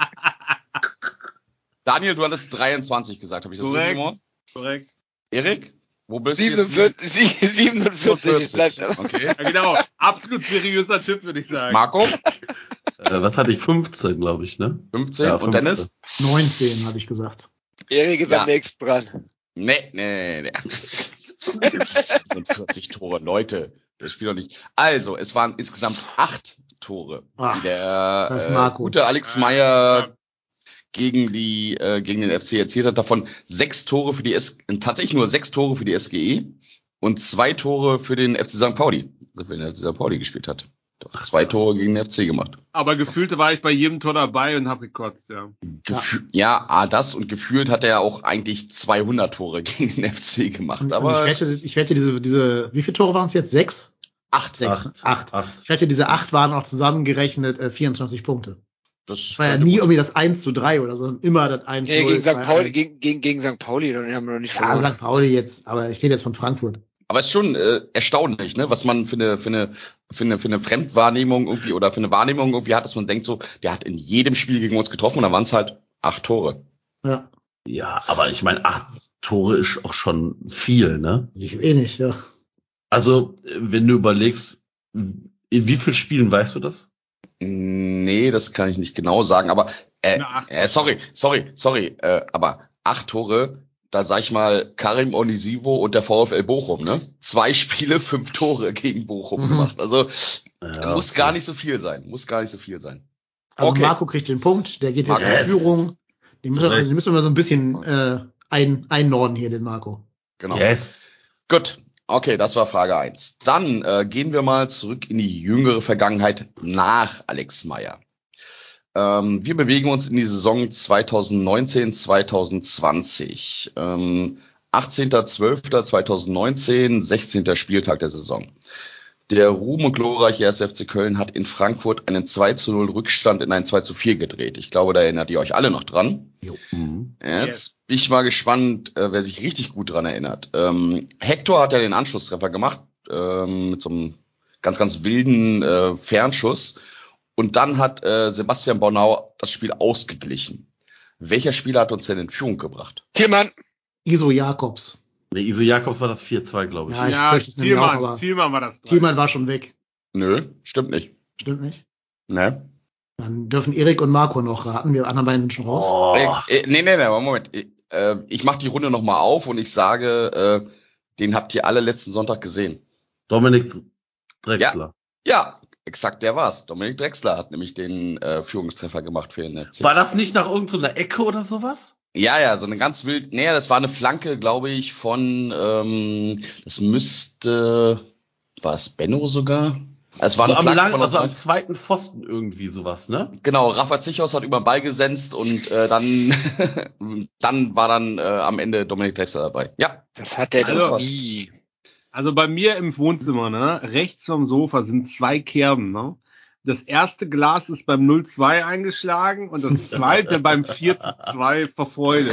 Daniel, du hattest 23 gesagt, habe ich das richtig gemacht? korrekt. Erik, wo bist du jetzt? 47. 47. Ich bleib, Okay. Ja, genau. Absolut seriöser Typ, würde ich sagen. Marco, Äh, was hatte ich? 15, glaube ich, ne? 15 Ja, und 15. Dennis? 19 habe ich gesagt. Erik ist Ja. am nächsten dran. Nee, nee, nee. 47 <laughs> Tore, Leute. Das spielt doch nicht. Also, es waren insgesamt acht Tore, Ach, die der äh, gute Alex Ah, Meyer gegen die äh, gegen den FC erzielt hat. Davon sechs Tore für die S tatsächlich nur sechs Tore für die SGE und zwei Tore für den FC St. Pauli, also für den FC St. Pauli gespielt hat. Doch zwei Tore gegen den FC gemacht. Aber gefühlt war ich bei jedem Tor dabei und hab gekotzt, ja. Gefühl, ja. ah, das und gefühlt hat er auch eigentlich 200 Tore <laughs> gegen den FC gemacht. Aber ich wette, ich wette diese, diese, wie viele Tore waren es jetzt? Sechs? acht. Sechs. Acht. Acht. Acht. Ich wette, diese acht waren auch zusammengerechnet äh, 24 Punkte. Das Es war ja nie gut- irgendwie das 1 zu 3 oder so, sondern immer das 1 zu Ja, 0. gegen St. Pauli, gegen, gegen, gegen St. Pauli, dann haben wir noch nicht Ja, verloren. St. Pauli jetzt, aber ich rede jetzt von Frankfurt. Aber es ist schon äh, erstaunlich, ne, was man für eine, für eine, für eine, für eine Fremdwahrnehmung irgendwie oder für eine Wahrnehmung irgendwie hat, dass man denkt so, der hat in jedem Spiel gegen uns getroffen und dann waren es halt acht Tore. Ja, Ja, aber ich meine, acht Tore ist auch schon viel, ne? nicht wenig, ja. Also, wenn du überlegst, in wie vielen Spielen weißt du das? Nee, das kann ich nicht genau sagen, aber äh, äh sorry, sorry, sorry, äh, aber acht Tore, da sag ich mal Karim Onisivo und der VfL Bochum, ne? Zwei Spiele, fünf Tore gegen Bochum Mhm. gemacht. Also Ja, muss okay. gar nicht so viel sein, muss gar nicht so viel sein. Also Okay. Marco kriegt den Punkt, der geht jetzt Marco. in Yes. Führung. Den müssen, wir, Recht. den müssen wir mal so ein bisschen äh, ein, ein Norden hier, den Marco. Genau. Yes. Gut. Okay, das war Frage eins. Dann äh, gehen wir mal zurück in die jüngere Vergangenheit nach Alex Meyer. Ähm, wir bewegen uns in die Saison 2019, 2020. Ähm, 18.12.2019, 16. Spieltag der Saison. Der Ruhm und glorreiche 1. FC Köln hat in Frankfurt einen 2 zu 0 Rückstand in ein 2 zu 4 gedreht. Ich glaube, da erinnert ihr euch alle noch dran. Mhm. Jetzt Yes. bin ich mal gespannt, äh, wer sich richtig gut dran erinnert. Ähm, Hector hat ja den Anschlusstreffer gemacht, ähm, mit so einem ganz, ganz wilden äh, Fernschuss. Und dann hat äh, Sebastian Bornau das Spiel ausgeglichen. Welcher Spieler hat uns denn in Führung gebracht? Tillmann, Iso Jakobs. Nee, Iso Jakobs war das 4-2, glaube ich. Ja, ich Ja, es nämlich auch, Thielmann war das. Thielmann war schon weg. Nö, stimmt nicht. Stimmt nicht? Ne? Dann dürfen Erik und Marco noch raten. Wir anderen beiden sind schon raus. Oh. Äh, äh, nee, nee, nee, Moment. Ich, äh, ich mache die Runde nochmal auf und ich sage, äh, den habt ihr alle letzten Sonntag gesehen. Dominik Drexler. Ja, exakt, der war's. Dominik Drexler hat nämlich den äh, Führungstreffer gemacht für den FC. War das nicht nach irgendeiner Ecke oder sowas? Ja, ja, so eine ganz wild. Nee, das war eine Flanke, glaube ich, von ähm, das müsste war es Benno sogar? Es war So eine am, Flanke lang, von also am uns. zweiten Pfosten irgendwie sowas, ne? Genau, Rafa Zichos hat über den Ball gesenzt und äh, dann <laughs> dann war dann äh, am Ende Dominik Drexler dabei. Ja, das hat der Also, nie. Also bei mir im Wohnzimmer, ne, rechts vom Sofa sind zwei Kerben, ne? Das erste Glas ist beim 0-2 eingeschlagen und das zweite <laughs> beim 4-2 vor Freude.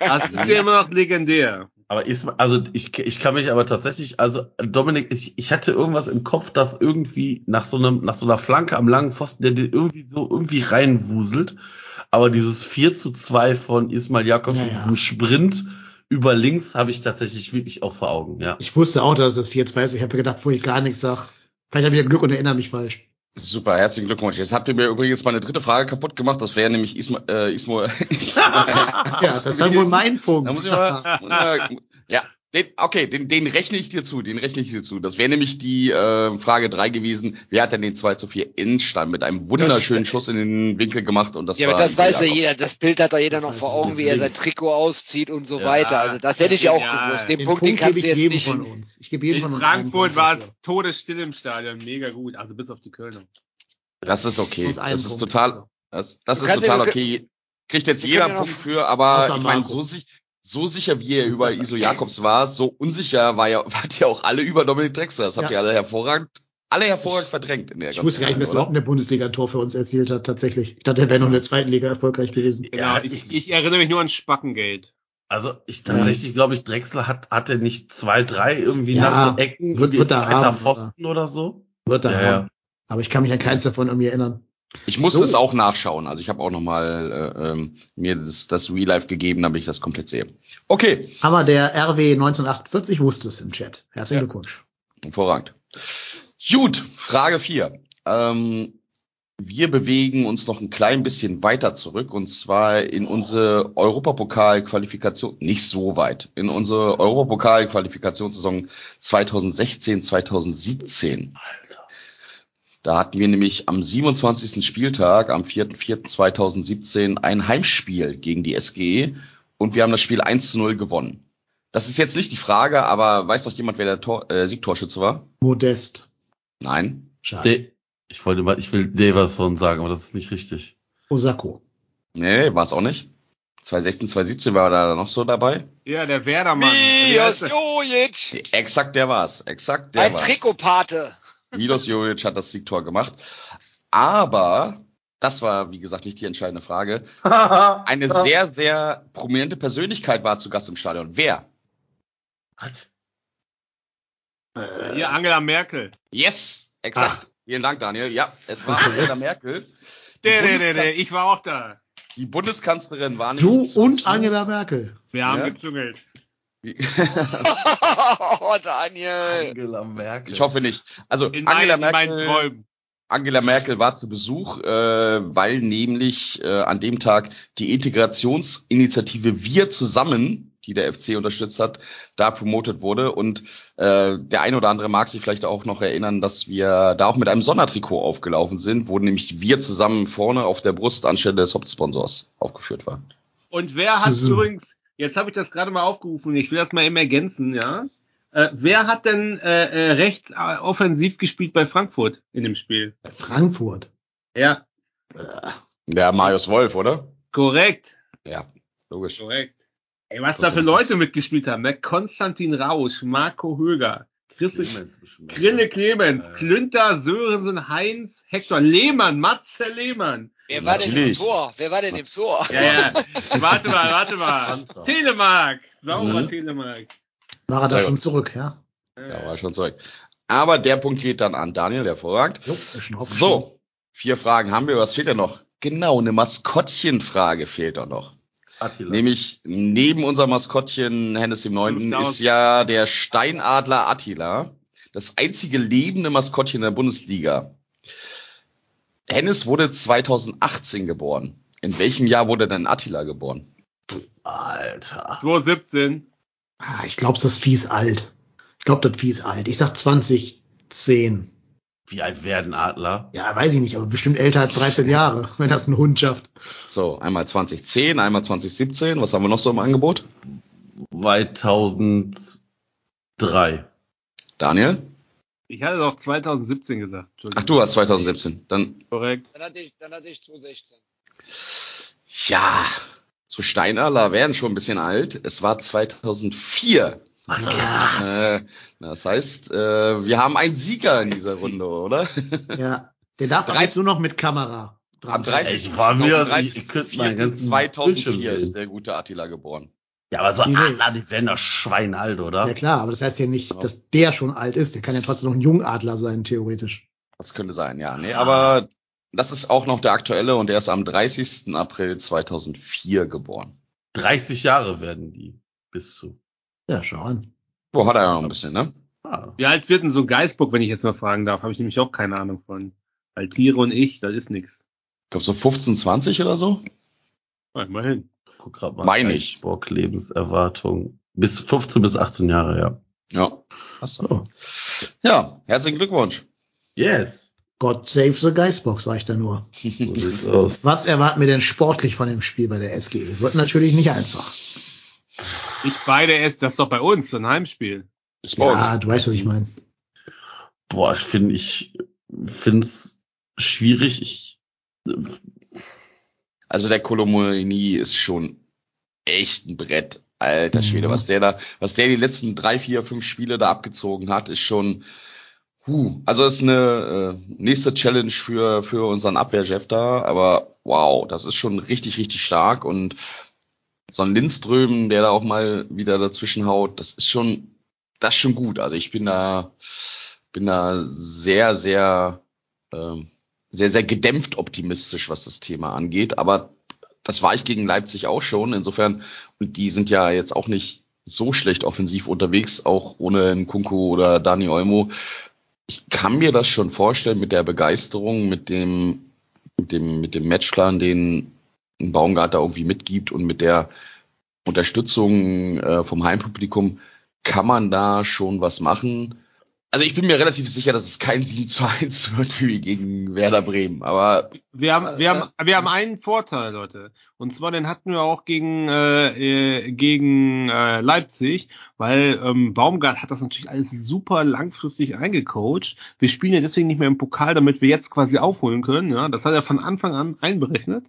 Das ist ja immer noch legendär. Aber ist, also ich, ich kann mich aber tatsächlich, also Dominik, ich, ich hatte irgendwas im Kopf, dass irgendwie nach so einem, nach so einer Flanke am langen Pfosten, der den irgendwie so irgendwie reinwuselt. Aber dieses 4 zu 2 von Ismail Jakobs Ja, mit ja. diesem Sprint über links habe ich tatsächlich wirklich auch vor Augen, ja. Ich wusste auch, dass es das 4-2 ist. Ich habe mir gedacht, wo ich gar nichts sag. Vielleicht habe ich ja Glück und erinnere mich falsch. super, herzlichen Glückwunsch. Jetzt habt ihr mir übrigens meine dritte Frage kaputt gemacht. Das wäre nämlich Isma, äh, Ismo. <laughs> Ja, das ist dann wohl mein Punkt. Da muss ich mal, äh, <laughs> ja, den, okay, den, den rechne ich dir zu, den rechne ich dir zu. Das wäre nämlich die äh, Frage drei gewesen. Wer hat denn den 2 zu 4 Endstand mit einem wunderschönen Das- Schuss in den Winkel gemacht? Und das Ja, war aber das weiß ja jeder. Das Bild hat doch jeder Das noch vor Augen, wie er sein. Trikot auszieht und so Ja, weiter. Also das hätte ich ja auch gewusst. Den, Den Punkt, den kannst gebe du ich jetzt jedem nicht. von uns. Ich gebe jedem In von uns Frankfurt war es todesstill im Stadion, mega gut. Also bis auf die Kölner. Das ist okay. Das ist Punkt. total, das, das ist total okay. Kriegt jetzt jeder einen Punkt für, aber ich meine, so, sich, so sicher wie er über Iso Jakobs war, so unsicher war ja, <laughs> wart ja auch alle über Dominik Drexler. Das habt Ja. ihr alle hervorragend, alle hervorragend verdrängt in der Ich wusste gar nicht, dass er überhaupt eine Bundesliga ein Tor für uns erzielt hat, tatsächlich. Ich dachte, er wäre noch in der zweiten Liga erfolgreich gewesen. Ja, ich, ich- ich erinnere mich nur an Spackengate. Also ich tatsächlich glaube ich, Drexler hat, hatte nicht zwei, drei irgendwie Ja, nach so Ecken, wird- wird er haben, Pfosten oder so. Wird er Ja, haben. ja. Aber ich kann mich an keins davon irgendwie erinnern. Ich musste So. es auch nachschauen. Also ich habe auch nochmal äh, ähm, mir das, das Real Life gegeben, damit ich das komplett sehe. Okay, Aber der RW 1948 wusste es im Chat. Herzlichen Ja. Glückwunsch. hervorragend. Gut, Frage 4. Ähm, wir bewegen uns noch ein klein bisschen weiter zurück und zwar in unsere Europapokal-Qualifikation, nicht so weit, in unsere Europapokal-Qualifikationssaison 2016, 2017. Alter. Da hatten wir nämlich am 27. Spieltag, am 4.4.2017, ein Heimspiel gegen die SGE und wir haben das Spiel 1 zu 0 gewonnen. Das ist jetzt nicht die Frage, aber weiß doch jemand, wer der Tor, äh, Siegtorschütze war? Modest. Nein. Schade. De ich wollte mal, ich will Deverson sagen, aber das ist nicht richtig. Osako. Nee, war es auch nicht. 2016, 2017 war er da noch so dabei. Ja, der Werdermann. Der? Jojic. Exakt, der war's. Exakt, der Ein war's. Trikotpate. Milos Jovic hat das Siegtor gemacht. Aber, das war, wie gesagt, nicht die entscheidende Frage. <laughs> Eine sehr, sehr prominente Persönlichkeit war zu Gast im Stadion. Wer? Was? Hier Angela Merkel. Yes, exakt. Vielen Dank, Daniel. Ja, es war Angela <laughs> Merkel. Die, Der, der, der, Ich war auch da. die Bundeskanzlerin war Du nämlich zu und. Angela Merkel. Wir haben Ja? gezüngelt. <laughs> oh, Daniel. Angela Merkel. Ich hoffe nicht. Also In, Angela meinen, in meinen Merkel, Träumen. Angela Merkel war zu Besuch, äh, weil nämlich äh, an dem Tag die Integrationsinitiative Wir zusammen, die der FC unterstützt hat, da promotet wurde. Und äh, der eine oder andere mag sich vielleicht auch noch erinnern, dass wir da auch mit einem Sondertrikot aufgelaufen sind, wo nämlich Wir zusammen vorne auf der Brust anstelle des Hauptsponsors aufgeführt war. Und wer hat So. übrigens, jetzt habe ich das gerade mal aufgerufen. Ich will das mal eben ergänzen, ja. Äh, wer hat denn äh, äh, rechts äh, offensiv gespielt bei Frankfurt in dem Spiel? Frankfurt. Ja, Äh, Der Marius Wolf, oder? korrekt. Ja, logisch. Korrekt. Ey, was da für Leute mitgespielt haben, ne? Konstantin Rausch, Marco Höger, Chris Clemens. Grille Clemens, Ja. Klünter, Sörensen, Heinz, Hector Lehmann, Matze Lehmann. Wer war denn im. Tor? Wer war denn im Tor? Ja, ja. <laughs> warte mal, warte mal. Telemark. Sauber Mhm. Telemark. war er da schon zurück, ja? Ja, war schon zurück. Aber der Punkt geht dann an Daniel, hervorragend. So, vier Fragen haben wir. Was fehlt denn noch? Genau, eine Maskottchenfrage fehlt doch noch. Attila. Nämlich neben unserem Maskottchen Hennes dem Neunten ist ja der Steinadler Attila. Das einzige lebende Maskottchen der Bundesliga. Hennes wurde 2018 geboren. In welchem Jahr wurde denn Attila geboren? Alter. 2017. Ah, ich glaube, das Vieh ist alt. Ich glaube, das Vieh ist alt. Ich sag 2010. Wie alt werden Adler? Ja, weiß ich nicht, aber bestimmt älter als 13 Jahre, <laughs> wenn das ein Hund schafft. So, einmal 2010, einmal 2017. Was haben wir noch so im Angebot? 2003. Daniel? Ich hatte doch 2017 gesagt. Ach, du hast 2017. Dann, Korrekt. Dann hatte ich, dann hatte ich 2016. ja, so Steinadler werden schon ein bisschen alt. Es war 2004. Äh, das heißt, äh, wir haben einen Sieger in dieser Runde, oder? Ja. Der darf aber Drei- jetzt nur noch mit Kamera. dran Am 30. Ich war mir- am ich- ich könnte meinen ganzen 2004 Bildschirm ist der gute Attila geboren. Ja, aber so Nee, nee. Adler, die werden doch schweinalt, oder? Ja klar, aber das heißt ja nicht, dass der schon alt ist. Der kann ja trotzdem noch ein Jungadler sein, theoretisch. Das könnte sein, ja. Nee, aber das ist auch noch der aktuelle und der ist am 30. April 2004 geboren. 30 Jahre werden die. Bis zu. Ja, schau an. Wo hat er ja noch ein bisschen, ne? Ah. Wie alt wird denn so ein Geistbock, wenn ich jetzt mal fragen darf? Habe ich nämlich auch keine Ahnung von. Weil Tiere und ich, das ist nix. Ich glaube so 15, 20 oder so. Ja, immerhin. Guck grad mal. Meine ich. Bock, Lebenserwartung. Bis 15 bis 18 Jahre, ja. Ja. Hast du. So. Ja, herzlichen Glückwunsch. Yes. God save the Geistbox, sag ich da nur. So. Was erwarten wir denn sportlich von dem Spiel bei der SGE? Wird natürlich nicht einfach. Ich beide es, das ist doch bei uns, ein Heimspiel. Uns. Ja, du weißt, was ich meine. Boah, ich finde, ich find's schwierig. Ich, Also der Kolomoni ist schon echt ein Brett. Alter Schwede, Mhm. was der da, was der die letzten drei, vier, fünf Spiele da abgezogen hat, ist schon, huh. Also ist eine äh, nächste Challenge für, für unseren Abwehrchef da, aber wow, das ist schon richtig, richtig stark und so ein Lindström, der da auch mal wieder dazwischen haut, das ist schon, das ist schon gut. Also ich bin da, bin da sehr, sehr, ähm, sehr, sehr gedämpft optimistisch, was das Thema angeht. Aber das war ich gegen Leipzig auch schon. Insofern, und die sind ja jetzt auch nicht so schlecht offensiv unterwegs, auch ohne Nkunku oder Dani Olmo. Ich kann mir das schon vorstellen mit der Begeisterung, mit dem, mit dem, mit dem Matchplan, den ein Baumgart da irgendwie mitgibt und mit der Unterstützung äh, vom Heimpublikum kann man da schon was machen. Also ich bin mir relativ sicher, dass es kein 7 zu 1 wird wie gegen Werder Bremen. Aber Wir haben, wir haben, wir haben einen Vorteil, Leute. Und zwar den hatten wir auch gegen äh, äh, gegen äh, Leipzig, weil ähm, Baumgart hat das natürlich alles super langfristig eingecoacht. Wir spielen ja deswegen nicht mehr im Pokal, damit wir jetzt quasi aufholen können. Ja, das hat er von Anfang an einberechnet.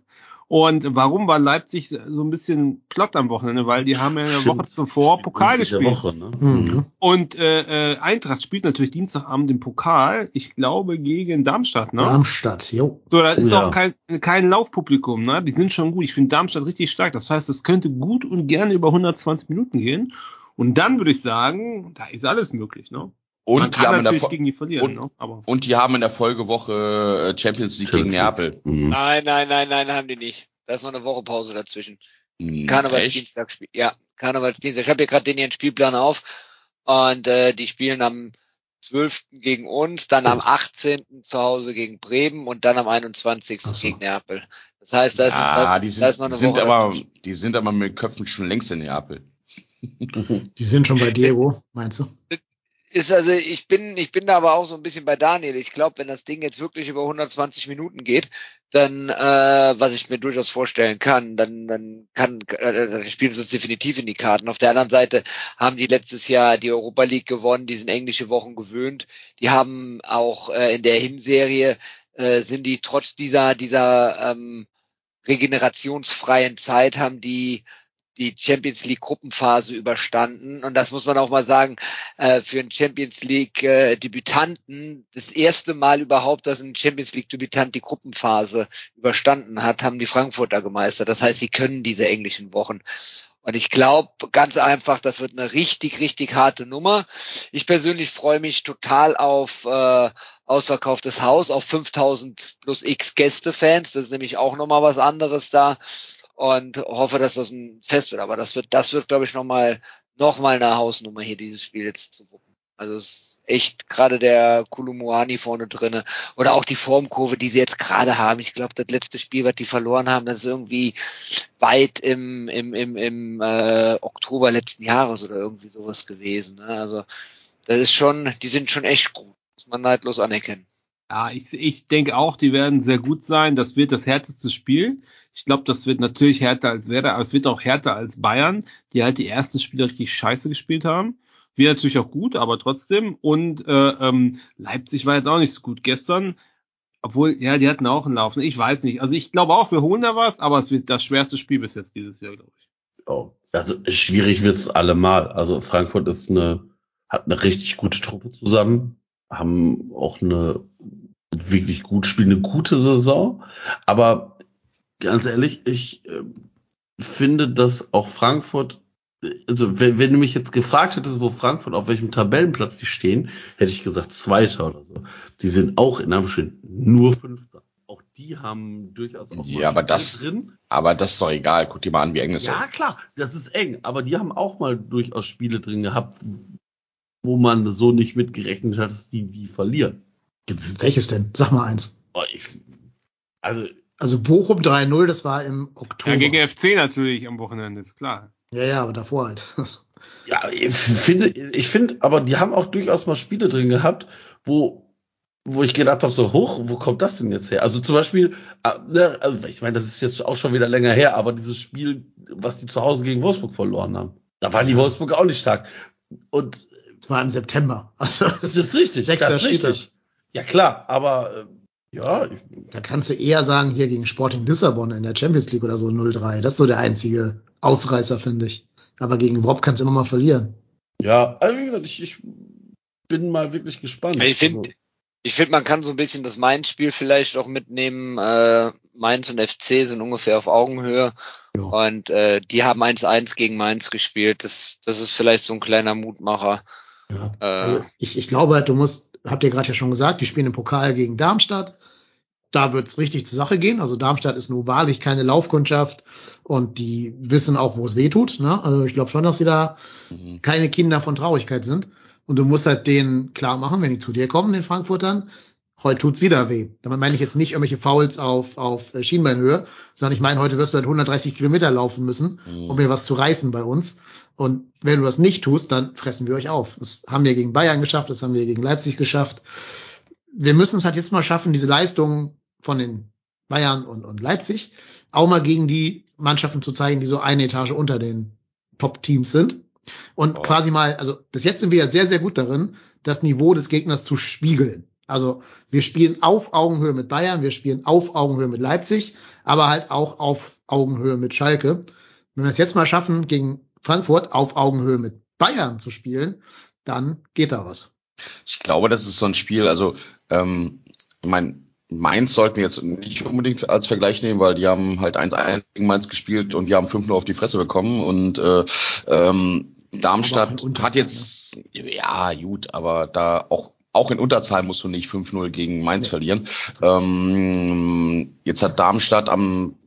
Und warum war Leipzig so ein bisschen platt am Wochenende? Weil die haben ja eine Stimmt. Woche zuvor Pokal gespielt. Woche, ne? Mhm. Und äh, äh, Eintracht spielt natürlich Dienstagabend im Pokal, ich glaube gegen Darmstadt, ne? Darmstadt, jo. So, da ist Ja. auch kein, kein Laufpublikum, ne? Die sind schon gut. Ich finde Darmstadt richtig stark. Das heißt, es könnte gut und gerne über 120 Minuten gehen. Und dann würde ich sagen, da ist alles möglich, ne? Und Man die kann haben in der natürlich gegen die verlieren, und- ne? Aber und die haben in der Folgewoche äh, Champions League gegen. Neapel. Mhm. Nein, nein, nein, nein, haben die nicht. Da ist noch eine Woche Pause dazwischen. Hm? Karnevalsdienstag spielt. Ja, Karnevalsdienstag. Ich habe hier gerade den ihren Spielplan auf. Und äh, die spielen am 12. gegen uns, dann am 18. zu Hause gegen Bremen und dann am 21. Ach so. gegen Neapel. Das heißt, da ist, Ja, da ist, die da sind, ist noch die eine sind Woche aber, dazwischen. die sind aber mit Köpfen schon längst in Neapel. <laughs> Die sind schon bei <laughs> Diego, meinst du? Ist also, ich bin, ich bin da aber auch so ein bisschen bei Daniel. Ich glaube, wenn das Ding jetzt wirklich über 120 Minuten geht, dann, äh, was ich mir durchaus vorstellen kann, dann, dann kann, äh, dann spielen sie uns definitiv in die Karten. Auf der anderen Seite haben die letztes Jahr die Europa League gewonnen, die sind englische Wochen gewöhnt. Die haben auch äh, in der Hinserie äh, sind die trotz dieser, dieser ähm, regenerationsfreien Zeit haben die die Champions League Gruppenphase überstanden. Und das muss man auch mal sagen, äh, für einen Champions League äh, Debütanten, das erste Mal überhaupt, dass ein Champions League Debütant die Gruppenphase überstanden hat, haben die Frankfurter gemeistert. Das heißt, sie können diese englischen Wochen. Und ich glaube ganz einfach, das wird eine richtig, richtig harte Nummer. Ich persönlich freue mich total auf äh, ausverkauftes Haus, auf 5000 plus x Gästefans. Das ist nämlich auch nochmal was anderes da und hoffe, dass das ein Fest wird. Aber das wird, das wird, glaube ich, nochmal noch mal eine Hausnummer hier, dieses Spiel jetzt zu wuppen. Also es ist echt gerade der Kulumuani vorne drinne oder auch die Formkurve, die sie jetzt gerade haben. Ich glaube, das letzte Spiel, was die verloren haben, das ist irgendwie weit im, im, im, im äh, Oktober letzten Jahres oder irgendwie sowas gewesen. Ne? Also das ist schon, die sind schon echt gut, muss man neidlos anerkennen. Ja, ich, ich denke auch, die werden sehr gut sein. Das wird das härteste Spiel. Ich glaube, das wird natürlich härter als Werder, aber es wird auch härter als Bayern, die halt die ersten Spiele richtig scheiße gespielt haben. Wir natürlich auch gut, aber trotzdem. Und äh, ähm, Leipzig war jetzt auch nicht so gut gestern. Obwohl, ja, die hatten auch einen Lauf. Ich weiß nicht. Also ich glaube auch, wir holen da was, aber es wird das schwerste Spiel bis jetzt dieses Jahr, glaube ich. Oh, also schwierig wird's allemal. Also Frankfurt ist eine, hat eine richtig gute Truppe zusammen, haben auch eine wirklich gut spielende, gute Saison. Aber ganz ehrlich, ich äh, finde, dass auch Frankfurt, also wenn, wenn du mich jetzt gefragt hättest, wo Frankfurt auf welchem Tabellenplatz die stehen, hätte ich gesagt Zweiter oder so. Die sind auch in Anführungsstrichen nur Fünfter. Auch die haben durchaus auch ja, aber das, drin. Aber das ist doch egal. Guck dir mal an, wie eng das ist. Ja, klar, das ist eng. Aber die haben auch mal durchaus Spiele drin gehabt, wo man so nicht mitgerechnet hat, dass die die verlieren. Welches denn? Sag mal eins. Oh, ich, also also Bochum 3-0, das war im Oktober. Ja, gegen FC natürlich am Wochenende, ist klar. Ja, ja, aber davor halt. <laughs> ja, ich finde, ich finde, aber die haben auch durchaus mal Spiele drin gehabt, wo, wo ich gedacht habe, so hoch, wo kommt das denn jetzt her? Also zum Beispiel, äh, ne, also ich meine, das ist jetzt auch schon wieder länger her, aber dieses Spiel, was die zu Hause gegen Wolfsburg verloren haben, da waren die Wolfsburg auch nicht stark. Und das war im September. <laughs> Also das ist richtig, das ist richtig. Ja klar, aber äh, ja. Da kannst du eher sagen, hier gegen Sporting Lissabon in der Champions League oder so 0-3. Das ist so der einzige Ausreißer, finde ich. Aber gegen Bob kannst du immer mal verlieren. Ja, also wie gesagt, ich, ich bin mal wirklich gespannt. Ich finde, also. ich finde, man kann so ein bisschen das Mainz-Spiel vielleicht auch mitnehmen. Äh, Mainz und FC sind ungefähr auf Augenhöhe. Ja. Und äh, die haben 1-1 gegen Mainz gespielt. Das, das ist vielleicht so ein kleiner Mutmacher. Ja. Äh, also ich, ich glaube, du musst habt ihr gerade ja schon gesagt, die spielen im Pokal gegen Darmstadt. Da wird's richtig zur Sache gehen. Also Darmstadt ist nur wahrlich keine Laufkundschaft und die wissen auch, wo es weh tut. Ne? Also ich glaube schon, dass sie da mhm. keine Kinder von Traurigkeit sind. Und du musst halt denen klar machen, wenn die zu dir kommen, den Frankfurtern, heute tut's wieder weh. Damit meine ich jetzt nicht irgendwelche Fouls auf, auf Schienbeinhöhe, sondern ich meine, heute wirst du halt 130 Kilometer laufen müssen, mhm. um mir was zu reißen bei uns. Und wenn du das nicht tust, dann fressen wir euch auf. Das haben wir gegen Bayern geschafft, das haben wir gegen Leipzig geschafft. Wir müssen es halt jetzt mal schaffen, diese Leistungen von den Bayern und, und Leipzig auch mal gegen die Mannschaften zu zeigen, die so eine Etage unter den Top-Teams sind. Und oh. quasi mal, also bis jetzt sind wir ja sehr, sehr gut darin, das Niveau des Gegners zu spiegeln. Also wir spielen auf Augenhöhe mit Bayern, wir spielen auf Augenhöhe mit Leipzig, aber halt auch auf Augenhöhe mit Schalke. Wenn wir es jetzt mal schaffen, gegen Frankfurt auf Augenhöhe mit Bayern zu spielen, dann geht da was. Ich glaube, das ist so ein Spiel, also ähm, mein Mainz sollten wir jetzt nicht unbedingt als Vergleich nehmen, weil die haben halt 1-1 gegen Mainz gespielt und die haben 5-0 auf die Fresse bekommen und äh, ähm, Darmstadt hat jetzt, ja gut, aber da auch auch in Unterzahl musst du nicht 5-0 gegen Mainz ja. verlieren. Ähm, jetzt hat Darmstadt am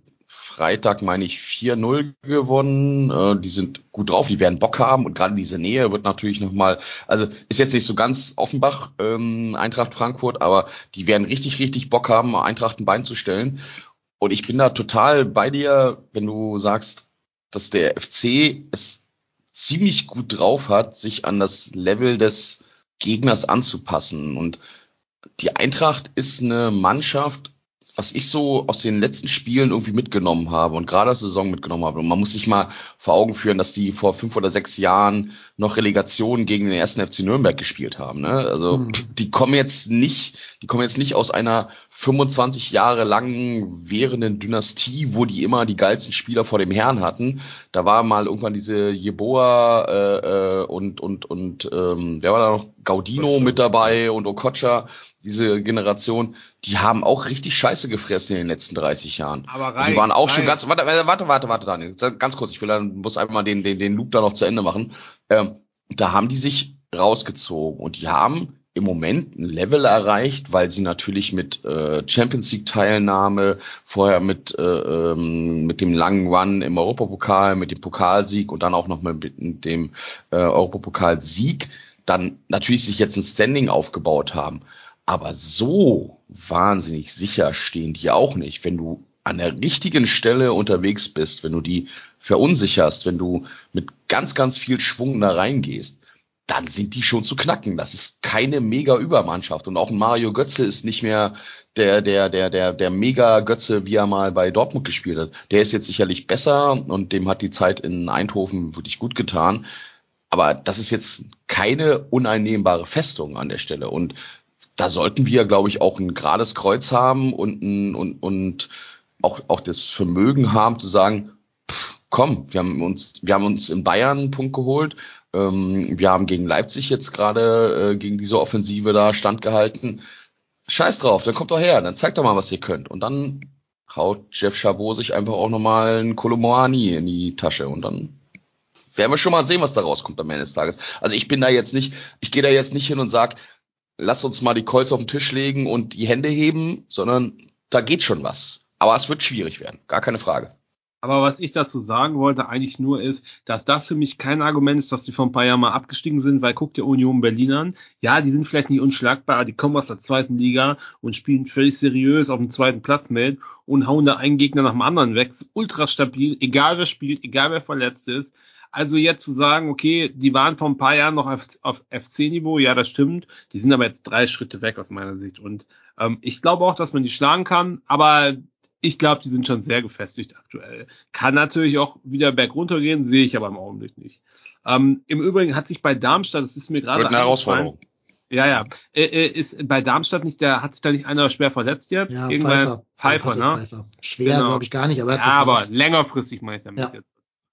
Freitag, meine ich, 4-0 gewonnen. Äh, die sind gut drauf, die werden Bock haben und gerade diese Nähe wird natürlich nochmal, also ist jetzt nicht so ganz Offenbach, ähm, Eintracht Frankfurt, aber die werden richtig, richtig Bock haben, Eintracht ein Bein zu stellen. Und ich bin da total bei dir, wenn du sagst, dass der FC es ziemlich gut drauf hat, sich an das Level des Gegners anzupassen. Und die Eintracht ist eine Mannschaft, was ich so aus den letzten Spielen irgendwie mitgenommen habe und gerade aus der Saison mitgenommen habe. Und man muss sich mal vor Augen führen, dass die vor fünf oder sechs Jahren noch Relegation gegen den ersten FC Nürnberg gespielt haben. Ne? Also Mhm. die kommen jetzt nicht, die kommen jetzt nicht aus einer 25 Jahre langen währenden Dynastie, wo die immer die geilsten Spieler vor dem Herrn hatten. Da war mal irgendwann diese Jeboa äh, äh, und und und ähm, wer war da noch? Gaudino mit dabei und Okocha, diese Generation, die haben auch richtig Scheiße gefressen in den letzten 30 Jahren. Aber Und rein, die waren auch schon rein. ganz, warte, warte, warte, warte, Daniel, ganz kurz, ich will dann, muss einfach mal den, den, den Loop da noch zu Ende machen. Ähm, da haben die sich rausgezogen und die haben im Moment ein Level erreicht, weil sie natürlich mit äh, Champions League Teilnahme, vorher mit äh, ähm, mit dem langen Run im Europapokal, mit dem Pokalsieg und dann auch noch mal mit dem äh, Europapokalsieg dann natürlich sich jetzt ein Standing aufgebaut haben. Aber so wahnsinnig sicher stehen die auch nicht. Wenn du an der richtigen Stelle unterwegs bist, wenn du die verunsicherst, wenn du mit ganz, ganz viel Schwung da reingehst, dann sind die schon zu knacken. Das ist keine mega Übermannschaft. Und auch Mario Götze ist nicht mehr der, der, der, der, der mega Götze, wie er mal bei Dortmund gespielt hat. Der ist jetzt sicherlich besser und dem hat die Zeit in Eindhoven wirklich gut getan. Aber das ist jetzt keine uneinnehmbare Festung an der Stelle. Und da sollten wir, glaube ich, auch ein gerades Kreuz haben und, ein, und, und auch, auch das Vermögen haben zu sagen, pff, komm, wir haben uns, wir haben uns in Bayern einen Punkt geholt. Ähm, wir haben gegen Leipzig jetzt gerade äh, gegen diese Offensive da standgehalten. Scheiß drauf, dann kommt doch her, dann zeigt doch mal, was ihr könnt. Und dann haut Jeff Chabot sich einfach auch nochmal einen Kolomoani in die Tasche und dann werden wir schon mal sehen, was da rauskommt am Ende des Tages. Also ich bin da jetzt nicht, ich gehe da jetzt nicht hin und sag, lass uns mal die Colts auf den Tisch legen und die Hände heben, sondern da geht schon was. Aber es wird schwierig werden, gar keine Frage. Aber was ich dazu sagen wollte eigentlich nur ist, dass das für mich kein Argument ist, dass die vor ein paar Jahren mal abgestiegen sind, weil guck dir Union Berlin an. Ja, die sind vielleicht nicht unschlagbar, die kommen aus der zweiten Liga und spielen völlig seriös auf dem zweiten Platz mit und hauen da einen Gegner nach dem anderen weg. Ist ultra stabil, egal wer spielt, egal wer verletzt ist. Also jetzt zu sagen, okay, die waren vor ein paar Jahren noch auf, auf FC-Niveau, ja, das stimmt. Die sind aber jetzt drei Schritte weg aus meiner Sicht. Und ähm, ich glaube auch, dass man die schlagen kann, aber ich glaube, die sind schon sehr gefestigt aktuell. Kann natürlich auch wieder bergunter gehen, sehe ich aber im Augenblick nicht. Ähm, Im Übrigen hat sich bei Darmstadt, das ist mir gerade eine Herausforderung. Ja, ja. Äh, äh, ist bei Darmstadt nicht der, hat sich da nicht einer schwer verletzt jetzt? Ja, Gegen Pfeiffer. Pfeiffer, Patrick ne? Pfeiffer. Schwer, Genau. glaube ich, gar nicht, aber er Ja, aber längerfristig meine ich damit Ja. jetzt.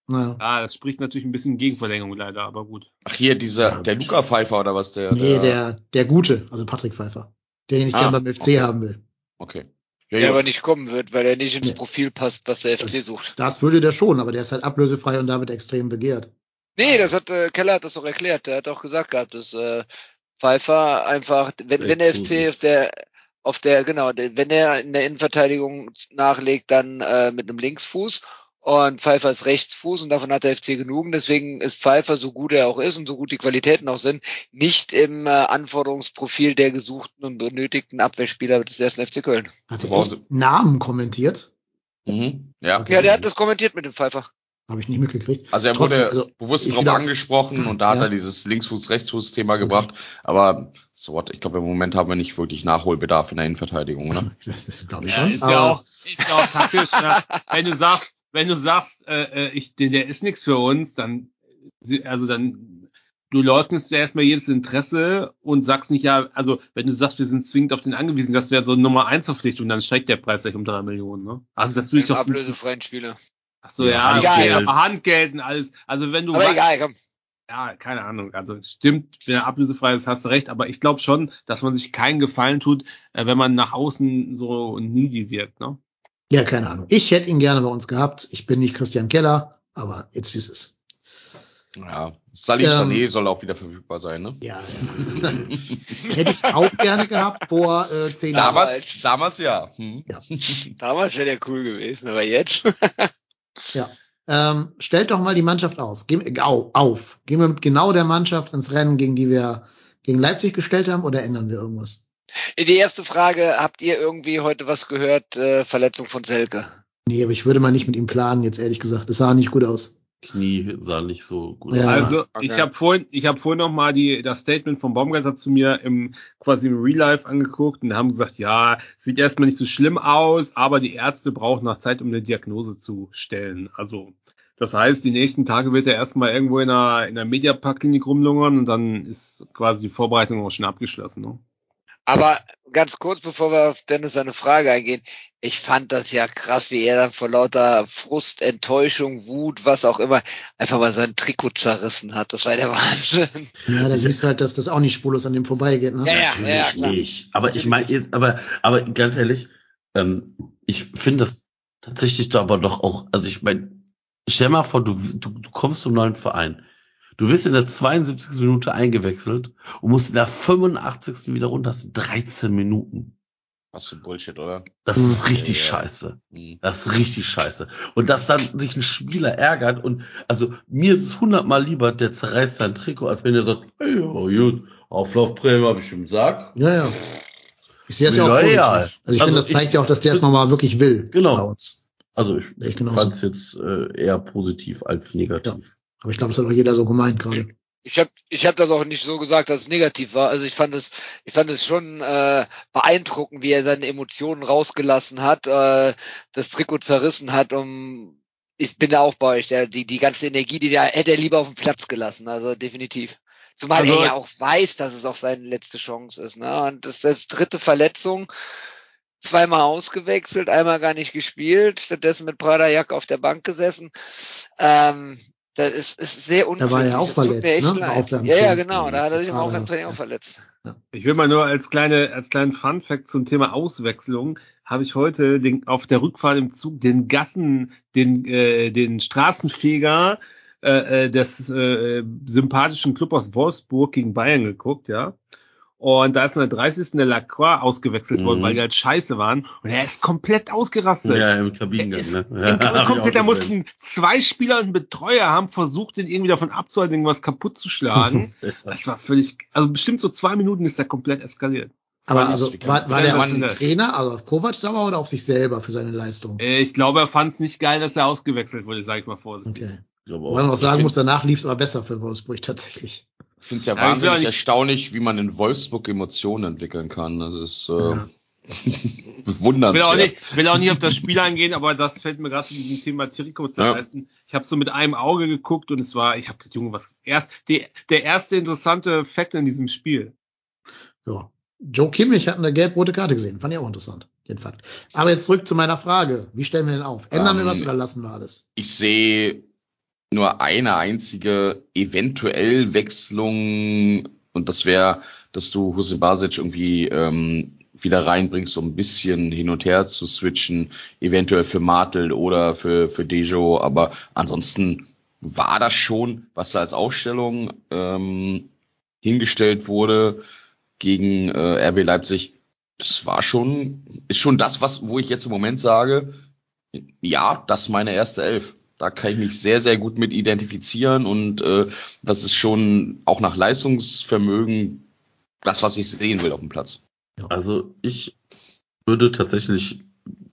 Ja. Ah, das spricht natürlich ein bisschen gegen Verlängerung leider, aber gut. Ach hier, dieser, der Luca Pfeiffer oder was der? Nee, der, der Gute, also Patrick Pfeiffer. Den ich Ah, gern beim FC okay. haben will. Okay. Der Ja, aber nicht kommen wird, weil er nicht ins Nee. Profil passt, was der FC sucht. Das würde der schon, aber der ist halt ablösefrei und damit extrem begehrt. Nee, das hat äh, Keller hat das doch erklärt. Der hat auch gesagt gehabt, dass äh, Pfeiffer einfach, wenn, wenn der FC auf der auf der genau, der- wenn er in der Innenverteidigung nachlegt, dann äh, mit einem Linksfuß und Pfeiffer ist Rechtsfuß und davon hat der FC genug. Deswegen ist Pfeiffer, so gut er auch ist und so gut die Qualitäten auch sind, nicht im äh, Anforderungsprofil der gesuchten und benötigten Abwehrspieler des ersten FC Köln. Hat er echt Namen kommentiert? Mhm. Ja. Okay. Ja, der hat das kommentiert mit dem Pfeiffer. Habe ich nicht mitgekriegt. Also er Trotzdem, wurde also, bewusst darauf angesprochen und da hat Ja. er dieses Linksfuß-Rechtsfuß-Thema gebracht. Aber so what, ich glaube, im Moment haben wir nicht wirklich Nachholbedarf in der Innenverteidigung, oder? <laughs> Das ist, glaube ich Ja, schon. ist ja auch, ist ja auch taktisch, ne? wenn du sagst, wenn du sagst, äh, äh, ich, der, der ist nichts für uns, dann, also dann, du leugnest ja erstmal jedes Interesse und sagst nicht, ja, also wenn du sagst, wir sind zwingend auf den angewiesen, das wäre so Nummer eins Verpflichtung, dann steigt der Preis gleich um drei Millionen, ne? Also das würde ich doch ablösefreien Spieler. Ach so, ja, Ja, Handgeld. aber Handgeld und alles. Also wenn du Aber egal, komm. ja, keine Ahnung. Also stimmt, wenn er ablösefrei ist, hast du recht. Aber ich glaube schon, dass man sich keinen Gefallen tut, äh, wenn man nach außen so needy wird. Ne? Ja, keine Ahnung. Ich hätte ihn gerne bei uns gehabt. Ich bin nicht Christian Keller, aber jetzt wie es ist. Ja. Salih Ähm, Sané soll auch wieder verfügbar sein, ne? Ja, ja. <laughs> hätte ich auch gerne gehabt vor äh, zehn Jahren. Damals, damals ja. Hm. <laughs> Damals wäre der cool gewesen, aber jetzt. <laughs> Ja. Ähm, stellt doch mal die Mannschaft aus. Geh, au, auf. Gehen wir mit genau der Mannschaft ins Rennen, gegen die wir gegen Leipzig gestellt haben, oder ändern wir irgendwas? Die erste Frage, habt ihr irgendwie heute was gehört? Äh, Verletzung von Selke. Nee, aber ich würde mal nicht mit ihm planen, jetzt ehrlich gesagt. Das sah nicht gut aus. Knie sah nicht so gut Ja. aus. Also Okay. ich habe vorhin, ich habe vorhin noch mal die das Statement von Baumgartner zu mir im quasi im Real Life angeguckt und haben gesagt, ja, sieht erstmal nicht so schlimm aus, aber die Ärzte brauchen noch Zeit, um eine Diagnose zu stellen. Also das heißt, die nächsten Tage wird er erstmal irgendwo in einer in der Mediapark-Klinik rumlungern und dann ist quasi die Vorbereitung auch schon abgeschlossen. Ne? Aber ganz kurz, bevor wir auf Dennis seine Frage eingehen, ich fand das ja krass, wie er dann vor lauter Frust, Enttäuschung, Wut, was auch immer, einfach mal sein Trikot zerrissen hat. Das war der <laughs> Wahnsinn. Ja, da siehst du halt, dass das auch nicht spurlos an dem vorbeigeht. Ne? Ja, ja, Natürlich ja, klar. nicht. Aber ich meine, jetzt- aber, aber ganz ehrlich, ähm, ich finde das tatsächlich doch aber doch auch, also ich meine, stell mal vor, du, du, du kommst zum neuen Verein. Du wirst in der 72. Minute eingewechselt und musst in der 85. wieder runter. Das sind 13 Minuten. Was für Bullshit, oder? Das ist richtig Ja, ja. scheiße. Hm. Das ist richtig scheiße. Und dass dann sich ein Spieler ärgert und, also mir ist es hundertmal lieber, der zerreißt sein Trikot, als wenn er sagt, hey, ja, gut, Auflaufprämie habe ich im Sack. Ja, ja. Ich sehe das ja auch positiv. egal. Also ich Also finde, das ich- zeigt ja auch, dass der es nochmal wirklich will. Genau. Also ich ich fand es jetzt äh, eher positiv als negativ. Aber ich glaube, das hat auch jeder so gemeint gerade. Ich habe ich hab das auch nicht so gesagt, dass es negativ war. Also ich fand es, ich fand es schon äh, beeindruckend, wie er seine Emotionen rausgelassen hat, äh, das Trikot zerrissen hat, um ich bin da auch bei euch, der, die, die ganze Energie, die der hätte er lieber auf den Platz gelassen, also definitiv. Zumal Also- er ja auch weiß, dass es auch seine letzte Chance ist. Ne? Und das ist das dritte Verletzung, zweimal ausgewechselt, einmal gar nicht gespielt, stattdessen mit Prada Jack auf der Bank gesessen. Ähm, das ist, ist sehr unglücklich. war ja auch Das verletzt, ne? Im. Ja, ja, genau. Da hat er sich im Prada, Aufwärmtraining ja. auch verletzt. Ich will mal nur als kleine, als kleinen Fun Fact zum Thema Auswechslung habe ich heute den, auf der Rückfahrt im Zug den Gassen, den, äh, den Straßenfeger äh, äh, des äh, sympathischen Club aus Wolfsburg gegen Bayern geguckt, ja. Und da ist in der 30. der Lacroix ausgewechselt worden, Mhm. weil die halt scheiße waren. Und er ist komplett ausgerastet. Ja, im Er Kabinengang, ne? im Ja, <laughs> komplett, da mussten zwei Spieler und ein Betreuer haben versucht, den irgendwie davon abzuhalten, irgendwas kaputt zu schlagen. <laughs> Das war völlig, also bestimmt so zwei Minuten ist der komplett eskaliert. Aber Mann, also war, war der man auf den das? Trainer, also auf Kovac sauer oder auf sich selber für seine Leistung? Äh, Ich glaube, er fand es nicht geil, dass er ausgewechselt wurde, sag ich mal vorsichtig. Okay. Ich glaube Wobei man auch sagen muss, danach lief es aber besser für Wolfsburg tatsächlich. Ich finde es ja, Ja, wahnsinnig erstaunlich, wie man in Wolfsburg Emotionen entwickeln kann. Das ist äh, Ja. <laughs> Ich wundernswert. will auch nicht, will auch nicht auf das Spiel eingehen, aber das fällt mir gerade zu diesem Thema Trikot Ja. zerreißen. Ich habe so mit einem Auge geguckt und es war, ich habe Junge, was erst die, der erste interessante Fakt in diesem Spiel. Ja. Joe Kimmich hat eine gelb-rote Karte gesehen. Fand ich auch interessant, den Fakt. Aber jetzt zurück zu meiner Frage. Wie stellen wir den auf? Ändern wir Ähm, was oder lassen wir alles? ich sehe nur eine einzige eventuell Wechslung und das wäre, dass du Hussein Basic irgendwie ähm, wieder reinbringst, um ein bisschen hin und her zu switchen, eventuell für Martel oder für, für Dejo, aber ansonsten war das schon, was da als Aufstellung ähm, hingestellt wurde gegen äh, RB Leipzig, das war schon, ist schon das, was, wo ich jetzt im Moment sage, ja, das ist meine erste Elf. Da kann ich mich sehr, sehr gut mit identifizieren und äh, das ist schon auch nach Leistungsvermögen das, was ich sehen will auf dem Platz. Also ich würde tatsächlich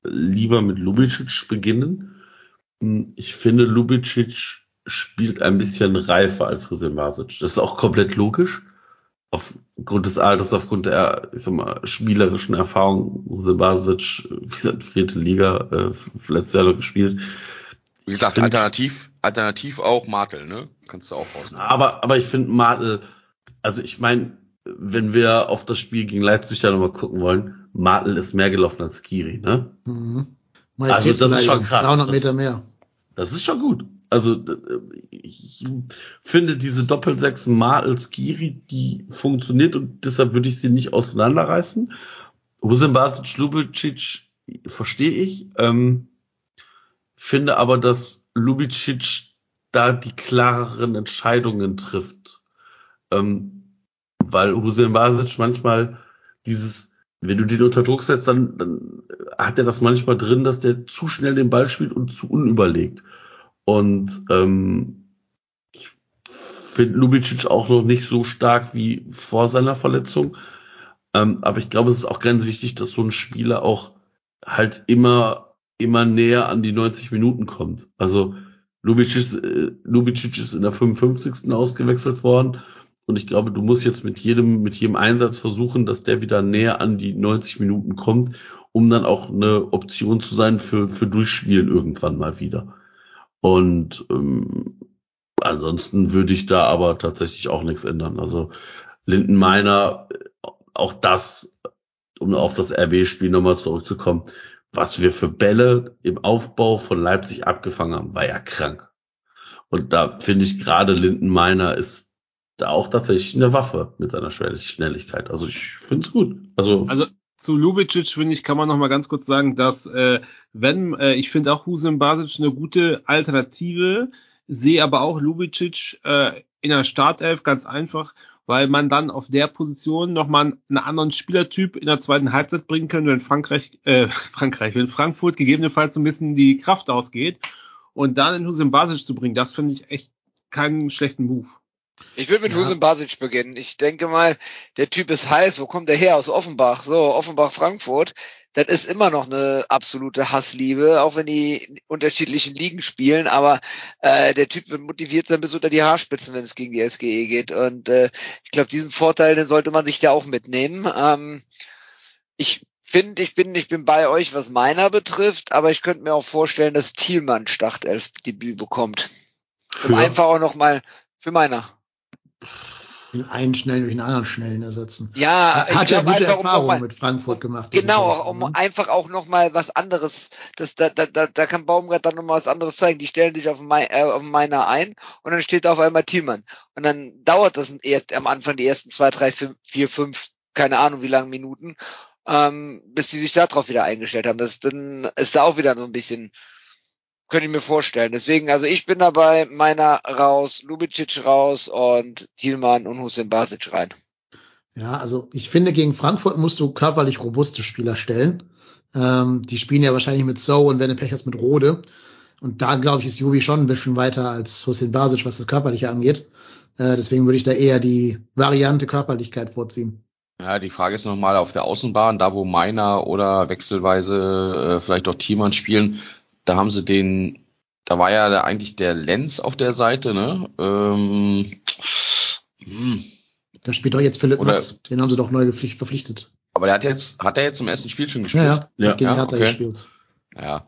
lieber mit Lubicic beginnen. Hm, Ich finde, Lubicic spielt ein bisschen reifer als Hussein Basic. Das ist auch komplett logisch. Aufgrund des Alters, aufgrund der, ich sag mal, spielerischen Erfahrung, Hussein Basic, wie gesagt, vierte Liga, äh, letztes Jahr noch gespielt. Wie gesagt, Find- alternativ, alternativ auch Martel, ne? Kannst du auch rausnehmen. Aber, aber ich finde Martel, also ich meine, wenn wir auf das Spiel gegen Leipzig da nochmal gucken wollen, Martel ist mehr gelaufen als Skiri, ne? Mhm. Also das ist schon krass. 300 Das- Meter mehr. Das ist schon gut. Also ich finde diese Doppelsechs Martel Skiri, die funktioniert und deshalb würde ich sie nicht auseinanderreißen. Hussein Basic, Lubicic verstehe ich. Ähm, finde aber, dass Lubicic da die klareren Entscheidungen trifft. Ähm, weil Hussein Basic manchmal dieses, wenn du den unter Druck setzt, dann, dann hat er das manchmal drin, dass der zu schnell den Ball spielt und zu unüberlegt. Und ähm, ich finde Lubicic auch noch nicht so stark wie vor seiner Verletzung. Ähm, aber ich glaube, es ist auch ganz wichtig, dass so ein Spieler auch halt immer, immer näher an die 90 Minuten kommt. Also Lubicic, ist, äh, ist in der 55. ausgewechselt worden. Und ich glaube, du musst jetzt mit jedem, mit jedem Einsatz versuchen, dass der wieder näher an die 90 Minuten kommt, um dann auch eine Option zu sein für, für Durchspielen irgendwann mal wieder. Und ähm, ansonsten würde ich da aber tatsächlich auch nichts ändern. Also Linden Meiner, auch das, um auf das RB-Spiel nochmal zurückzukommen, was wir für Bälle im Aufbau von Leipzig abgefangen haben, war ja krank. Und da finde ich gerade Linden Meiner ist da auch tatsächlich eine Waffe mit seiner Schnelligkeit. Also ich finde es gut. Also, Also zu Lubicic finde ich, kann man noch mal ganz kurz sagen, dass äh, wenn äh, ich finde auch Husem Basic eine gute Alternative, sehe aber auch Lubicic äh, in der Startelf ganz einfach, weil man dann auf der Position noch mal einen anderen Spielertyp in der zweiten Halbzeit bringen kann, wenn Frankreich, äh, <laughs> Frankreich, wenn Frankfurt gegebenenfalls so ein bisschen die Kraft ausgeht und dann in Husem Basic zu bringen, das finde ich echt keinen schlechten Move. Ich würde mit Ja. Husum Basic beginnen. Ich denke mal, der Typ ist heiß. Wo kommt der her? Aus Offenbach. So, Offenbach, Frankfurt. Das ist immer noch eine absolute Hassliebe, auch wenn die unterschiedlichen Ligen spielen. Aber äh, der Typ wird motiviert sein bis unter die Haarspitzen, wenn es gegen die SGE geht. Und äh, ich glaube, diesen Vorteil, den sollte man sich da auch mitnehmen. Ähm, ich finde, ich bin, ich bin bei euch, was meiner betrifft, aber ich könnte mir auch vorstellen, dass Thielmann Startelf-Debüt bekommt. Um einfach auch noch mal für meiner. Den einen schnellen durch den anderen schnellen ersetzen. Ja, Hat, ja gute um Erfahrungen mal- mit Frankfurt gemacht. Genau, um Ne? einfach auch noch mal was anderes. Das, da, da, da, da kann Baumgart dann noch mal was anderes zeigen. Die stellen sich auf, mein, äh, auf meiner ein und dann steht da auf einmal Thielmann. Und dann dauert das erst am Anfang die ersten zwei, drei, fünf, vier, fünf, keine Ahnung wie lange Minuten, ähm, bis die sich darauf wieder eingestellt haben. Das dann ist da auch wieder so ein bisschen, könnte ich mir vorstellen. Deswegen, also ich bin dabei, meiner raus, Lubicic raus und Thielmann und Hussein Basic rein. Ja, also ich finde, gegen Frankfurt musst du körperlich robuste Spieler stellen. Ähm, die spielen ja wahrscheinlich mit So und wenn du Pech hast mit Rode. Und da, glaube ich, ist Juvi schon ein bisschen weiter als Hussein Basic, was das Körperliche angeht. Äh, deswegen würde ich da eher die Variante Körperlichkeit vorziehen. Ja, die Frage ist nochmal auf der Außenbahn, da wo Meiner oder wechselweise äh, vielleicht auch Thiemann spielen, da haben sie den, da war ja der, eigentlich der Lenz auf der Seite, ne? Ähm, hm. Da spielt doch jetzt Philipp Oder- Max. Den haben sie doch neu verpflichtet. Aber der hat jetzt, hat er jetzt im ersten Spiel schon gespielt? Ja, ja. Ja. Hat gegen Ja, Hertha okay. gespielt. Ja.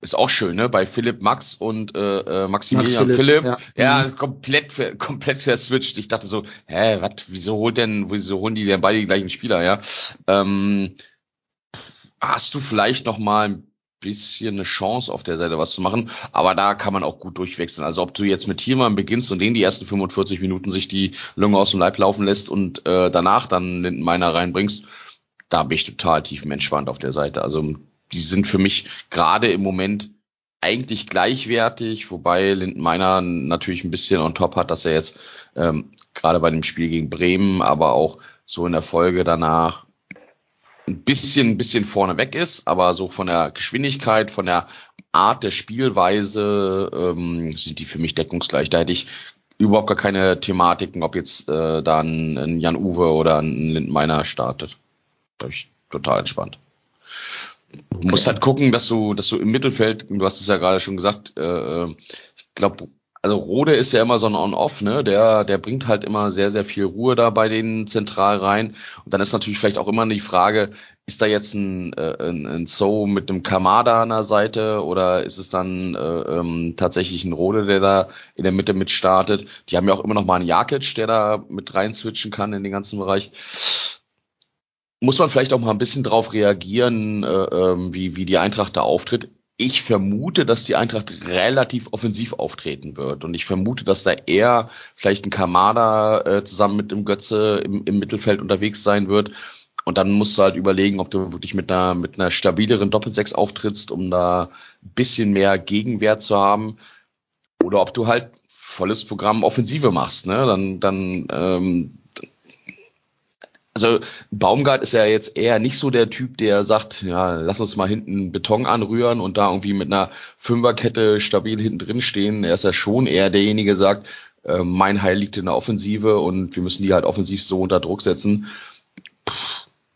Ist auch schön, ne? Bei Philipp Max und äh, äh, Maximilian Max Philipp. Philipp, Ja, ja. Mhm. komplett komplett verswitcht. Ich dachte so, hä, was, wieso holt denn, wieso holen die denn beide die gleichen Spieler, ja? Ähm, hast du vielleicht noch mal ein bisschen eine Chance auf der Seite was zu machen, aber da kann man auch gut durchwechseln. Also ob du jetzt mit Thielmann beginnst und den die ersten 45 Minuten sich die Lunge aus dem Leib laufen lässt und äh, danach dann Lindenmeiner reinbringst, da bin ich total tiefenentspannt auf der Seite. Also die sind für mich gerade im Moment eigentlich gleichwertig, wobei Lindenmeiner natürlich ein bisschen on top hat, dass er jetzt ähm, gerade bei dem Spiel gegen Bremen, aber auch so in der Folge danach ein bisschen, ein bisschen vorne weg ist, aber so von der Geschwindigkeit, von der Art der Spielweise ähm, sind die für mich deckungsgleich. Da hätte ich überhaupt gar keine Thematiken, ob jetzt äh, da ein, ein Jan Uwe oder ein Lindenmeiner startet. Da bin ich total entspannt. Du musst halt gucken, dass du, dass du im Mittelfeld, du hast es ja gerade schon gesagt, äh, ich glaube, also Rode ist ja immer so ein On-Off, ne? Der, der bringt halt immer sehr, sehr viel Ruhe da bei den zentral rein. Und dann ist natürlich vielleicht auch immer die Frage, ist da jetzt ein, äh, ein, ein So mit einem Kamada an der Seite oder ist es dann äh, ähm, tatsächlich ein Rode, der da in der Mitte mit startet? Die haben ja auch immer noch mal einen Jakic, der da mit rein switchen kann in den ganzen Bereich muss man vielleicht auch mal ein bisschen drauf reagieren, äh, ähm, wie, wie die Eintracht da auftritt. Ich vermute, dass die Eintracht relativ offensiv auftreten wird. Und ich vermute, dass da eher vielleicht ein Kamada äh, zusammen mit dem Götze im, im Mittelfeld unterwegs sein wird. Und dann musst du halt überlegen, ob du wirklich mit einer, mit einer stabileren Doppelsechs auftrittst, um da ein bisschen mehr Gegenwert zu haben. Oder ob du halt volles Programm Offensive machst. Ne? Dann, dann ähm, also Baumgart ist ja jetzt eher nicht so der Typ, der sagt, ja, lass uns mal hinten Beton anrühren und da irgendwie mit einer Fünferkette stabil hinten drin stehen. Er ist ja schon eher derjenige, der sagt, äh, mein Heil liegt in der Offensive und wir müssen die halt offensiv so unter Druck setzen. Puh,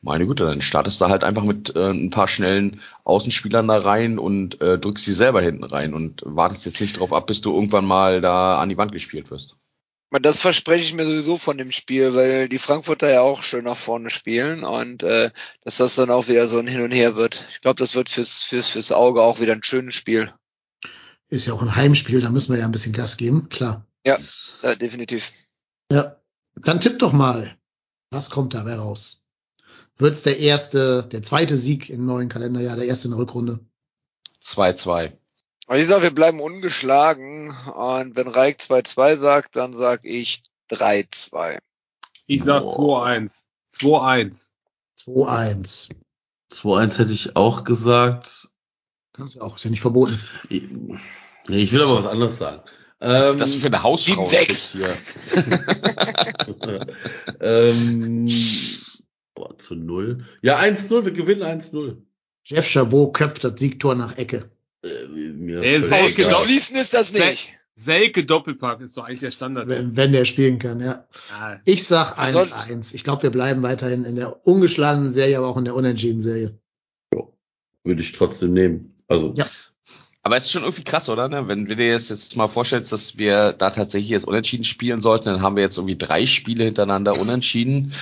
Meine Güte, dann startest du halt einfach mit äh, ein paar schnellen Außenspielern da rein und äh, drückst sie selber hinten rein und wartest jetzt nicht drauf ab, bis du irgendwann mal da an die Wand gespielt wirst. Das verspreche ich mir sowieso von dem Spiel, weil die Frankfurter ja auch schön nach vorne spielen und äh, dass das dann auch wieder so ein Hin und Her wird. Ich glaube, das wird fürs, fürs, fürs Auge auch wieder ein schönes Spiel. Ist ja auch ein Heimspiel, da müssen wir ja ein bisschen Gas geben, klar. Ja, ja definitiv. Ja. Dann tipp doch mal. Was kommt dabei raus? Wird's der erste, der zweite Sieg im neuen Kalenderjahr, der erste in der Rückrunde? 2-2. Ich sage, wir bleiben ungeschlagen und wenn Reik 2-2 sagt, dann sag ich 3-2. Ich sag Boah. 2-1. 2-1. 2-1. 2-1 hätte ich auch gesagt. Kannst du auch, ist ja nicht verboten. Ich, nee, ich will aber was anderes sagen. Was Ähm, ist das für eine Hausfrau 7-6. hier? <laughs> ähm, boah, zu null. Ja, 1-0, wir gewinnen 1-0. Jeff Chabot köpft das Siegtor nach Ecke. Äh, mir egal. doch- Ausgeschließen ist das nicht. Selke Doppelpack ist doch eigentlich der Standard. Wenn, wenn der spielen kann, ja. Ja, Ich sag Ansonsten- 1-1. Ich glaube, wir bleiben weiterhin in der ungeschlagenen Serie, aber auch in der unentschiedenen Serie. Würde ich trotzdem nehmen. Also, Ja. Aber es ist schon irgendwie krass, oder? Ne? Wenn du dir jetzt, jetzt mal vorstellst, dass wir da tatsächlich jetzt unentschieden spielen sollten, dann haben wir jetzt irgendwie drei Spiele hintereinander unentschieden.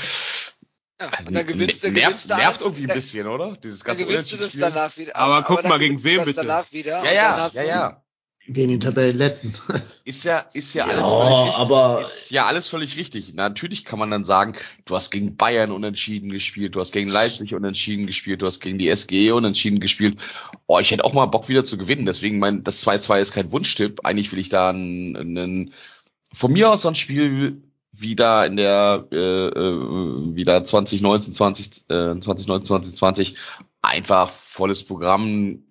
Ja, und dann gewinnst du, nervt, gewinnst du nervt irgendwie ein dann- bisschen, oder? Dieses Dann ganze gewinnst du das Unentschieden. danach wieder. Aber guck dann mal, gegen wen bitte? Danach wieder. Ja, dann ja, ja, ja. Gegen den Tabellenletzten. <laughs> Ist ja, ist ja alles Ja, völlig richtig. aber- ist ja alles völlig richtig. Natürlich kann man dann sagen, du hast gegen Bayern unentschieden gespielt, du hast gegen Leipzig unentschieden gespielt, du hast gegen die SGE unentschieden gespielt. Oh, ich hätte auch mal Bock wieder zu gewinnen. Deswegen mein, das 2-2 ist kein Wunschtipp. Eigentlich will ich da einen, einen von mir aus so ein Spiel wieder in der äh, äh, wieder 2019 20 äh, 2019 2020 einfach volles Programm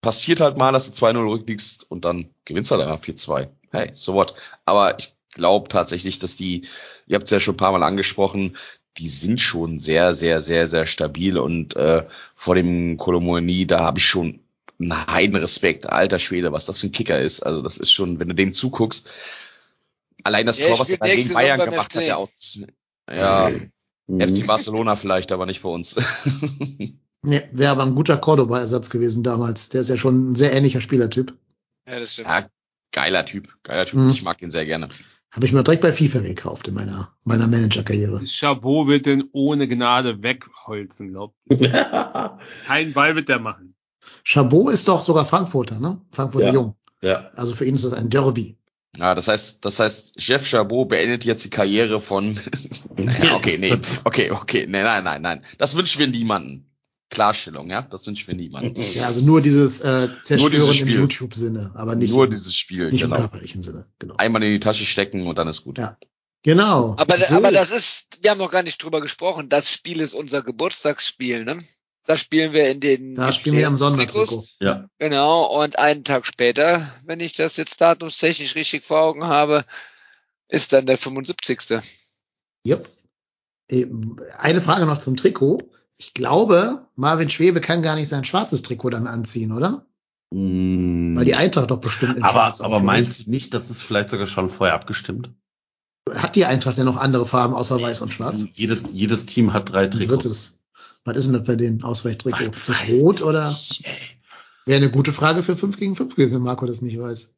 passiert halt mal, dass du 2-0 rückliegst und dann gewinnst du halt einfach 4-2. Hey, so what. Aber ich glaube tatsächlich, dass die, ihr habt es ja schon ein paar Mal angesprochen, die sind schon sehr, sehr, sehr, sehr stabil und äh, vor dem Kolomoni, da habe ich schon einen Heidenrespekt, alter Schwede, was das für ein Kicker ist. Also das ist schon, wenn du dem zuguckst, allein das Ja, Tor, was er gegen Bayern gemacht hat, ja aus. Ja, Mhm. FC Barcelona vielleicht, aber nicht bei uns. <laughs> Nee, wäre aber ein guter Cordoba-Ersatz gewesen damals. Der ist ja schon ein sehr ähnlicher Spielertyp. Ja, das stimmt. ja, geiler Typ, geiler Typ. Mhm. Ich mag den sehr gerne. Habe ich mir direkt bei FIFA gekauft in meiner, meiner Manager-Karriere. Chabot wird den ohne Gnade wegholzen, glaubt. <laughs> Kein Ball wird der machen. Chabot ist doch sogar Frankfurter, ne? Frankfurter Ja. Jung. ja. Also für ihn ist das ein Derby. Ja, das heißt, das heißt, Jeff Chabot beendet jetzt die Karriere von. <laughs> naja, <laughs> okay, nee, okay, okay, nee, nein, nein, nein. Das wünschen wir niemanden. Klarstellung, ja, das wünschen wir niemanden. <laughs> Ja, also nur dieses äh, Zerstören dieses im. YouTube-Sinne, aber nicht, Nur im, dieses Spiel, nicht im genau. körperlichen Sinne. Genau. Einmal in die Tasche stecken und dann ist gut. Ja. Genau. Aber, So. aber das ist, wir haben noch gar nicht drüber gesprochen. Das Spiel ist unser Geburtstagsspiel, ne? Da spielen wir in den. da spielen wir am. Sondertrikot. Ja. Genau. Und einen Tag später, wenn ich das jetzt datumstechnisch richtig vor Augen habe, ist dann der 75. Yep. Äh, Eine Frage noch zum Trikot. Ich glaube, Marvin Schwebe kann gar nicht sein schwarzes Trikot dann anziehen, oder? Mm. Weil die Eintracht doch bestimmt in aber, schwarz aber meinst du nicht, dass es vielleicht sogar schon vorher abgestimmt? Hat die Eintracht denn noch andere Farben außer weiß und schwarz? Jedes, jedes Team hat drei Trikots. drittes. Was ist denn das bei den Ausweichtrikot? Ist das rot oder? Wäre eine gute Frage für 5 gegen 5 gewesen, wenn Marco das nicht weiß.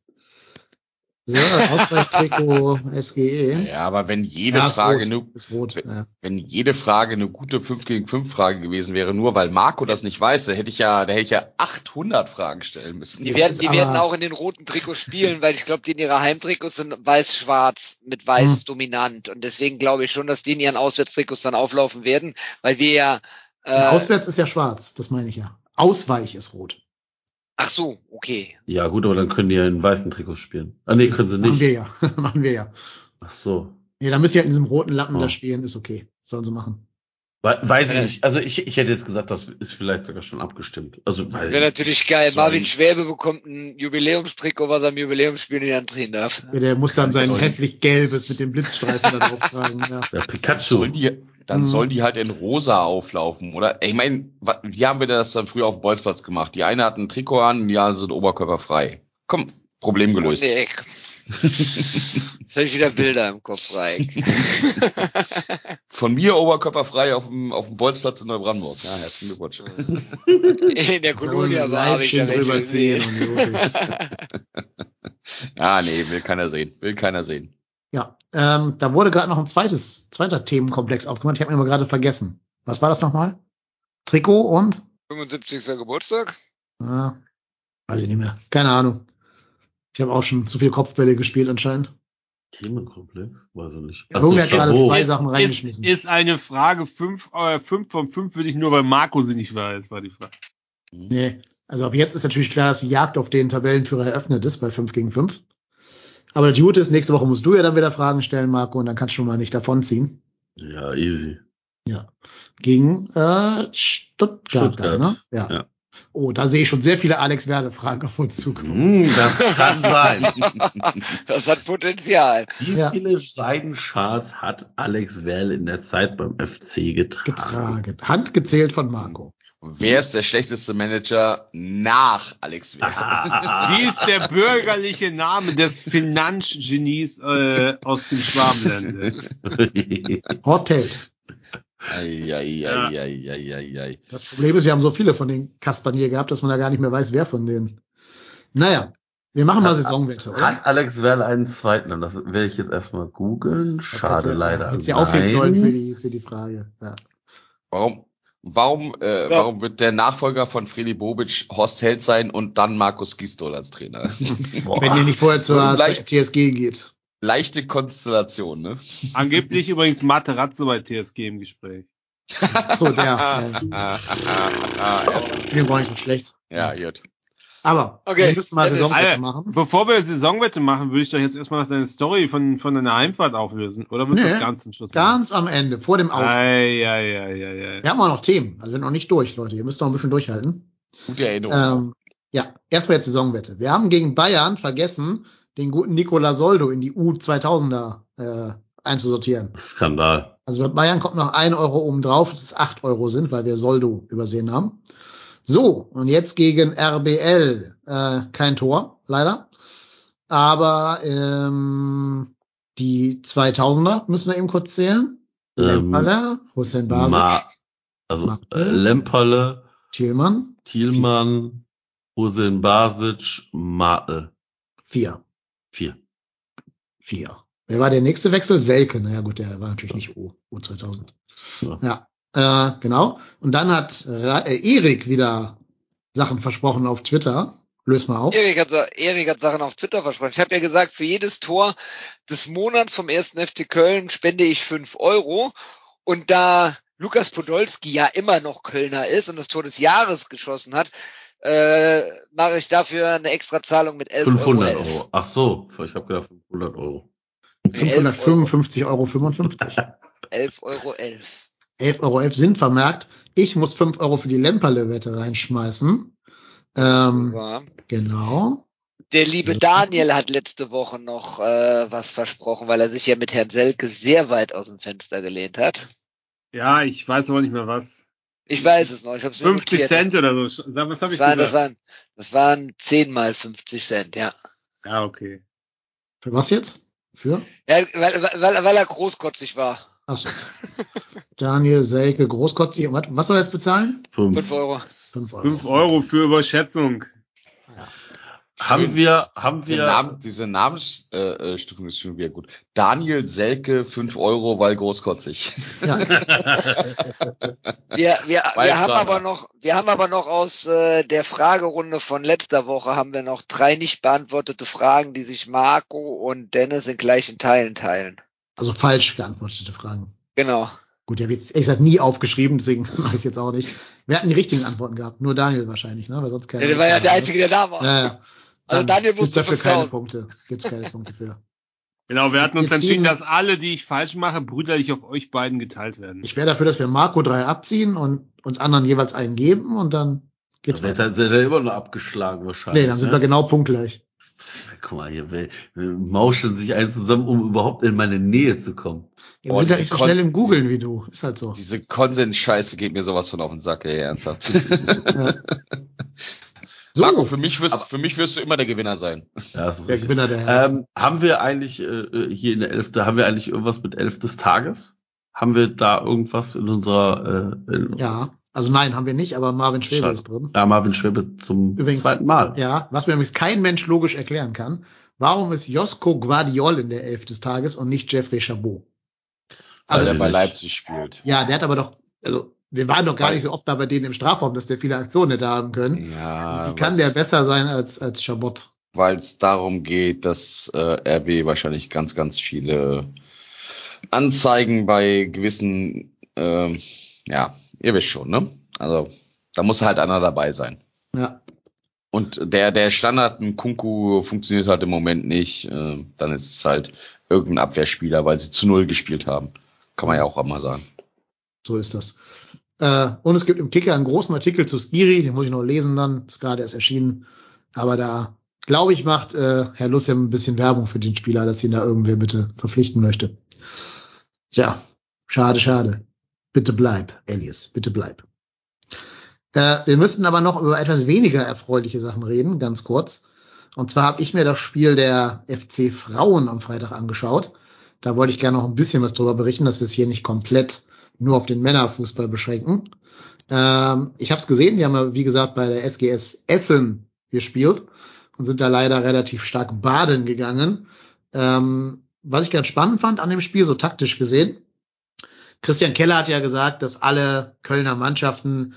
So, Ausweichtrikot <laughs> SGE. Ja, aber wenn jede Ja, Frage rot. nur, Ist rot. Ja. wenn jede Frage eine gute 5 gegen 5 Frage gewesen wäre, nur weil Marco das nicht weiß, da hätte ich ja, da hätte ich ja 800 Fragen stellen müssen. Die werden, die werden auch in den roten Trikots spielen, weil ich glaube, die in ihrer Heimtrikots sind weiß-schwarz mit weiß Hm. dominant. Und deswegen glaube ich schon, dass die in ihren Auswärtstrikots dann auflaufen werden, weil wir ja, äh, Auswärts ist ja schwarz, das meine ich ja. Ausweich ist rot. ach so, okay. Ja, gut, aber dann können die ja in weißen Trikots spielen. Ah, nee, können sie Machen nicht. wir ja. <laughs> Machen wir ja. Ach so. Nee, da müssen ja in diesem roten Lappen Oh. da spielen, ist okay. Sollen sie machen. We weiß ich nicht. Also ich, ich hätte jetzt gesagt, das ist vielleicht sogar schon abgestimmt. Also ich Wäre natürlich geil. Sollen- Marvin Schwäbe bekommt ein Jubiläumstrikot, was er im Jubiläumsspiel nicht antreten darf. Ja, der muss dann sein hässlich gelbes mit dem Blitzstreifen da drauf tragen. Ja. Der Pikachu. Sollen die, dann Mhm. sollen die halt in rosa auflaufen, oder? Ich meine, wie haben wir das dann früher auf dem Bolzplatz gemacht? Die eine hat ein Trikot an, die anderen sind oberkörperfrei. Komm, Problem gelöst. Nee, <laughs> Jetzt habe ich wieder Bilder im Kopf, Reik. <laughs> Von mir oberkörperfrei auf dem, auf dem Bolzplatz in Neubrandenburg. Ja, herzlichen Glückwunsch. <laughs> In der So Kolonia ein war habe ich Leibchen drüber ist. Ja, nee, will keiner sehen. Will keiner sehen. Ja, ähm, da wurde gerade noch ein zweites, zweiter Themenkomplex aufgemacht. Ich habe ihn aber gerade vergessen. Was war das nochmal? Trikot und? 75. Geburtstag? Ah, weiß ich nicht mehr. Keine Ahnung. Ich habe auch schon zu viel Kopfbälle gespielt anscheinend. Themenkomplex? Weiß ich nicht. Ja, Junge hat gerade zwei ist, Sachen ist, reingeschmissen. ist eine Frage, fünf, äh, fünf von fünf würde ich nur, weil Marco sie nicht weiß, war die Frage. Nee. Also ab jetzt ist natürlich klar, dass die Jagd auf den Tabellenführer eröffnet ist bei 5 gegen 5. Aber das Gute ist, nächste Woche musst du ja dann wieder Fragen stellen, Marco, und dann kannst du schon mal nicht davonziehen. Ja, easy. Ja. Gegen äh, Stuttgart. Stuttgart, Ne? Ja. ja. Oh, da sehe ich schon sehr viele Alex Werle-Fragen auf uns zukommen. Hm, das kann sein. <laughs> Das hat Potenzial. Wie Ja. viele Seidenschals hat Alex Werl in der Zeit beim FC getragen? Getragen. Handgezählt von Marco. Und wer ist der schlechteste Manager nach Alex Werle? <laughs> Wie ist der bürgerliche Name des Finanzgenies äh, aus dem Schwabenländle? <laughs> Horst Held. Eieieiei. Das Problem ist, wir haben so viele von den Kaspern hier gehabt, dass man da gar nicht mehr weiß, wer von denen. Naja, wir machen mal Hat- Saisonwette, oder? Hat Alex Werl einen zweiten Namen? Das werde ich jetzt erstmal googeln. Schade leider. Hättest du aufheben sollen für die, für die Frage. Ja. Warum, warum, äh, Ja. warum wird der Nachfolger von Freddy Bobic Horst Held sein und dann Markus Gisdol als Trainer? Boah. <laughs> Wenn ihr nicht vorher zur, Vielleicht- zur TSG geht. Leichte Konstellation, ne? Angeblich übrigens Materazzo bei TSG im Gespräch. So, der. Äh, finde ich gar nicht so schlecht. ja, gut. Aber Okay, wir müssen mal. Saisonwette machen. Bevor wir Saisonwette machen, würde ich doch jetzt erstmal deine Story von, von deiner Heimfahrt auflösen. Oder wird Nee, das ganz zum Schluss Ganz am Ende, vor dem Auto. Ei, ei, ei, ei, ei. Wir haben auch noch Themen. Also wir sind noch nicht durch, Leute. Ihr müsst noch ein bisschen durchhalten. Gute Erinnerung. Ähm, ja, erstmal jetzt Saisonwette. Wir haben gegen Bayern vergessen, den guten Nicola Soldo in die U2000er äh, einzusortieren. Skandal. Also bei Bayern kommt noch ein Euro oben drauf, dass es acht Euro sind, weil wir Soldo übersehen haben. So, und jetzt gegen RBL. Äh, kein Tor, leider. Aber ähm, die 2000er müssen wir eben kurz zählen. Ähm, Lemperle, Hussein Basic, Ma- Also äh, Lemperle, Thielmann, Thielmann, Hussein Basic, Martel. vier. Vier. Vier. Wer war der nächste Wechsel? Selke. Naja gut, der war natürlich nicht U, U2000. Ja. Ja, äh, genau. Und dann hat Ra äh, Erik wieder Sachen versprochen auf Twitter. Löst mal auf. Erik hat, Erik hat Sachen auf Twitter versprochen. Ich habe ja gesagt, für jedes Tor des Monats vom 1. FC Köln spende ich fünf Euro. Und da Lukas Podolski ja immer noch Kölner ist und das Tor des Jahres geschossen hat, äh, mache ich dafür eine extra Zahlung mit 11 500 Euro. Euro. Ach so, ich habe gedacht 500 Euro. Nee, 11 Euro. 555,55 Euro. 55. 11 <laughs> Euro 11. 11,11 Euro sind vermerkt. Ich muss 5 Euro für die Lemperle-Wette reinschmeißen. Ähm, Ja. genau. Der liebe Daniel hat letzte Woche noch äh, was versprochen, weil er sich ja mit Herrn Selke sehr weit aus dem Fenster gelehnt hat. Ja, ich weiß aber nicht mehr was. Ich weiß es noch. Ich hab's mir 50 notiert. Cent oder so. Sag, Was habe Das ich waren, das, gesagt? waren, das waren 10 mal 50 Cent, ja. Ja, okay. Für was jetzt? Für? Ja, weil, weil, weil er großkotzig war. Achso. Daniel Selke, großkotzig. Was, was soll er jetzt bezahlen? 5. 5 Euro. 5 Euro. 5 Euro für Überschätzung. Haben wir, haben Diese, wir, Namen, diese Namensstufung äh, Stufung ist schon wieder gut. Daniel Selke, 5 Euro, weil großkotzig. Ja. <laughs> Wir, wir, Weil wir haben aber noch, wir haben aber noch aus äh, der Fragerunde von letzter Woche haben wir noch drei nicht beantwortete Fragen, die sich Marco und Dennis in gleichen Teilen teilen. Also falsch geantwortete Fragen. Genau. Gut, ich habe jetzt ehrlich gesagt nie aufgeschrieben, deswegen <laughs> weiß ich jetzt auch nicht. Wir hatten die richtigen Antworten gehabt. Nur Daniel wahrscheinlich, ne? Weil sonst keiner. Ja, der war ja der Einzige, der da war. Ja, ja. Also Dann Daniel gibt's wusste dafür keine 5000. Punkte. Gibt's keine Punkte für. Genau, wir hatten uns Wir entschieden, dass alle, die ich falsch mache, brüderlich auf euch beiden geteilt werden. Ich wäre dafür, dass wir Marco drei abziehen und uns anderen jeweils einen geben und dann geht's wird weiter. er, wird er immer noch abgeschlagen wahrscheinlich. Nee, dann sind ne? wir genau punktgleich. Guck mal, hier wir, wir mauscheln sich ein zusammen, um überhaupt in meine Nähe zu kommen. Sind ja diese nicht so schnell im Googeln wie du. Ist halt so. Diese Konsens-Scheiße geht mir sowas von auf den Sack, ey, ernsthaft. <laughs> So, Marco, für mich, wirst, Aber- für mich wirst du immer der Gewinner sein. Ja, das ist der. Gewinner der Herzen. Ähm, haben wir eigentlich äh, äh, hier in der Elfte, haben wir eigentlich irgendwas mit Elf des Tages? Haben wir da irgendwas in unserer äh, in, ja, also nein, haben wir nicht, aber Marvin Schwebe Schade. ist drin. ja, Marvin Schwebe zum Übrigens- zweiten Mal? Ja, was mir übrigens kein Mensch logisch erklären kann. Warum ist Josko Guardiol in der Elf des Tages und nicht Jeffrey Chabot? Weil Also, er bei. Leipzig spielt. ja, der hat aber doch, also, wir waren doch gar Weil- nicht so oft da bei denen im Strafraum, dass der viele Aktionen hätte haben können. Ja, Wie kann der besser sein als, als Chabot? weil es darum geht, dass äh, RB wahrscheinlich ganz, ganz viele Anzeigen bei gewissen, ähm, ja, ihr wisst schon, ne? Also da muss halt einer dabei sein. Ja, Und der, der Standard Kunku funktioniert halt im Moment nicht. Äh, dann ist es halt irgendein Abwehrspieler, weil sie zu null gespielt haben. Kann man ja auch mal sagen. so ist das. Äh, und es gibt im Kicker einen großen Artikel zu Skiri, den muss ich noch lesen dann, ist gerade erst erschienen. Aber da, glaube ich, macht äh, Herr Lussem ein bisschen Werbung für den Spieler, dass ihn da irgendwer bitte verpflichten möchte. Tja, schade, schade. Bitte bleib, Elias, bitte bleib. Äh, wir müssten aber noch über etwas weniger erfreuliche Sachen reden, ganz kurz. Und zwar habe ich mir das Spiel der FC Frauen am Freitag angeschaut. Da wollte ich gerne noch ein bisschen was drüber berichten, dass wir es hier nicht komplett nur auf den Männerfußball beschränken. Ähm, ich habe es gesehen, die haben ja, wie gesagt, bei der SGS Essen gespielt und sind da leider relativ stark baden gegangen. Ähm, was ich ganz spannend fand an dem Spiel, so taktisch gesehen, Christian Keller hat ja gesagt, dass alle Kölner Mannschaften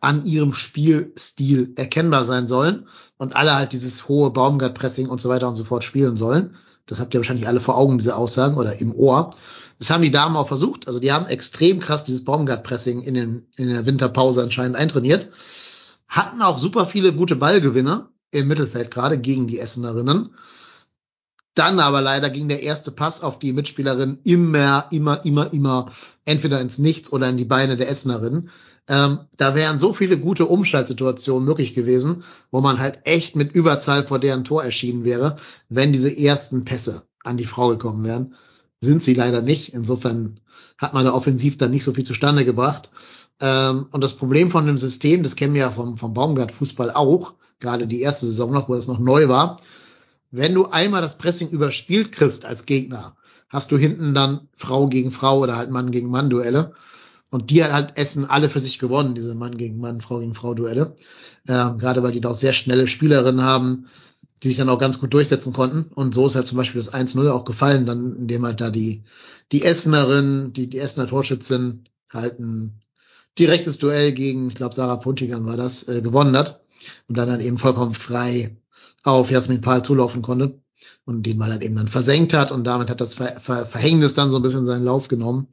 an ihrem Spielstil erkennbar sein sollen und alle halt dieses hohe Baumgart-Pressing und so weiter und so fort spielen sollen. Das habt ihr wahrscheinlich alle vor Augen, diese Aussagen oder im Ohr. Das haben die Damen auch versucht. Also die haben extrem krass dieses Baumgart-Pressing in, in der Winterpause anscheinend eintrainiert. Hatten auch super viele gute Ballgewinne im Mittelfeld gerade gegen die Essenerinnen. Dann aber leider ging der erste Pass auf die Mitspielerin immer, immer, immer, immer entweder ins Nichts oder in die Beine der Essenerin. Ähm, da wären so viele gute Umschaltsituationen möglich gewesen, wo man halt echt mit Überzahl vor deren Tor erschienen wäre, wenn diese ersten Pässe an die Frau gekommen wären. Sind sie leider nicht. Insofern hat man da offensiv dann nicht so viel zustande gebracht. Ähm, und das Problem von dem System, das kennen wir ja vom, vom Baumgart-Fußball auch, gerade die erste Saison noch, wo das noch neu war. Wenn du einmal das Pressing überspielt kriegst als Gegner, hast du hinten dann Frau gegen Frau oder halt Mann gegen Mann Duelle. Und die hat halt Essen alle für sich gewonnen, diese Mann gegen Mann, Frau gegen Frau Duelle. Ähm, gerade weil die da auch sehr schnelle Spielerinnen haben, die sich dann auch ganz gut durchsetzen konnten. Und so ist halt zum Beispiel das 1-0 auch gefallen, dann, indem halt da die, die Essenerin, die, die Essener Torschützin halt ein direktes Duell gegen, ich glaube, Sarah Puntigan war das, äh, gewonnen hat. Und dann halt eben vollkommen frei auf Jasmin Pahl zulaufen konnte. Und den Ball halt eben dann versenkt hat. Und damit hat das Ver Ver Verhängnis dann so ein bisschen seinen Lauf genommen.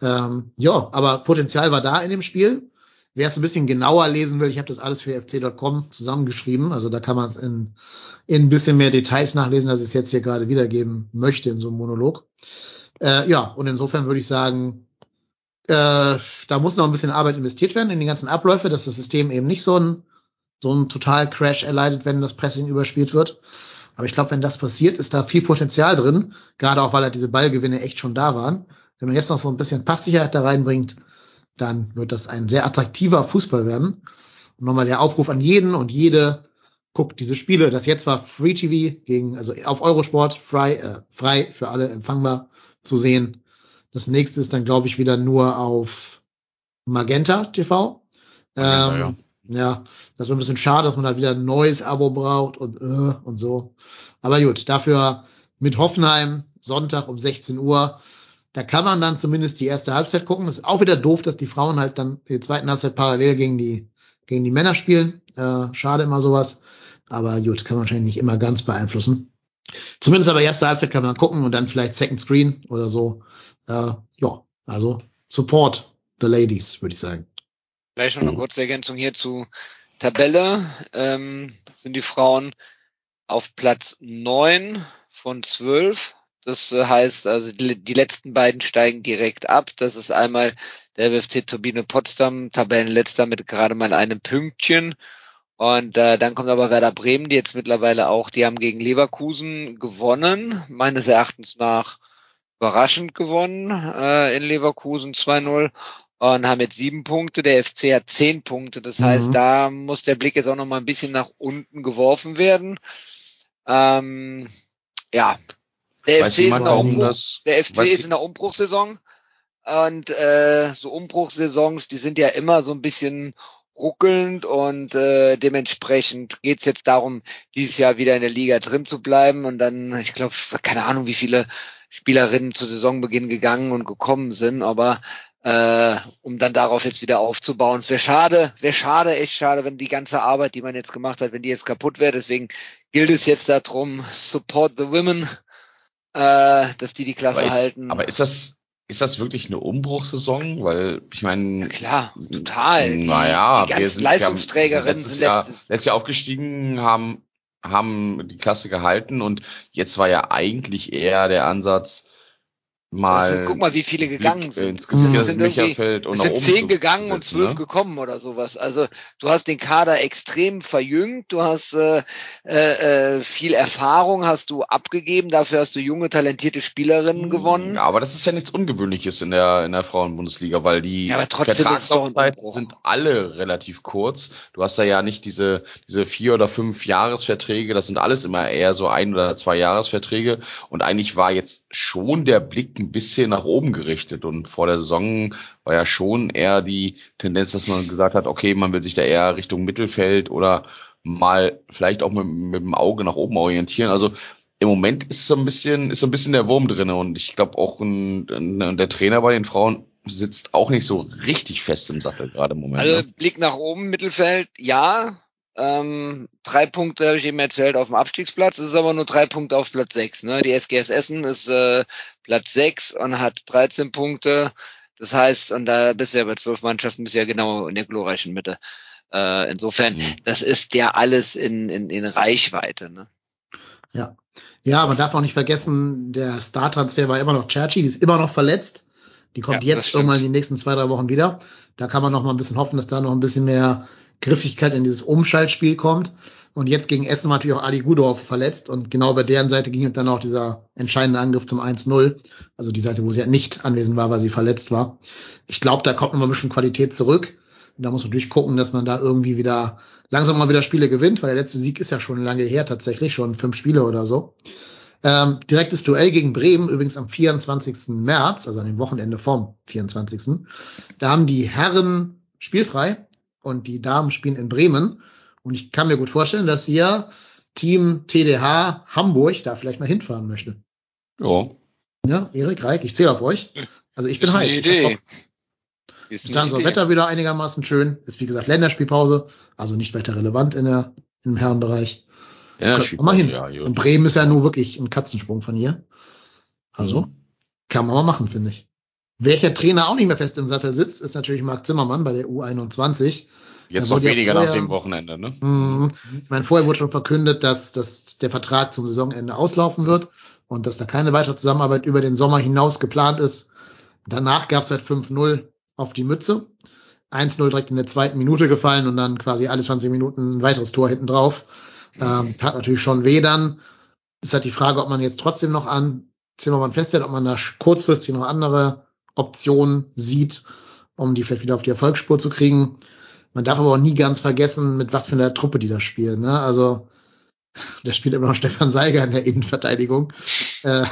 Ähm, ja, aber Potenzial war da in dem Spiel. Wer es ein bisschen genauer lesen will, ich habe das alles für fc.com zusammengeschrieben. Also da kann man es in, in ein bisschen mehr Details nachlesen, als ich es jetzt hier gerade wiedergeben möchte in so einem Monolog. Äh, ja, und insofern würde ich sagen, äh, da muss noch ein bisschen Arbeit investiert werden in die ganzen Abläufe, dass das System eben nicht so ein, so ein Total-Crash erleidet, wenn das Pressing überspielt wird. Aber ich glaube, wenn das passiert, ist da viel Potenzial drin, gerade auch weil halt diese Ballgewinne echt schon da waren. Wenn man jetzt noch so ein bisschen Passsicherheit da reinbringt, dann wird das ein sehr attraktiver Fußball werden. Und nochmal der Aufruf an jeden und jede, guckt diese Spiele. Das jetzt war Free TV gegen, also auf Eurosport, frei, äh, frei für alle empfangbar zu sehen. Das nächste ist dann, glaube ich, wieder nur auf Magenta TV. Magenta, ähm, ja, das wird ein bisschen schade, dass man halt wieder ein neues Abo braucht und äh, und so. Aber gut, dafür mit Hoffenheim Sonntag um 16 Uhr. Da kann man dann zumindest die erste Halbzeit gucken. Das ist auch wieder doof, dass die Frauen halt dann die zweiten Halbzeit parallel gegen die gegen die Männer spielen. Äh, schade immer sowas. Aber gut, kann man wahrscheinlich nicht immer ganz beeinflussen. Zumindest aber erste Halbzeit kann man gucken und dann vielleicht Second Screen oder so. Äh, ja, also Support the Ladies, würde ich sagen. Vielleicht noch eine kurze Ergänzung hierzu. Tabelle ähm, sind die Frauen auf Platz neun von zwölf. Das äh, heißt, also die, die letzten beiden steigen direkt ab. Das ist einmal der WFC Turbine Potsdam, Tabellenletzter mit gerade mal einem Pünktchen. Und äh, dann kommt aber Werder Bremen, die jetzt mittlerweile auch, die haben gegen Leverkusen gewonnen, meines Erachtens nach überraschend gewonnen äh, in Leverkusen 2-0. Und haben jetzt sieben Punkte. Der FC hat zehn Punkte. Das heißt, Mhm. da muss der Blick jetzt auch noch mal ein bisschen nach unten geworfen werden. Ähm, ja, der Weiß FC, ist in Umbruch, das, der FC ist in der Umbruchssaison. Und äh, so Umbruchssaisons, die sind ja immer so ein bisschen ruckelnd und äh, dementsprechend geht's jetzt darum, dieses Jahr wieder in der Liga drin zu bleiben. Und dann, ich glaube, keine Ahnung, wie viele Spielerinnen zu Saisonbeginn gegangen und gekommen sind, aber äh, um dann darauf jetzt wieder aufzubauen. Es wäre schade, wäre schade, echt schade, wenn die ganze Arbeit, die man jetzt gemacht hat, wenn die jetzt kaputt wäre. Deswegen gilt es jetzt darum, support the women, äh, dass die die Klasse aber, ist, halten. aber ist das, ist das wirklich eine Umbruchssaison? Weil, ich meine, Klar, total. Naja, wir sind, Leistungsträgerinnen letztes Jahr, letztes Jahr aufgestiegen, haben, haben die Klasse gehalten und jetzt war ja eigentlich eher der Ansatz, mal. Also, guck mal, wie viele gegangen sind. Ins. Gesicht Es sind Micherfeld und Es sind zehn gegangen und zwölf ne? gekommen oder sowas. Also du hast den Kader extrem verjüngt, du hast äh, äh, äh, viel Erfahrung, hast du abgegeben, dafür hast du junge, talentierte Spielerinnen gewonnen. Ja, aber das ist ja nichts Ungewöhnliches in der, in der Frauenbundesliga, weil die Ja, Vertragslaufzeiten sind alle relativ kurz. Du hast da ja nicht diese, diese vier oder fünf Jahresverträge, das sind alles immer eher so ein oder zwei Jahresverträge. Und eigentlich war jetzt schon der Blick ein bisschen nach oben gerichtet. Und vor der Saison war ja schon eher die Tendenz, dass man gesagt hat, okay, man will sich da eher Richtung Mittelfeld oder mal vielleicht auch mit, mit dem Auge nach oben orientieren. Also im Moment ist so ein bisschen, ist so ein bisschen der Wurm drinne und ich glaube auch ein, ein, der Trainer bei den Frauen sitzt auch nicht so richtig fest im Sattel gerade im Moment. Also ne? Blick nach oben, Mittelfeld, ja. Ähm, drei Punkte habe ich eben erzählt auf dem Abstiegsplatz. Es ist aber nur drei Punkte auf Platz sechs. Ne? Die SGS Essen ist äh, Platz sechs und hat 13 Punkte. Das heißt, und da bist du ja bei zwölf Mannschaften, bist du ja genau in der glorreichen Mitte. Äh, insofern, Mhm. das ist ja alles in, in, in Reichweite. Ne? Ja. Ja, man darf auch nicht vergessen, der Star-Transfer war immer noch Cherchi, die ist immer noch verletzt. Die kommt Ja, jetzt irgendwann in den nächsten zwei, drei Wochen wieder. Da kann man noch mal ein bisschen hoffen, dass da noch ein bisschen mehr Griffigkeit in dieses Umschaltspiel kommt. Und jetzt gegen Essen war natürlich auch Ali Gudorf verletzt und genau bei deren Seite ging dann auch dieser entscheidende Angriff zum 1-0. Also die Seite, wo sie halt nicht anwesend war, weil sie verletzt war. Ich glaube, da kommt noch mal ein bisschen Qualität zurück. Und da muss man durchgucken, dass man da irgendwie wieder langsam mal wieder Spiele gewinnt, weil der letzte Sieg ist ja schon lange her tatsächlich, schon fünf Spiele oder so. Ähm, direktes Duell gegen Bremen, übrigens am 24. März, also an dem Wochenende vom 24. Da haben die Herren spielfrei und die Damen spielen in Bremen. Und ich kann mir gut vorstellen, dass hier Team TDH Hamburg da vielleicht mal hinfahren möchte. Ja. Ja, Erik Reik, ich zähle auf euch. Also ich bin heiß. Idee. Ist Bis dann soll Idee. Wetter wieder einigermaßen schön. Ist wie gesagt Länderspielpause, also nicht wetterrelevant in der im Herrenbereich. Ja, mal hin. Ja. Und Bremen ist ja nur wirklich ein Katzensprung von hier. Also Mhm. kann man mal machen, finde ich. Welcher Trainer auch nicht mehr fest im Sattel sitzt, ist natürlich Marc Zimmermann bei der U21. Jetzt noch ja weniger vorher- nach dem Wochenende, ne? Mhm. Ich meine, vorher wurde schon verkündet, dass, dass der Vertrag zum Saisonende auslaufen wird und dass da keine weitere Zusammenarbeit über den Sommer hinaus geplant ist. Danach gab es halt 5-0 auf die Mütze. 1-0 direkt in der zweiten Minute gefallen und dann quasi alle 20 Minuten ein weiteres Tor hinten drauf. Ähm, tat natürlich schon weh dann. Ist halt die Frage, ob man jetzt trotzdem noch an Zimmermann festhält, ob man da kurzfristig noch andere Optionen sieht, um die vielleicht wieder auf die Erfolgsspur zu kriegen. Man darf aber auch nie ganz vergessen, mit was für einer Truppe die da spielen. Ne? Also da spielt immer noch Stefan Seiger in der Innenverteidigung. Äh,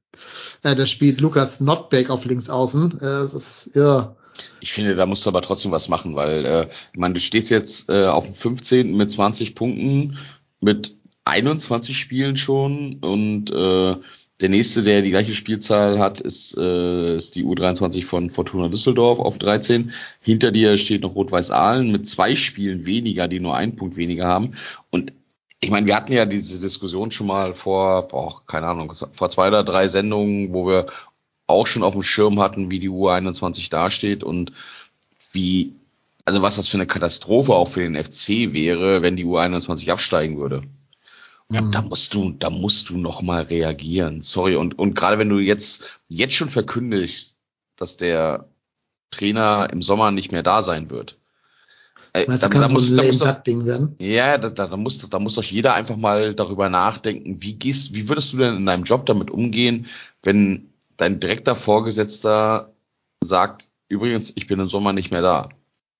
<laughs> äh, da spielt Lukas Notbeck auf links außen. Äh, es ist ja, Ich finde, da musst du aber trotzdem was machen, weil, äh, ich meine, du stehst jetzt äh, auf dem 15. mit 20 Punkten, mit 21 Spielen schon und äh, der nächste, der die gleiche Spielzahl hat, ist, äh, ist die U23 von Fortuna Düsseldorf auf 13. Hinter dir steht noch Rot-Weiß Aalen mit zwei Spielen weniger, die nur einen Punkt weniger haben. Und ich meine, wir hatten ja diese Diskussion schon mal vor, boah, keine Ahnung, vor zwei oder drei Sendungen, wo wir auch schon auf dem Schirm hatten, wie die U21 dasteht und wie, also was das für eine Katastrophe auch für den FC wäre, wenn die U21 absteigen würde. Ja, da musst du, da musst du noch mal reagieren. Sorry. Und, und gerade wenn du jetzt, jetzt schon verkündigst, dass der Trainer im Sommer nicht mehr da sein wird. Äh, meinst du, da- kann da so muss- ein da muss doch- Ding werden? ja, da, da, da, muss, da muss doch jeder einfach mal darüber nachdenken, wie gehst, wie würdest du denn in deinem Job damit umgehen, wenn dein direkter Vorgesetzter sagt, übrigens, ich bin im Sommer nicht mehr da.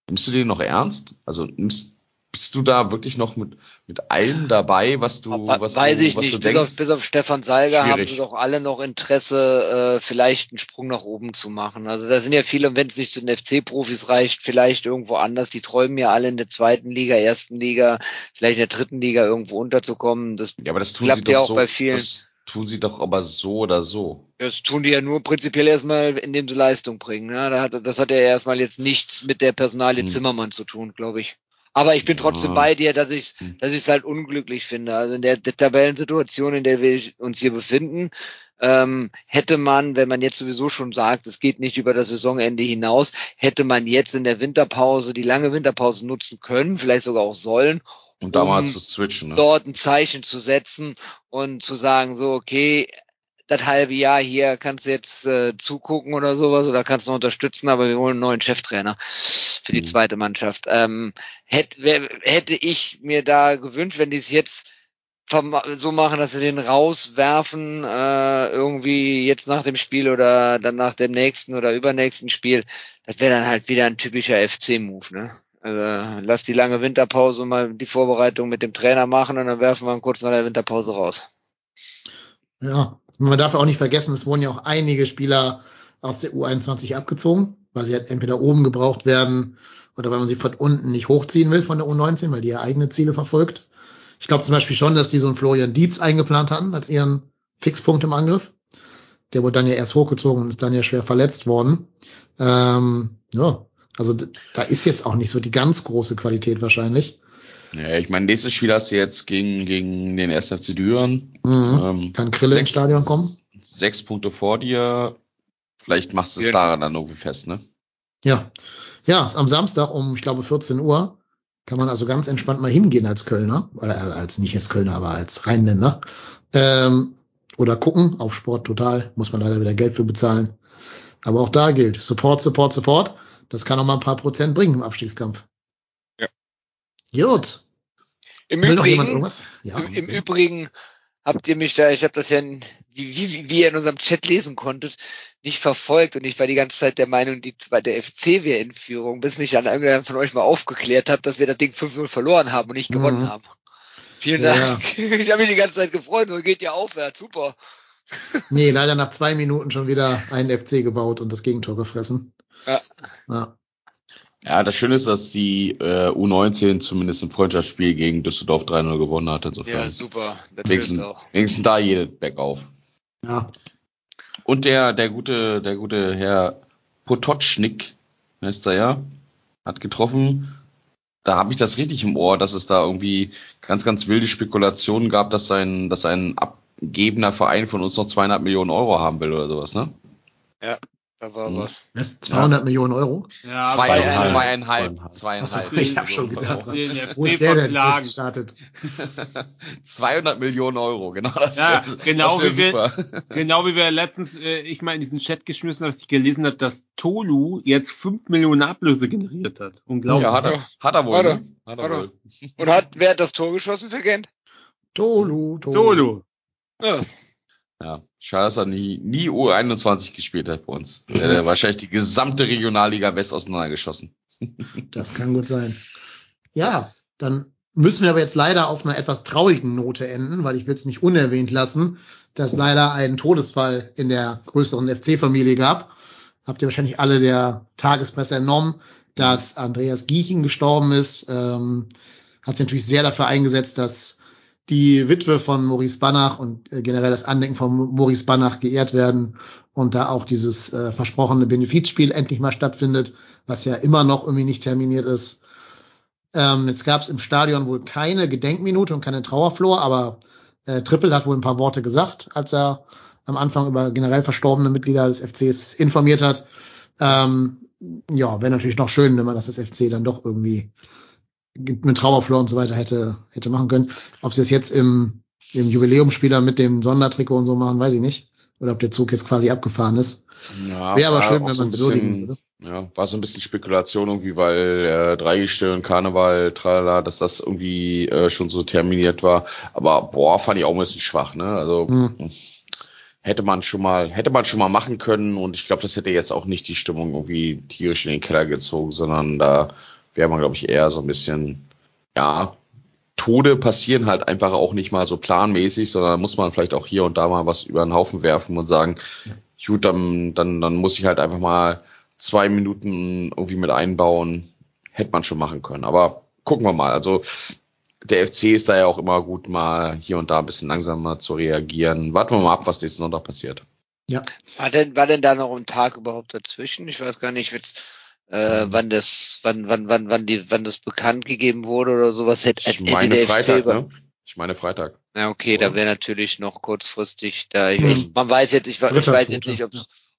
Nimmst du den noch ernst? Also nimmst, bist du da wirklich noch mit, mit allem dabei, was du, was Weiß du, ich was nicht. du Bis denkst? auf, bis auf Stefan Salger haben Schwierig. sie doch alle noch Interesse, äh, vielleicht einen Sprung nach oben zu machen. Also da sind ja viele, wenn es nicht zu den FC-Profis reicht, vielleicht irgendwo anders. Die träumen ja alle in der zweiten Liga, ersten Liga, vielleicht in der dritten Liga irgendwo unterzukommen. Das, ja, aber das tun klappt sie doch ja auch so, bei vielen. das tun sie doch aber so oder so. das tun die ja nur prinzipiell erstmal, indem sie Leistung bringen. Ne? Das hat ja erstmal jetzt nichts mit der Personalie Hm. Zimmermann zu tun, glaube ich. Aber ich bin trotzdem Ja. bei dir, dass ich Hm. dass ich es halt unglücklich finde. Also in der, der Tabellensituation, in der wir uns hier befinden, ähm, hätte man, wenn man jetzt sowieso schon sagt, es geht nicht über das Saisonende hinaus, hätte man jetzt in der Winterpause die lange Winterpause nutzen können, vielleicht sogar auch sollen, Und da mal Um zu switchen, ne? dort ein Zeichen zu setzen und zu sagen, so, okay, das halbe Jahr hier kannst du jetzt äh, zugucken oder sowas oder kannst du unterstützen, aber wir holen einen neuen Cheftrainer für die Mhm. zweite Mannschaft. Ähm, hätte, hätte ich mir da gewünscht, wenn die es jetzt so machen, dass sie den rauswerfen, äh, irgendwie jetzt nach dem Spiel oder dann nach dem nächsten oder übernächsten Spiel, das wäre dann halt wieder ein typischer FC-Move, ne? Also lass die lange Winterpause mal die Vorbereitung mit dem Trainer machen und dann werfen wir ihn kurz nach der Winterpause raus. Ja, man darf auch nicht vergessen, es wurden ja auch einige Spieler aus der U21 abgezogen, weil sie halt entweder oben gebraucht werden oder weil man sie von unten nicht hochziehen will von der U19, weil die ja eigene Ziele verfolgt. Ich glaube zum Beispiel schon, dass die so einen Florian Dietz eingeplant hatten als ihren Fixpunkt im Angriff. Der wurde dann ja erst hochgezogen und ist dann ja schwer verletzt worden. Ähm, ja, also da ist jetzt auch nicht so die ganz große Qualität wahrscheinlich. Ja, ich meine, nächstes Spiel hast du jetzt gegen, gegen den 1. FC Düren. Mhm. Ähm, Kann Krille ins Stadion kommen? Sechs Punkte vor dir. Vielleicht machst du es Ja. daran dann irgendwie fest, ne? Ja. Ja, ist am Samstag um, ich glaube, 14 Uhr kann man also ganz entspannt mal hingehen als Kölner, oder äh, als nicht als Kölner, aber als Rheinländer. Ähm, oder gucken auf Sport total, muss man leider wieder Geld für bezahlen. Aber auch da gilt, Support, Support, Support. Das kann auch mal ein paar Prozent bringen im Abstiegskampf. Gut. Im Will Übrigen? Ja. im, im Übrigen habt ihr mich da, ich habe das ja, in- wie, wie, wie ihr in unserem Chat lesen konntet, nicht verfolgt und ich war die ganze Zeit der Meinung, die bei der FC wäre in Führung, bis mich dann irgendwer von euch mal aufgeklärt hat, dass wir das Ding 5-0 verloren haben und nicht Mhm. gewonnen haben. Vielen Ja, Dank. <laughs> Ich habe mich die ganze Zeit gefreut, so geht ja aufwärts, super. Nee, leider nach zwei Minuten schon wieder einen FC gebaut und das Gegentor gefressen. Ja. ja. Ja, das Schöne ist, dass die äh, U19 zumindest im Freundschaftsspiel gegen Düsseldorf 3-0 gewonnen hat. Ja, Insofern super. Das hilft wenigstens, auch. wenigstens da jede bergauf. Ja. Und der, der gute, der gute Herr Potocznik, heißt er ja, hat getroffen. Da habe ich das richtig im Ohr, dass es da irgendwie ganz, ganz wilde Spekulationen gab, dass sein, dass ein abgebender Verein von uns noch zweieinhalb Millionen Euro haben will oder sowas, ne? Da war Mhm. was. Was? 200 Millionen Euro? Ja, Zweieinhalb, zweieinhalb. zweieinhalb, zweieinhalb. Achso, ich hab schon gedacht. Wo ist FC der denn verklagen. gestartet? <laughs> 200 Millionen Euro, genau das Ja, wär- genau das wie wir- super. <laughs> Genau wie wir letztens, äh, ich mal in diesen Chat geschmissen habe, dass ich gelesen habe, dass Tolu jetzt 5 Millionen Ablöse generiert hat. Unglaublich. Ja, hat er, hat er wohl, Hat er. ne? Hat er Hat er. wohl. Und hat, wer hat das Tor geschossen für Gent? Tolu, Tolu. Tolu. Ja. Ja, schade, dass er nie, nie U21 gespielt hat bei uns. Der hätte <laughs> wahrscheinlich die gesamte Regionalliga West auseinandergeschossen. <laughs> Das kann gut sein. Ja, dann müssen wir aber jetzt leider auf einer etwas traurigen Note enden, weil ich will es nicht unerwähnt lassen, dass leider einen Todesfall in der größeren FC-Familie gab. Habt ihr wahrscheinlich alle der Tagespresse entnommen, dass Andreas Giechen gestorben ist. Ähm, hat sich natürlich sehr dafür eingesetzt, dass die Witwe von Maurice Banach und äh, generell das Andenken von Maurice Banach geehrt werden und da auch dieses äh, versprochene Benefizspiel endlich mal stattfindet, was ja immer noch irgendwie nicht terminiert ist. Ähm, jetzt gab es im Stadion wohl keine Gedenkminute und keine Trauerflor, aber äh, Trippel hat wohl ein paar Worte gesagt, als er am Anfang über generell verstorbene Mitglieder des FCs informiert hat. Ähm, ja, wäre natürlich noch schön, wenn man das als FC dann doch irgendwie mit Trauerflor und so weiter hätte, hätte machen können. Ob sie das jetzt im, im Jubiläumsspieler mit dem Sondertrikot und so machen, weiß ich nicht. Oder ob der Zug jetzt quasi abgefahren ist. Ja, Wäre aber schön, wenn so man es würdigen würde. Ja, war so ein bisschen Spekulation irgendwie, weil äh, Dreigestirn, Karneval, tralala, dass das irgendwie äh, schon so terminiert war. Aber boah, fand ich auch ein bisschen schwach, ne? Also Hm. hätte man schon mal, hätte man schon mal machen können und ich glaube, das hätte jetzt auch nicht die Stimmung irgendwie tierisch in den Keller gezogen, sondern da wäre man, glaube ich, eher so ein bisschen, ja, Tode passieren halt einfach auch nicht mal so planmäßig, sondern muss man vielleicht auch hier und da mal was über den Haufen werfen und sagen, ja. gut, dann, dann, dann muss ich halt einfach mal zwei Minuten irgendwie mit einbauen. Hätte man schon machen können. Aber gucken wir mal. Also der FC ist da ja auch immer gut, mal hier und da ein bisschen langsamer zu reagieren. Warten wir mal ab, was nächsten Sonntag passiert. Ja. War denn, war denn da noch ein Tag überhaupt dazwischen? Ich weiß gar nicht, wird's, äh, wann das, wann, wann, wann, wann die, wann das bekannt gegeben wurde oder sowas. Hätte, ich meine hätte Freitag, ne? Ich meine Freitag. Ja, okay, oder? da wäre natürlich noch kurzfristig da. Ich, hm. Man weiß jetzt, ich, ich weiß jetzt nicht, ob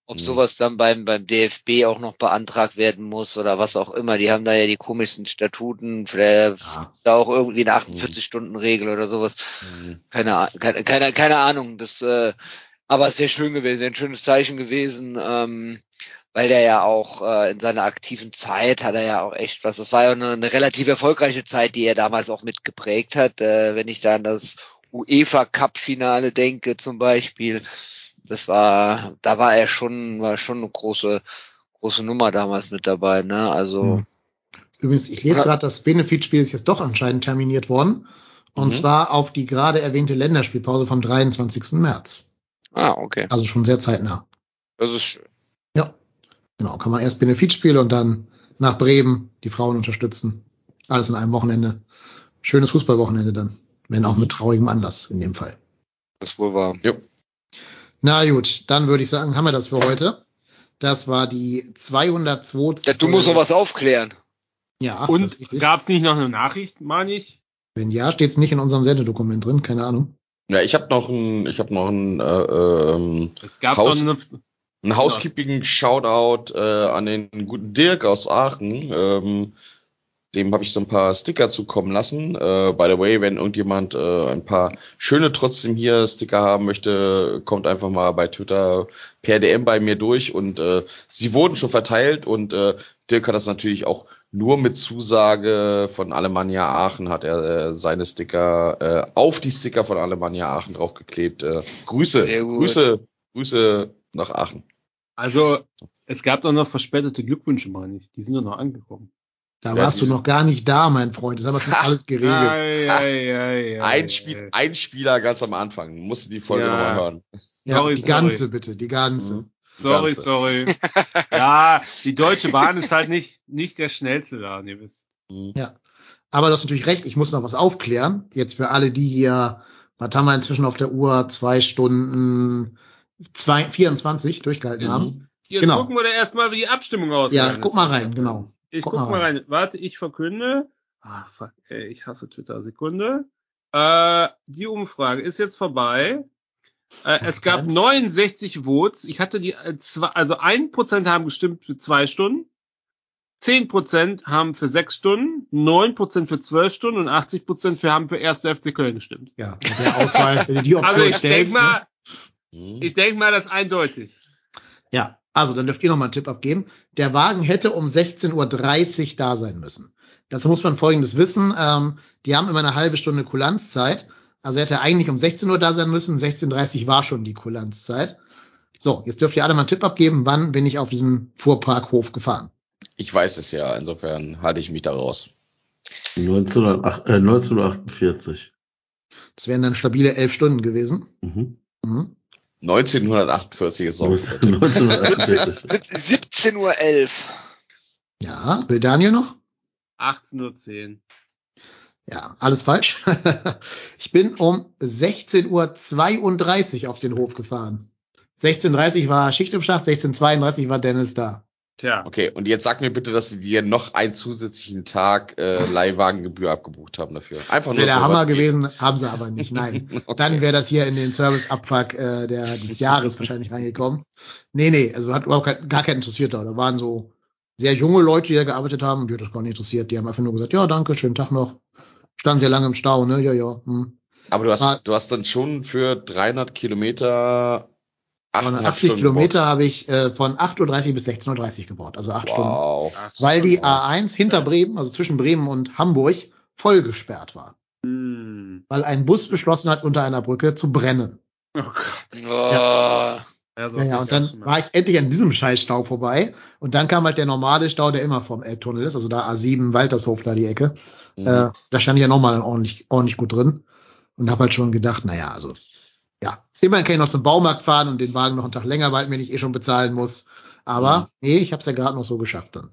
ob mhm. sowas dann beim, beim DFB auch noch beantragt werden muss oder was auch immer. Die haben da ja die komischsten Statuten, vielleicht ja. da auch irgendwie eine 48-Stunden-Regel oder sowas. Mhm. Keine, keine, keine, keine Ahnung. Das, äh, aber es wäre schön gewesen, ein schönes Zeichen gewesen, ähm, weil der ja auch äh, in seiner aktiven Zeit hat er ja auch echt was. Das war ja eine, eine relativ erfolgreiche Zeit, die er damals auch mitgeprägt hat. Äh, wenn ich da an das UEFA Cup Finale denke zum Beispiel, das war, da war er schon, war schon eine große, große Nummer damals mit dabei, ne? Also. Hm. Übrigens, ich lese gerade, das Benefitspiel ist jetzt doch anscheinend terminiert worden. Und mhm. zwar auf die gerade erwähnte Länderspielpause vom 23. März. Ah, okay. Also schon sehr zeitnah. Das ist schön. Genau. Kann man erst Benefitspiel und dann nach Bremen die Frauen unterstützen. Alles in einem Wochenende. Schönes Fußballwochenende dann. Wenn auch mit traurigem Anlass in dem Fall. Das wohl war. Ja. Na gut, dann würde ich sagen, haben wir das für heute. Das war die 202. Ja, du musst noch was aufklären. Ja. Und gab es nicht noch eine Nachricht, meine ich? Wenn ja, steht es nicht in unserem Sendedokument drin, keine Ahnung. Ja, ich habe noch ein, ich habe noch ein, äh, ähm, es gab Haus, noch eine, einen Housekeeping Shoutout äh, an den guten Dirk aus Aachen. Ähm, dem habe ich so ein paar Sticker zukommen lassen. Äh, by the way, wenn irgendjemand äh, ein paar schöne trotzdem hier Sticker haben möchte, kommt einfach mal bei Twitter per DM bei mir durch und äh, sie wurden schon verteilt und äh, Dirk hat das natürlich auch nur mit Zusage von Alemannia Aachen hat er äh, seine Sticker äh, auf die Sticker von Alemannia Aachen draufgeklebt. Äh, Grüße, Grüße, Grüße nach Aachen. Also es gab doch noch verspätete Glückwünsche, meine ich. Die sind doch noch angekommen. Da warst du noch gar nicht da, mein Freund. Das haben wir schon <laughs> alles geregelt. Ei, ei, ei, ein, Spiel, ein Spieler ganz am Anfang. Musst du die Folge ja. nochmal hören. Ja, sorry, die ganze sorry. bitte, die ganze. Mhm. Sorry, ganze. sorry. <laughs> ja, die Deutsche Bahn ist halt nicht, nicht der schnellste da, ihr wisst. Mhm. Ja. Aber du hast natürlich recht, ich muss noch was aufklären. Jetzt für alle, die hier, was haben wir inzwischen auf der Uhr? Zwei Stunden zwei, 24 durchgehalten mhm. haben. Jetzt genau. gucken wir da erstmal, wie die Abstimmung aussieht. Ja, guck mal rein, genau. Ich guck, guck mal rein. rein. Warte, ich verkünde. Ah, fuck, ey, ich hasse Twitter. Sekunde. Äh, die Umfrage ist jetzt vorbei. Äh, es gab 69 Votes. Ich hatte die, äh, zwei, also ein Prozent haben gestimmt für zwei Stunden. 10% haben für sechs Stunden, 9% für zwölf Stunden und 80% für haben für erste FC Köln gestimmt. Ja, mit der Auswahl, wenn du die <laughs> Option also ich stellst. Denk mal, ne? Ich denke mal, das ist eindeutig. Ja, also, dann dürft ihr noch mal einen Tipp abgeben. Der Wagen hätte um 16.30 Uhr da sein müssen. Dazu muss man Folgendes wissen. Ähm, die haben immer eine halbe Stunde Kulanzzeit. Also hätte er eigentlich um 16 Uhr da sein müssen. 16.30 Uhr war schon die Kulanzzeit. So, jetzt dürft ihr alle mal einen Tipp abgeben. Wann bin ich auf diesen Fuhrparkhof gefahren? Ich weiß es ja. Insofern halte ich mich da raus. 1948. Äh, das wären dann stabile elf Stunden gewesen. Mhm. Mhm. 1948 ist <laughs> auch 17.11 <laughs> Uhr. Ja, will Daniel noch? 18.10 Uhr. Ja, alles falsch. <laughs> ich bin um 16.32 Uhr auf den Hof gefahren. 16.30 Uhr war Schicht im Schacht, 16.32 Uhr war Dennis da. Tja. Okay, und jetzt sag mir bitte, dass sie dir noch einen zusätzlichen Tag äh, <laughs> Leihwagengebühr abgebucht haben dafür. Einfach das wäre der Hammer gewesen, haben sie aber nicht. Nein. <laughs> okay. Dann wäre das hier in den Service-Abfuck äh, der, des Jahres wahrscheinlich reingekommen. Nee, nee, also hat überhaupt kein, gar keinen interessiert da. Da waren so sehr junge Leute, die da gearbeitet haben, die hat das gar nicht interessiert. Die haben einfach nur gesagt, ja, danke, schönen Tag noch. Standen sehr lange im Stau, ne? Ja, ja. Hm. Aber du hast, ah, du hast dann schon für 300 Kilometer 80 Kilometer habe ich äh, von 8.30 Uhr bis 16.30 Uhr gebaut, also acht wow. Stunden. Weil die A1 hinter Bremen, also zwischen Bremen und Hamburg, voll gesperrt war. Hm. Weil ein Bus beschlossen hat, unter einer Brücke zu brennen. Oh Gott. Oh. Ja, so Ja, ja, und dann war ich endlich an diesem Scheißstau vorbei. Und dann kam halt der normale Stau, der immer vom Elbtunnel ist, also da A7, Waltershof, da die Ecke. Mhm. Äh, da stand ich ja nochmal ordentlich, ordentlich gut drin. Und habe halt schon gedacht, naja, also, immerhin kann ich noch zum Baumarkt fahren und den Wagen noch einen Tag länger behalten, wenn ich eh schon bezahlen muss. Aber Mhm. nee, ich habe es ja gerade noch so geschafft dann.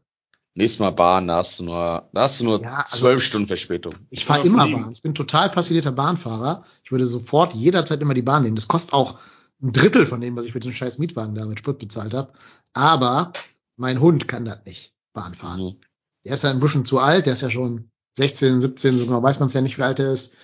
Nächstes Mal Bahn, da hast du nur, da hast du nur Ja, also zwölf ich- Stunden Verspätung. Ich fahre immer fliegen. Bahn. Ich bin total passionierter Bahnfahrer. Ich würde sofort jederzeit immer die Bahn nehmen. Das kostet auch ein Drittel von dem, was ich für den scheiß Mietwagen da mit Sprit bezahlt habe. Aber mein Hund kann das nicht, Bahn fahren. Mhm. Der ist ja ein bisschen zu alt. Der ist ja schon 16, 17, so genau weiß man es ja nicht, wie alt er ist.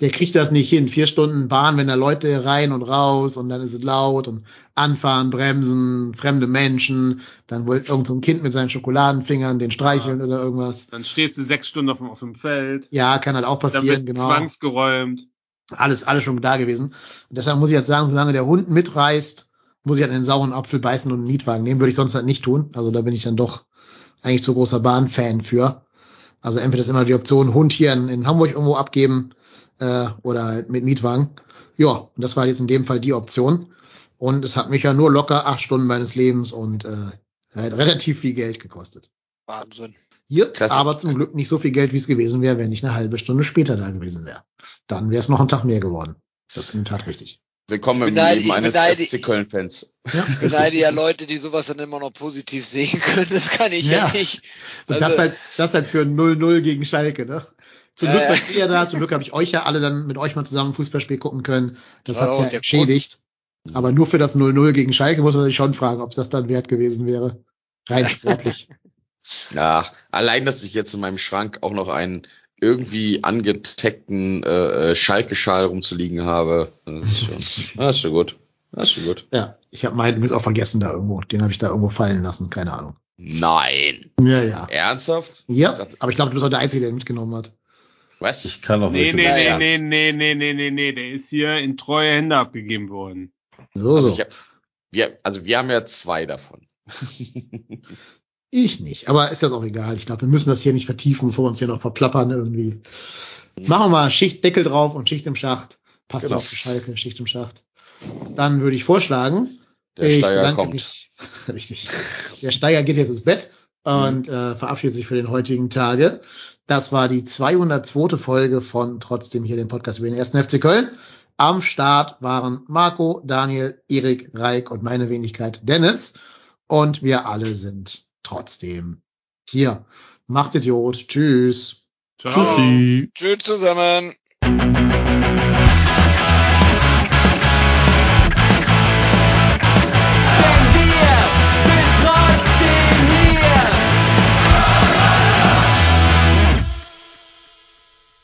Der kriegt das nicht hin. Vier Stunden Bahn, wenn da Leute rein und raus und dann ist es laut und anfahren, bremsen, fremde Menschen. Dann wollte irgend so ein Kind mit seinen Schokoladenfingern den streicheln oder irgendwas. Dann stehst du sechs Stunden auf dem, auf dem Feld. Ja, kann halt auch passieren, genau zwangsgeräumt. alles, alles schon da gewesen. Und deshalb muss ich jetzt sagen, solange der Hund mitreißt, muss ich halt einen sauren Apfel beißen und einen Mietwagen nehmen. Würde ich sonst halt nicht tun. Also da bin ich dann doch eigentlich zu großer Bahnfan für. Also entweder ist immer die Option, Hund hier in, in Hamburg irgendwo abgeben äh, oder halt mit Mietwagen. Ja, und das war jetzt in dem Fall die Option. Und es hat mich ja nur locker acht Stunden meines Lebens und äh, hat relativ viel Geld gekostet. Wahnsinn. Hier, Klasse. aber zum Glück nicht so viel Geld, wie es gewesen wäre, wenn ich eine halbe Stunde später da gewesen wäre. Dann wäre es noch ein Tag mehr geworden. Das ist in der Tat richtig. Willkommen im beneide- Leben eines beneide- FC Köln-Fans. Ja, Ich beneide ja Leute, die sowas dann immer noch positiv sehen <laughs> können. Das kann ich ja, Ja. nicht. Und Also- das halt, das halt für 0-0 gegen Schalke, ne? Zum Ja, Glück ja. wart ihr da, zum Glück habe ich euch ja alle dann mit euch mal zusammen Fußballspiel gucken können. Das Ja, hat's ja entschädigt. Aber nur für das 0-0 gegen Schalke muss man sich schon fragen, ob es das dann wert gewesen wäre. Rein <laughs> sportlich. Ja, allein, dass ich jetzt in meinem Schrank auch noch einen irgendwie angetagten äh, äh, Schalke-Schal rumzuliegen habe, das ist schon, das ist schon gut. Das ist schon gut. ja, ich habe meinen übrigens auch vergessen da irgendwo. Den habe ich da irgendwo fallen lassen, keine Ahnung. Nein. Ja, ja. Ernsthaft? Ja, aber ich glaube, du bist auch der Einzige, der ihn mitgenommen hat. Was? Ich kann auch Nee, nee, Ja, nee, ja. nee, nee, nee, nee, nee, nee, der ist hier in treue Hände abgegeben worden. So, Also, so. ich hab, wir, also wir haben ja zwei davon. Ich nicht. Aber ist das auch egal. Ich glaube, wir müssen das hier nicht vertiefen, bevor wir uns hier noch verplappern irgendwie. Machen wir mal Schicht Deckel drauf und Schicht im Schacht. Passt Genau. auch zu Schalke, Schicht im Schacht. Dann würde ich vorschlagen, Der ich Steiger kommt. Mich, <laughs> richtig. Der Steiger geht jetzt ins Bett und äh, verabschiedet sich für den heutigen Tage. Das war die 202. Folge von trotzdem hier den Podcast über den ersten FC Köln. Am Start waren Marco, Daniel, Erik, Reik und meine Wenigkeit Dennis. Und wir alle sind trotzdem hier. Macht Idiot. Tschüss. Ciao. Tschüssi. Tschüss zusammen.